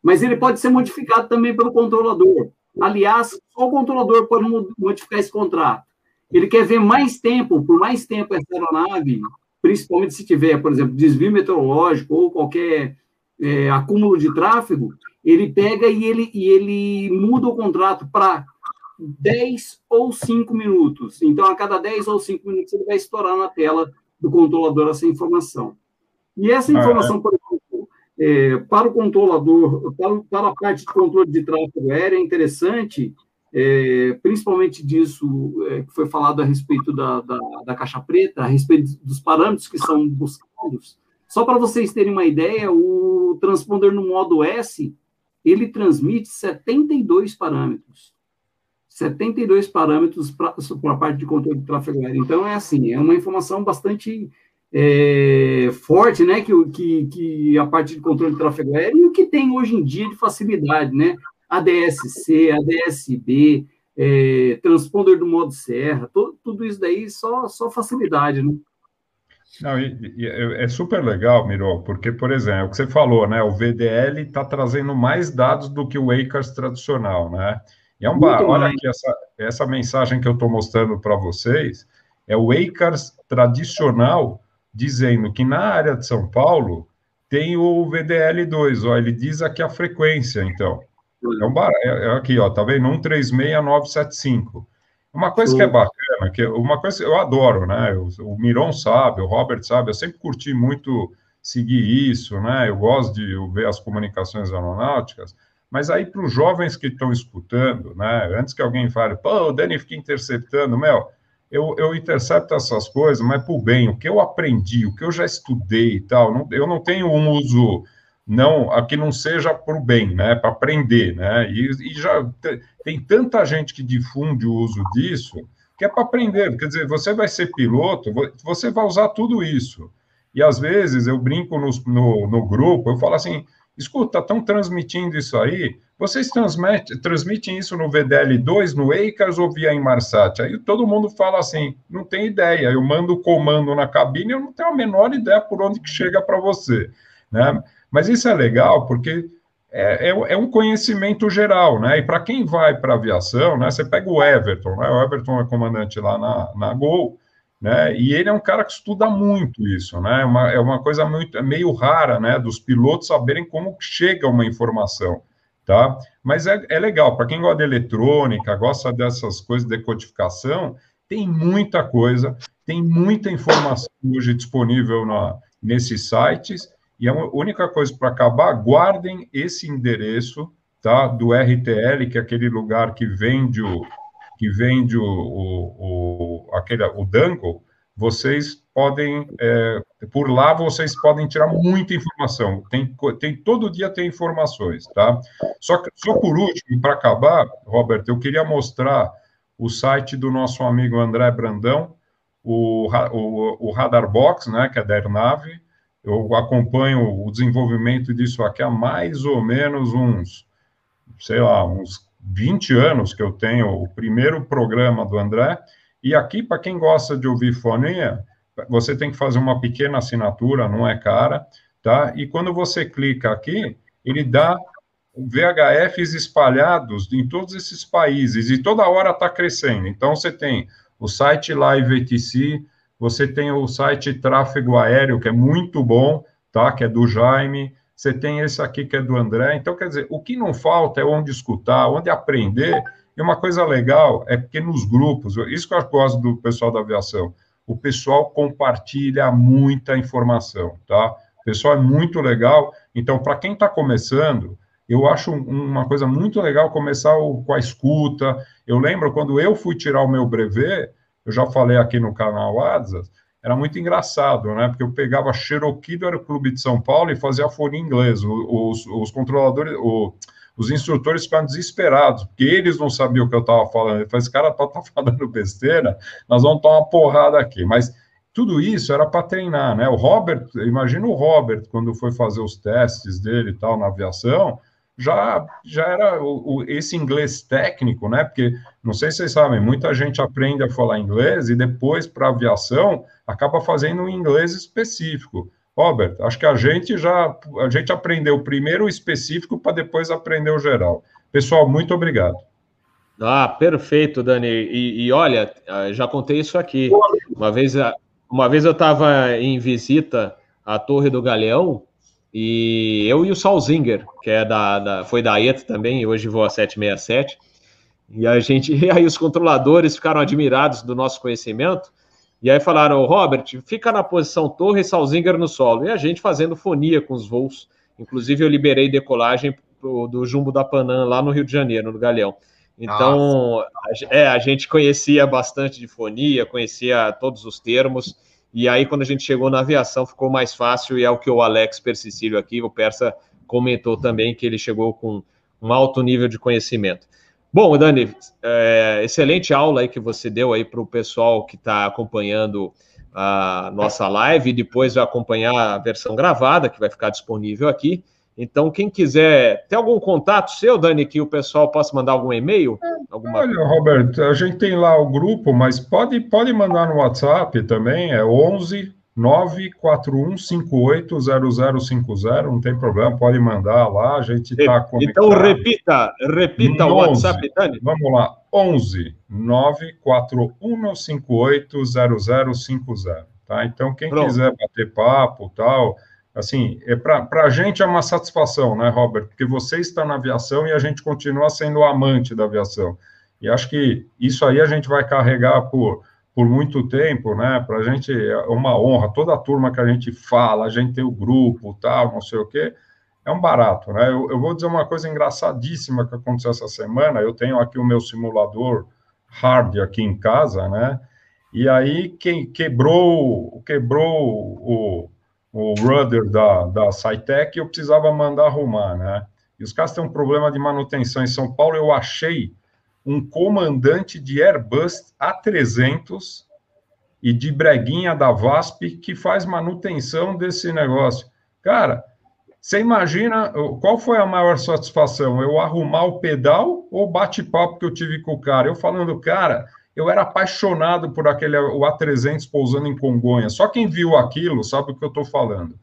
Mas ele pode ser modificado também pelo controlador. Aliás, só o controlador pode modificar esse contrato. Ele quer ver mais tempo, por mais tempo essa aeronave, principalmente se tiver, por exemplo, desvio meteorológico ou qualquer é, acúmulo de tráfego, ele pega e ele, e ele muda o contrato para 10 ou 5 minutos. Então, a cada 10 ou 5 minutos, ele vai estourar na tela do controlador essa informação. E essa ah, informação, por exemplo, é, para o controlador, para, para, a parte de controle de tráfego aéreo, é interessante, é, principalmente disso é, que foi falado a respeito da, da, da, caixa preta, a respeito dos parâmetros que são buscados. Só para vocês terem uma ideia, o transponder no modo S, ele transmite 72 parâmetros. 72 parâmetros para a parte de controle de tráfego aéreo. Então, é assim, é uma informação bastante é, forte, né, que, que, que a parte de controle de tráfego aéreo e o que tem hoje em dia de facilidade, né, ADSC, ADSB, é, transponder do modo serra, todo, tudo isso daí só, só facilidade, né? Não, e, e é, é super legal, Miro, porque, por exemplo, o que você falou, né? O VDL está trazendo mais dados do que o Acres tradicional, né? E é um bar, olha aqui essa, essa mensagem que eu estou mostrando para vocês, é o Acres tradicional dizendo que na área de São Paulo tem o VDL2, ó, ele diz aqui a frequência, então. É, um bar, é, é aqui, ó, tá vendo? 136975. Uma coisa que é bacana, que uma coisa que eu adoro, né? O, o Miron sabe, o Robert sabe, eu sempre curti muito seguir isso, né? Eu gosto de ver as comunicações aeronáuticas, mas aí para os jovens que estão escutando, né? Antes que alguém fale, pô, o Dani fica interceptando, meu, eu, eu intercepto essas coisas, mas por bem, o que eu aprendi, o que eu já estudei e tal, não, eu não tenho um uso não aqui não seja para o bem, né, para aprender, né, e, e já tem tanta gente que difunde o uso disso que é para aprender, quer dizer, você vai ser piloto, você vai usar tudo isso, e às vezes eu brinco no, no, no grupo, eu falo assim, escuta, estão transmitindo isso aí, vocês transmitem, transmitem isso no VDL2, no EICAS ou via Inmarsat? Aí todo mundo fala assim, não tem ideia, eu mando o comando na cabine, eu não tenho a menor ideia por onde que chega para você, né? Mas isso é legal porque é, é, é um conhecimento geral, né? E para quem vai para aviação, né? Você pega o Everton, né? O Everton é comandante lá na, na Gol, né? E ele é um cara que estuda muito isso, né? É uma, é uma coisa muito, é meio rara, né? Dos pilotos saberem como chega uma informação, tá? Mas é, é legal, para quem gosta de eletrônica, gosta dessas coisas de codificação, tem muita coisa, tem muita informação hoje disponível na, nesses sites, e a única coisa para acabar, guardem esse endereço tá, do RTL, que é aquele lugar que vende o que vende o, o, o aquele, o dangle, vocês podem, é, por lá vocês podem tirar muita informação. Tem, tem todo dia tem informações, tá? Só, só por último, para acabar, Roberto, eu queria mostrar o site do nosso amigo André Brandão, o, o, o Radar Box, né, que é da Airnave, eu acompanho o desenvolvimento disso aqui há mais ou menos uns, sei lá, uns 20 anos que eu tenho o primeiro programa do André. E aqui, para quem gosta de ouvir fonia, você tem que fazer uma pequena assinatura, não é cara, tá? E quando você clica aqui, ele dá VHFs espalhados em todos esses países e toda hora está crescendo. Então, você tem o site Live ATC, você tem o site Tráfego Aéreo, que é muito bom, tá? Que é do Jaime. Você tem esse aqui que é do André. Então, quer dizer, o que não falta é onde escutar, onde aprender. E uma coisa legal é porque nos grupos, isso que eu gosto do pessoal da aviação, o pessoal compartilha muita informação, tá? O pessoal é muito legal. Então, para quem está começando, eu acho uma coisa muito legal começar com a escuta. Eu lembro quando eu fui tirar o meu brevet, eu já falei aqui no canal Asas, era muito engraçado, né? Porque eu pegava Cherokee do Aeroclube de São Paulo e fazia folha em inglês. Os, os controladores, o, os instrutores ficavam desesperados, porque eles não sabiam o que eu estava falando. Ele falou, esse cara está tá falando besteira, nós vamos tomar uma porrada aqui. Mas tudo isso era para treinar, né? O Robert, imagina o Robert, quando foi fazer os testes dele e tal na aviação, já, já era o, o, esse inglês técnico, né? Porque, não sei se vocês sabem, muita gente aprende a falar inglês e depois, para aviação, acaba fazendo um inglês específico. Robert, acho que a gente já a gente aprendeu primeiro o específico para depois aprender o geral. Pessoal, muito obrigado. Ah, perfeito, Dani. E, e olha, ah, já contei isso aqui. Uma vez, uma vez eu estava em visita à Torre do Galeão e eu e o Salzinger, que é da, da foi da ETA também, e hoje voa 767. E a gente, e aí os controladores ficaram admirados do nosso conhecimento. E aí falaram, Robert, fica na posição torre e Salzinger no solo. E a gente fazendo fonia com os voos. Inclusive, eu liberei decolagem pro, do Jumbo da Panam lá no Rio de Janeiro, no Galeão. Então, a, é, a gente conhecia bastante de fonia, conhecia todos os termos. E aí, quando a gente chegou na aviação, ficou mais fácil, e é o que o Alex Persicílio aqui, o Persa, comentou também, que ele chegou com um alto nível de conhecimento. Bom, Dani, é, excelente aula aí que você deu aí para o pessoal que está acompanhando a nossa live e depois vai acompanhar a versão gravada, que vai ficar disponível aqui. Então, quem quiser, tem algum contato seu, Dani, que o pessoal possa mandar algum e-mail? Alguma... Olha, Roberto, a gente tem lá o grupo, mas pode, pode mandar no WhatsApp também, é 11 941580050, não tem problema, pode mandar lá, a gente está conectado. Então, repita, repita 11, o WhatsApp, Dani. Vamos lá, 11 941580050, tá? Então, quem Pronto. quiser bater papo tal assim, é para a gente é uma satisfação, né, Robert? Porque você está na aviação e a gente continua sendo amante da aviação. E acho que isso aí a gente vai carregar por, por muito tempo, né? Para a gente é uma honra. Toda a turma que a gente fala, a gente tem o grupo, tal, não sei o quê, é um barato, né? Eu, eu vou dizer uma coisa engraçadíssima que aconteceu essa semana. Eu tenho aqui o meu simulador hard aqui em casa, né? E aí quem quebrou, quebrou o, o rudder da, da SciTech, eu precisava mandar arrumar, né? E os caras têm um problema de manutenção em São Paulo. Eu achei um comandante de Airbus A300 e de breguinha da VASP que faz manutenção desse negócio. Cara, você imagina qual foi a maior satisfação? Eu arrumar o pedal ou bate-papo que eu tive com o cara? Eu falando, cara, eu era apaixonado por aquele o A300 pousando em Congonhas. Só quem viu aquilo sabe o que eu estou falando.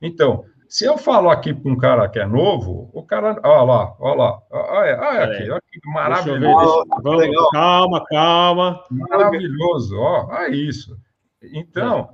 Então, se eu falo aqui para um cara que é novo, o cara, olha lá, olha lá, olha, olha aqui, olha que maravilhoso. Vamos, calma, calma. Maravilhoso, ó, é isso. Então,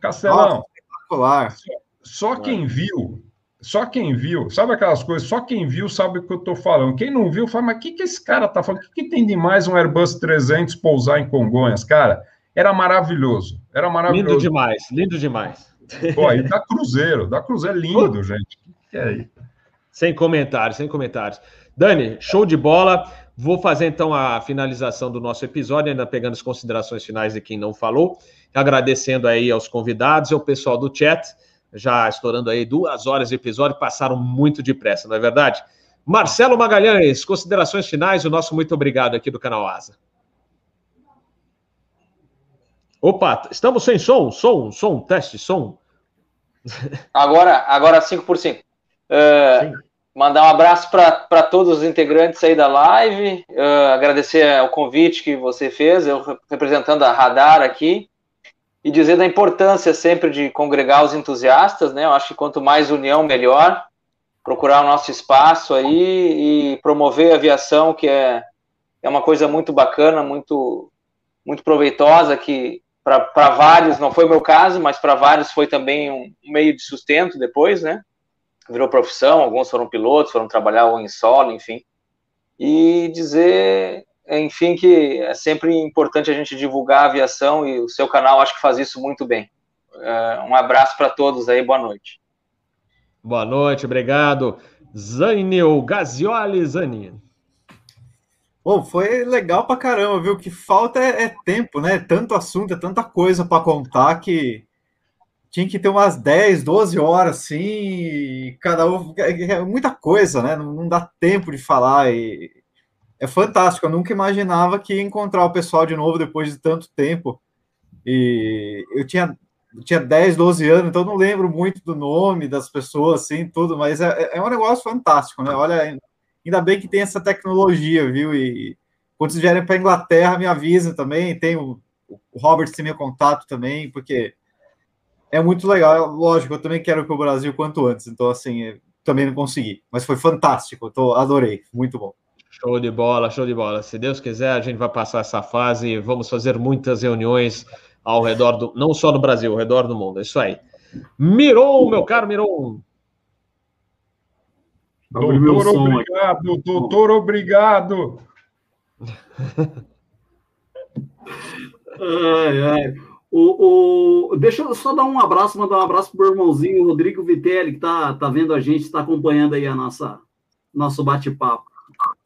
Castelão, Nossa, só, só quem viu só quem viu, sabe aquelas coisas? Só quem viu sabe o que eu estou falando. Quem não viu, fala, mas o que, que esse cara está falando? O que, que tem de mais um Airbus 300 pousar em Congonhas? Cara, era maravilhoso. Era maravilhoso. Lindo demais, lindo demais. Pô, e da Cruzeiro, da Cruzeiro é lindo, gente. Que é aí? Sem comentários, sem comentários. Dani, show de bola. Vou fazer então a finalização do nosso episódio, ainda pegando as considerações finais de quem não falou, agradecendo aí aos convidados e ao pessoal do chat já estourando aí duas horas de episódio, passaram muito depressa, não é verdade? Marcelo Magalhães, considerações finais, o nosso muito obrigado aqui do canal Asa. Opa, estamos sem som, som, som, teste, som. Agora, agora 5 por 5. Uh, mandar um abraço para todos os integrantes aí da live, uh, agradecer o convite que você fez, eu representando a Radar aqui e dizer da importância sempre de congregar os entusiastas, né? Eu acho que quanto mais união, melhor. Procurar o nosso espaço aí e promover a aviação, que é, é uma coisa muito bacana, muito, muito proveitosa, que para vários, não foi o meu caso, mas para vários foi também um meio de sustento depois, né? Virou profissão, alguns foram pilotos, foram trabalhar em solo, enfim. E dizer enfim, que é sempre importante a gente divulgar a aviação e o seu canal acho que faz isso muito bem. É, um abraço para todos aí, boa noite. Boa noite, obrigado. Zanil Gazioli Zani. Bom, foi legal pra caramba, viu? O que falta é, é tempo, né? Tanto assunto, é tanta coisa para contar que tinha que ter umas 10, 12 horas, assim, cada um. É, é muita coisa, né? Não, não dá tempo de falar. E é fantástico. Eu nunca imaginava que ia encontrar o pessoal de novo depois de tanto tempo. E eu tinha, eu tinha 10, 12 anos, então não lembro muito do nome das pessoas, assim, tudo, mas é, é um negócio fantástico, né? Olha, ainda bem que tem essa tecnologia, viu? E quando vocês vierem para Inglaterra, me avisa também. Tem o, o Robert tem meu contato também, porque é muito legal. Lógico, eu também quero ir para o Brasil quanto antes, então, assim, também não consegui, mas foi fantástico. Tô, adorei, muito bom. Show de bola, show de bola. Se Deus quiser, a gente vai passar essa fase e vamos fazer muitas reuniões ao redor do, não só do Brasil, ao redor do mundo. É isso aí. Miron, meu caro Miron. Doutor, obrigado, doutor, obrigado. ai, ai. O, o, deixa eu só dar um abraço, mandar um abraço para o irmãozinho Rodrigo Vitelli, que está tá vendo a gente, está acompanhando aí a nossa nosso bate-papo.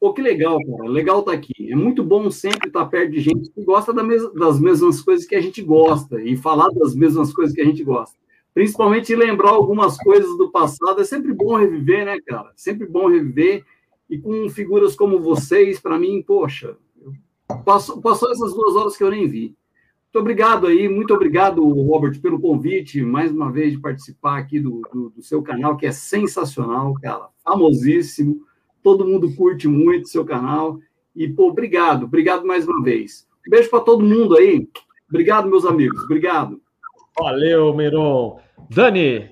Pô, que legal, cara. Legal estar tá aqui. É muito bom sempre estar perto de gente que gosta das mesmas coisas que a gente gosta e falar das mesmas coisas que a gente gosta. Principalmente lembrar algumas coisas do passado. É sempre bom reviver, né, cara? Sempre bom reviver. E com figuras como vocês, para mim, poxa, passou, passou essas duas horas que eu nem vi. Muito obrigado aí, muito obrigado, Robert, pelo convite, mais uma vez, de participar aqui do, do, do seu canal, que é sensacional, cara, famosíssimo, todo mundo curte muito seu canal, e, pô, obrigado, obrigado mais uma vez. Um beijo para todo mundo aí, obrigado, meus amigos, obrigado. Valeu, Miron. Dani.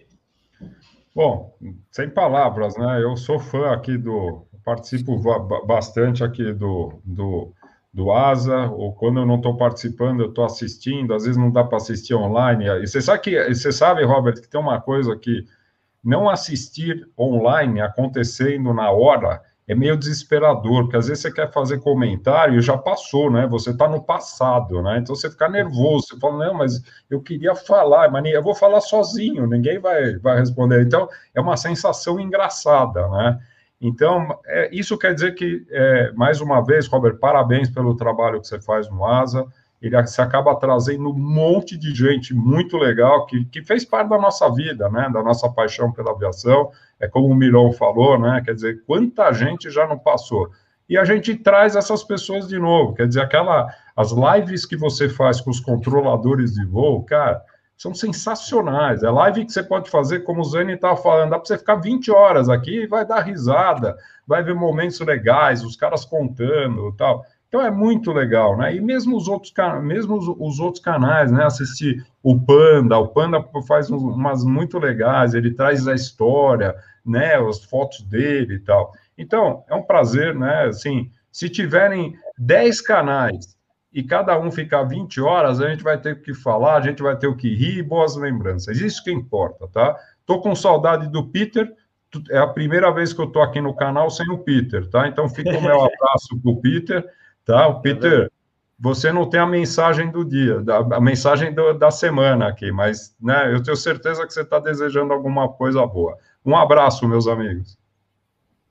Bom, sem palavras, né? Eu sou fã aqui do. Participo bastante aqui do, do do ASA, ou quando eu não estou participando, eu estou assistindo, às vezes não dá para assistir online. E você sabe que você sabe, Robert, que tem uma coisa que não assistir online acontecendo na hora é meio desesperador, porque às vezes você quer fazer comentário e já passou, né? Você está no passado, né? Então você fica nervoso, você fala, não, mas eu queria falar, mas eu vou falar sozinho, ninguém vai, vai responder. Então é uma sensação engraçada, né? Então, é, isso quer dizer que, é, mais uma vez, Robert, parabéns pelo trabalho que você faz no ASA. Ele se acaba trazendo um monte de gente muito legal que, que fez parte da nossa vida, né? Da nossa paixão pela aviação. É como o Miron falou, né? Quer dizer, quanta gente já não passou. E a gente traz essas pessoas de novo. Quer dizer, aquela, as lives que você faz com os controladores de voo, cara, são sensacionais. É live que você pode fazer, como o Zane estava falando, dá para você ficar 20 horas aqui e vai dar risada, vai ver momentos legais, os caras contando tal. Então é muito legal, né? E mesmo os outros, mesmo os, os, outros canais, né? Assistir o Panda, o Panda faz umas muito legais, ele traz a história, né? As fotos dele e tal. Então, é um prazer, né? Assim, se tiverem 10 canais e cada um ficar 20 horas, a gente vai ter que falar, a gente vai ter o que rir, boas lembranças. Isso que importa, tá? Tô com saudade do Peter, é a primeira vez que eu tô aqui no canal sem o Peter, tá? Então fica o meu abraço pro Peter, tá? O Peter, você não tem a mensagem do dia, a mensagem do, da semana aqui, mas né, eu tenho certeza que você está desejando alguma coisa boa. Um abraço, meus amigos.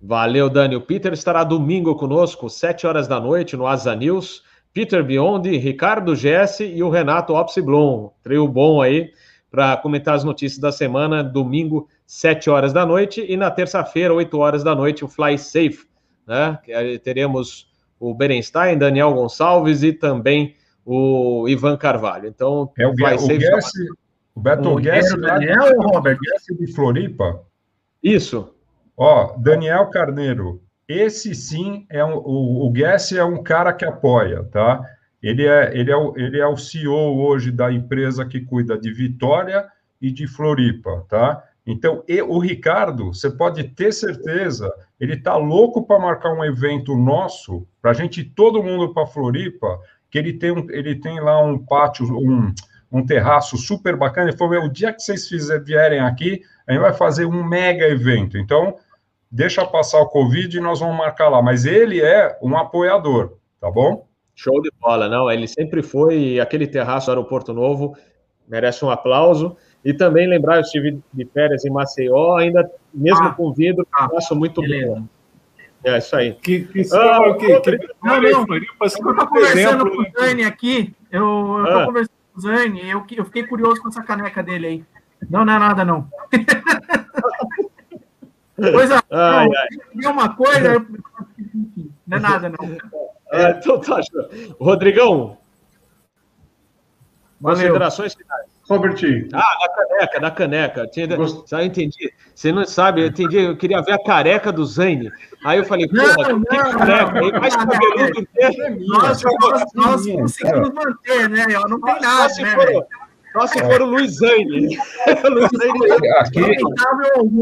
Valeu, Dani. O Peter estará domingo conosco, 7 horas da noite, no Asa News. Peter Biondi, Ricardo Jesse e o Renato Opsiblom. Trio bom aí para comentar as notícias da semana, domingo, 7 horas da noite, e na terça-feira, 8 horas da noite, o Fly Safe. Né? Teremos o Berenstein, Daniel Gonçalves e também o Ivan Carvalho. Então, é o, Fly o Safe. Guess, o Beto o Guess, Daniel ou Robert? Guess de Floripa? Isso. Ó, Daniel Carneiro, esse sim é um, o, o Guess é um cara que apoia, tá? Ele é, ele, é o, ele é o CEO hoje da empresa que cuida de Vitória e de Floripa, tá? Então, e, o Ricardo, você pode ter certeza, ele tá louco para marcar um evento nosso, para a gente todo mundo para Floripa, que ele tem, ele tem lá um pátio, um, um terraço super bacana. Ele falou: o dia que vocês fizer, vierem aqui, a gente vai fazer um mega evento. Então, deixa passar o Covid e nós vamos marcar lá. Mas ele é um apoiador, tá bom? Show de bola, não? Ele sempre foi aquele terraço do Aeroporto Novo, merece um aplauso. E também lembrar, eu estive de férias em Maceió, ainda mesmo ah, com vidro, ah, passo muito bem. É isso aí. Que, que, ah, que, que, que não, não, eu estou conversando com o Zane aqui, eu estou ah. conversando com o Zane, eu, eu fiquei curioso com essa caneca dele aí. Não, não é nada, não. Coisa. Ai, não, ai. uma coisa. Não é nada, não. É, então tá. Rodrigão. Valeu. Considerações finais. Robert. Ah, da caneca, da caneca. Tinha, Gost... eu entendi. Você não sabe, eu entendi. Eu queria ver a careca do Zane. Aí eu falei, porra, não, que não, careca? Não, não, mais cabeludo que é. Nós, conseguimos manter, né? Não tem nada, né? Só se for o Luiz Zane. Luiz Zane aqui,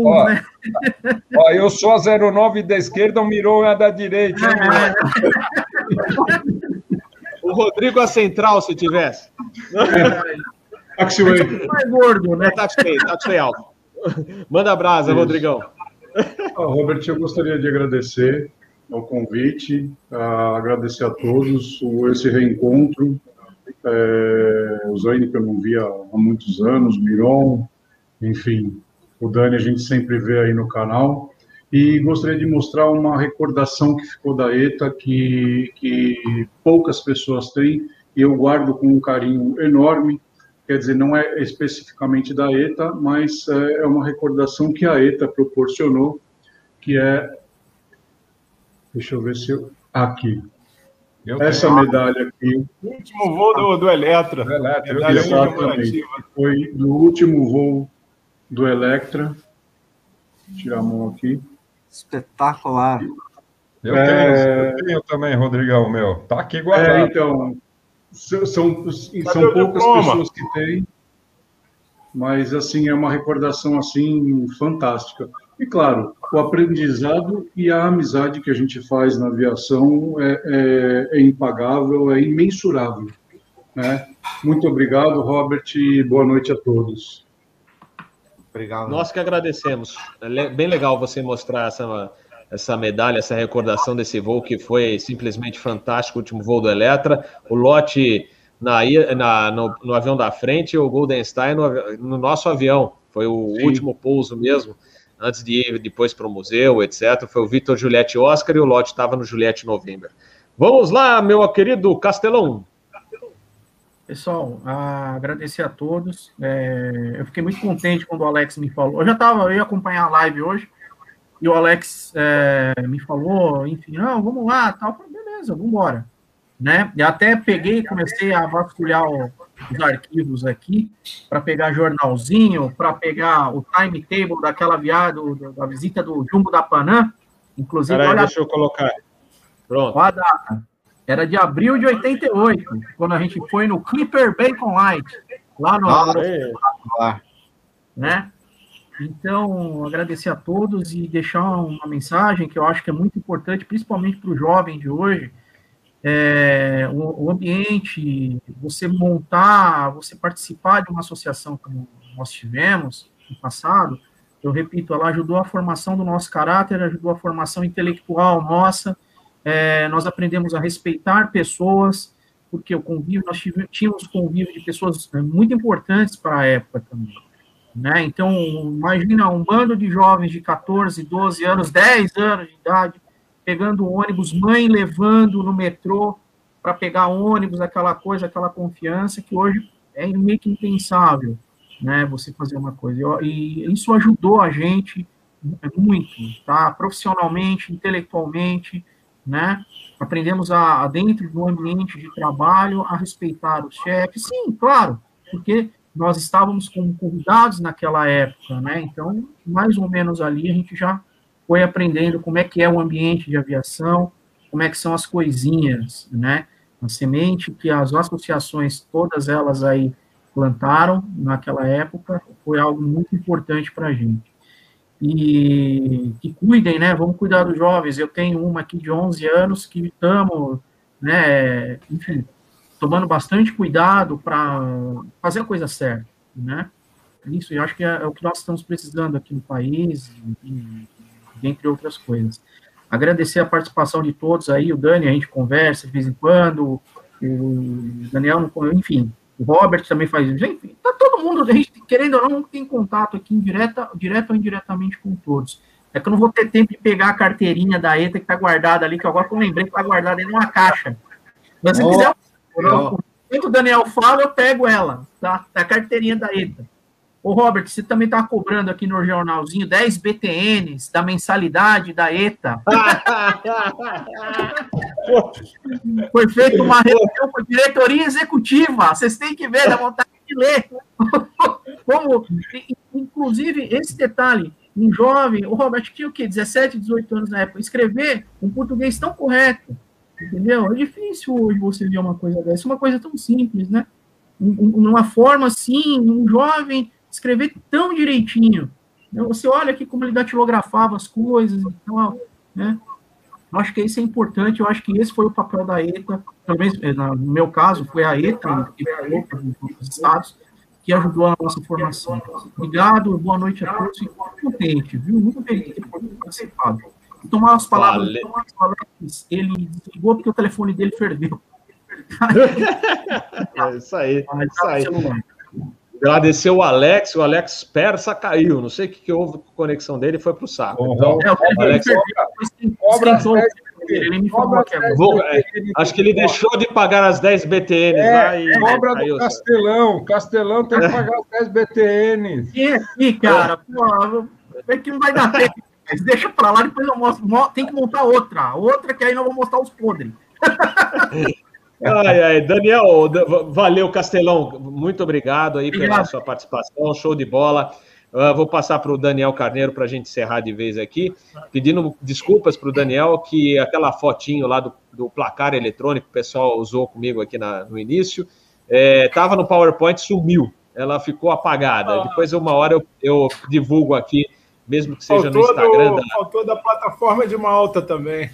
ó, né? ó, eu sou a 09 da esquerda, o Miron é a da direita. É. o Rodrigo a central, se tivesse. Taxiway. É mais gordo, né? Taxiway, taxiway alto. Manda brasa, Isso. Rodrigão. Ah, Robert, eu gostaria de agradecer ao convite, a agradecer a todos esse reencontro é, o Zaine que eu não via há muitos anos, Miron, enfim, o Dani a gente sempre vê aí no canal. E gostaria de mostrar uma recordação que ficou da ETA, que, que poucas pessoas têm, e eu guardo com um carinho enorme. Quer dizer, não é especificamente da ETA, mas é, é uma recordação que a ETA proporcionou, que é. Deixa eu ver se eu. Aqui. Eu Essa tenho... medalha aqui. O último voo do, do Electra. Do Electra exatamente. Foi no último voo do Electra. Vou tirar a mão aqui. Espetacular. Eu, é... tenho, eu tenho também, Rodrigão, meu. Tá aqui guardado. É, então, são, são, são poucas pessoas que têm, mas, assim, é uma recordação, assim, fantástica. E, claro, o aprendizado e a amizade que a gente faz na aviação é, é, é impagável, é imensurável. Né? Muito obrigado, Robert, e boa noite a todos. Obrigado. Nós que agradecemos. É bem legal você mostrar essa, essa medalha, essa recordação desse voo que foi simplesmente fantástico, o último voo do Eletra. O lote na, na no, no, avião da frente, o Golden Stein no, no nosso avião. Foi o Sim. último pouso mesmo antes de ir depois para o museu, etc. Foi o Vitor Juliette Oscar e o lote estava no Juliette November. Vamos lá, meu querido Castelão. Pessoal, agradecer a todos. É, eu fiquei muito contente quando o Alex me falou. Eu já estava, eu ia acompanhar a live hoje, e o Alex é, me falou, enfim, não, vamos lá, tal. Falei, beleza, vamos embora. Né? E até peguei, comecei a vasculhar o, os arquivos aqui para pegar jornalzinho, para pegar o timetable daquela viagem, da visita do Jumbo da Panam. Inclusive, Peraí, olha, deixa eu colocar. Pronto. A data. Era de abril de 88, quando a gente foi no Clipper Bacon Light, lá no. Ah, né? Então, agradecer a todos e deixar uma mensagem que eu acho que é muito importante, principalmente para o jovem de hoje, é, o, o, ambiente, você montar, você participar de uma associação como nós tivemos no passado, eu repito, ela ajudou a formação do nosso caráter, ajudou a formação intelectual nossa, é, nós aprendemos a respeitar pessoas, porque o convívio, nós tínhamos convívio de pessoas é, muito importantes para a época também. Né? Então, imagina um bando de jovens de 14, 12 anos, 10 anos de idade, pegando ônibus, mãe levando no metrô para pegar ônibus, aquela coisa, aquela confiança que hoje é meio que impensável, né, você fazer uma coisa. E isso ajudou a gente muito, tá? Profissionalmente, intelectualmente, né? Aprendemos a, dentro do ambiente de trabalho a respeitar os chefes, sim, claro, porque nós estávamos como convidados naquela época, né? Então, mais ou menos ali a gente já foi aprendendo como é que é o ambiente de aviação, como é que são as coisinhas, né? A semente que as associações, todas elas aí plantaram naquela época, foi algo muito importante para a gente. E que cuidem, né? Vamos cuidar dos jovens. Eu tenho uma aqui de 11 anos que estamos, né? Enfim, tomando bastante cuidado para fazer a coisa certa, né? Isso, eu acho que é, é, o que nós estamos precisando aqui no país, e, dentre outras coisas. Agradecer a participação de todos aí, o Dani, a gente conversa de vez em quando, o Daniel, enfim, o Robert também faz isso, enfim, tá todo mundo, a gente, querendo ou não, tem contato aqui indireta, direto ou indiretamente com todos. É que eu não vou ter tempo de pegar a carteirinha da ETA que tá guardada ali, que agora eu lembrei que tá guardada em uma caixa. Mas se oh, quiser, enquanto o Daniel fala, eu pego ela, tá? É a carteirinha da ETA. Ô, Robert, você também está cobrando aqui no jornalzinho 10 BTNs da mensalidade da ETA. Foi feita uma reunião com a diretoria executiva. Vocês têm que ver, dá vontade de ler. Como, inclusive, esse detalhe, um jovem, o Robert tinha o quê? 17, 18 anos na época, escrever um português tão correto. Entendeu? É difícil hoje você ver uma coisa dessa, uma coisa tão simples, né? Uma forma assim, um jovem escrever tão direitinho. Você olha aqui como ele datilografava as coisas, então, né? Eu acho que isso é importante, eu acho que esse foi o papel da ETA, talvez, eh, no meu caso, foi a ETA, e os estados, que ajudou a nossa formação. Obrigado, boa noite a todos, muito contente, viu? Muito feliz de ter participado. Tomar as palavras, tomar as palavras, ele desligou porque o telefone dele ferveu. é isso aí, é isso aí. Agradecer o Alex, o Alex Persa caiu. Não sei o que, que houve com a conexão dele, foi para o saco. Então, é, o Alex. Cobra ele me falou que é Vou, é, acho que ele deixou de pagar as 10 BTNs é, lá e. Cobra do Castelão. Castelão tem que pagar as 10 BTNs. E aqui, cara, pô, é que não vai dar tempo. Deixa pra lá, depois eu mostro. Tem que montar outra. Outra que aí nós vamos mostrar os podres. Ai, ai, Daniel, valeu, Castelão. Muito obrigado aí pela sua participação. Show de bola. Uh, vou passar para o Daniel Carneiro para a gente encerrar de vez aqui, pedindo desculpas para o Daniel que aquela fotinho lá do, do, placar eletrônico que o pessoal usou comigo aqui na, no início estava é, no PowerPoint, sumiu, ela ficou apagada. Ah. Depois, uma hora, eu, eu, divulgo aqui, mesmo que seja faltou no Instagram. Do, da... Faltou da plataforma de Malta também.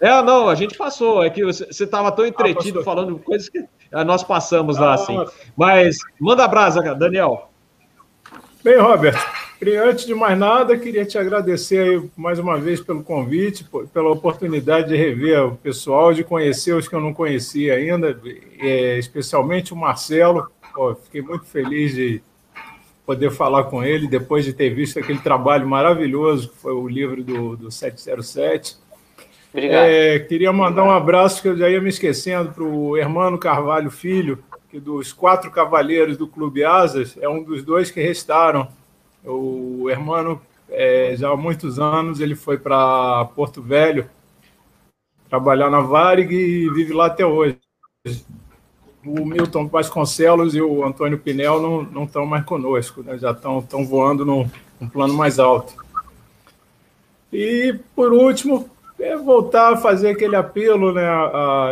É, não, a gente passou. É que você estava tão ah, entretido ah, falando coisas que nós passamos lá, assim. Mas manda brasa, Daniel. Bem, Robert, antes de mais nada, queria te agradecer mais uma vez pelo convite, pela oportunidade de rever o pessoal, de conhecer os que eu não conhecia ainda, é, especialmente o Marcelo. Pô, fiquei muito feliz de poder falar com ele depois de ter visto aquele trabalho maravilhoso que foi o livro do, do 707. Obrigado. É, queria mandar um abraço que eu já ia me esquecendo para o Hermano Carvalho Filho, que dos quatro cavaleiros do Clube Asas é um dos dois que restaram. O Hermano, é, já há muitos anos, ele foi para Porto Velho trabalhar na Varig e vive lá até hoje. O Milton Vasconcelos e o Antônio Pinel não, não estão mais conosco, né? já estão, estão voando num, num plano mais alto. E, por último, é voltar a fazer aquele apelo né,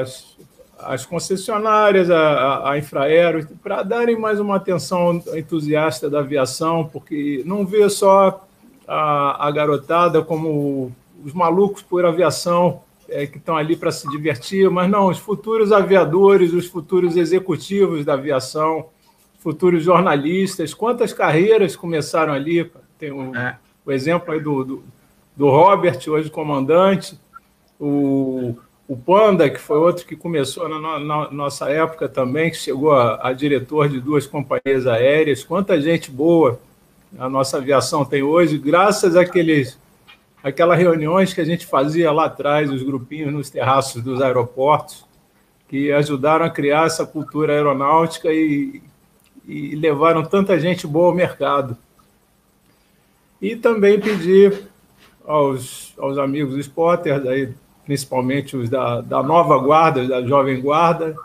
às, às concessionárias, a, a Infraero, para darem mais uma atenção entusiasta da aviação, porque não vê só a, a garotada como os malucos por aviação é, que estão ali para se divertir, mas não, os futuros aviadores, os futuros executivos da aviação, futuros jornalistas, quantas carreiras começaram ali? Tem um, é. o exemplo aí do, do do Robert, hoje comandante, o, o Panda, que foi outro que começou na, na nossa época também, que chegou a, a, diretor de duas companhias aéreas. Quanta gente boa a nossa aviação tem hoje, graças àqueles, àquelas reuniões que a gente fazia lá atrás, os grupinhos nos terraços dos aeroportos, que ajudaram a criar essa cultura aeronáutica e, e levaram tanta gente boa ao mercado. E também pedir aos, aos amigos spotters, aí, principalmente os da, da nova guarda, da jovem guarda,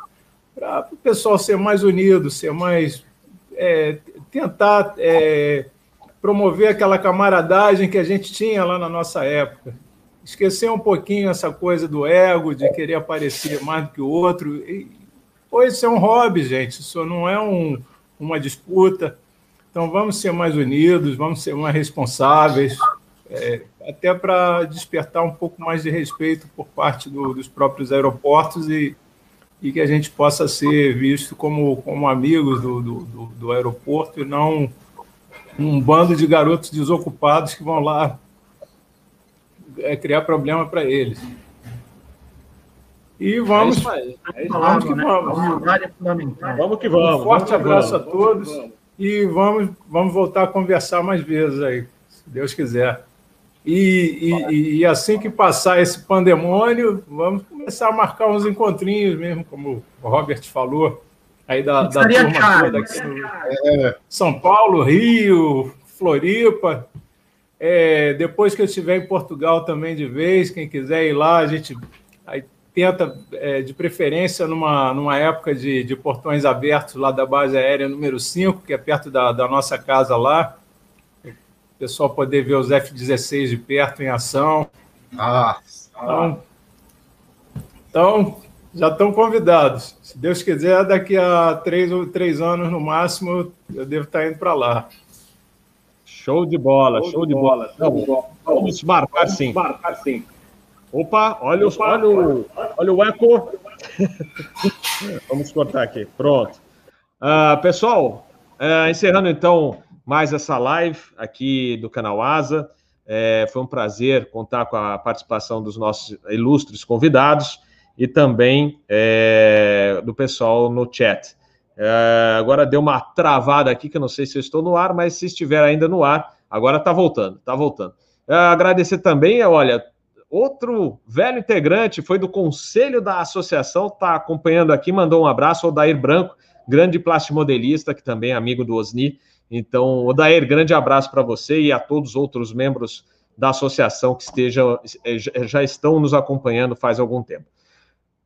para o pessoal ser mais unido, ser mais. É, tentar é, promover aquela camaradagem que a gente tinha lá na nossa época. Esquecer um pouquinho essa coisa do ego, de querer aparecer mais do que o outro. E, isso é um hobby, gente, isso não é um, uma disputa. Então vamos ser mais unidos, vamos ser mais responsáveis, é, até para despertar um pouco mais de respeito por parte do, dos próprios aeroportos e, e que a gente possa ser visto como, como amigos do, do, do aeroporto e não um bando de garotos desocupados que vão lá é, criar problema para eles. E vamos, é isso aí. É vamos que né? vamos. Vamos que vamos. Um forte vamos abraço vamos. a todos e vamos, vamos voltar a conversar mais vezes aí, se Deus quiser. E, e, e, assim que passar esse pandemônio, vamos começar a marcar uns encontrinhos mesmo, como o Robert falou, aí da, da turma toda aqui no é, São Paulo, Rio, Floripa. É, depois que eu estiver em Portugal também de vez, quem quiser ir lá, a gente aí tenta, é, de preferência, numa, numa época de, de portões abertos lá da base aérea número 5, que é perto da, da nossa casa lá pessoal poder ver os F-16 de perto em ação. Ah, então, então, já estão convidados. Se Deus quiser, daqui a três, três anos no máximo, eu devo estar indo para lá. Show de bola, show, show de bola. bola. Então, vamos marcar sim. marcar sim. Opa, olha, Opa, olha, o, olha o eco. vamos cortar aqui. Pronto. Uh, pessoal, uh, encerrando então mais essa live aqui do canal Asa. É, foi um prazer contar com a participação dos nossos ilustres convidados e também é, do pessoal no chat. É, agora deu uma travada aqui, que eu não sei se eu estou no ar, mas se estiver ainda no ar, agora está voltando, está voltando. É, agradecer também, olha, outro velho integrante, foi do conselho da associação, está acompanhando aqui, mandou um abraço, o Dair Branco, grande plastimodelista, que também é amigo do Osni. Então, Odair, grande abraço para você e a todos os outros membros da associação que estejam, eh, já estão nos acompanhando faz algum tempo.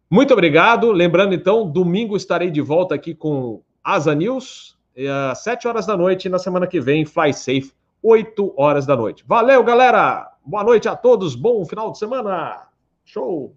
Muito obrigado. Lembrando, então, domingo estarei de volta aqui com Asa News, às 7 horas da noite, e na semana que vem, Fly Safe, 8 horas da noite. Valeu, galera! Boa noite a todos, bom final de semana! Show!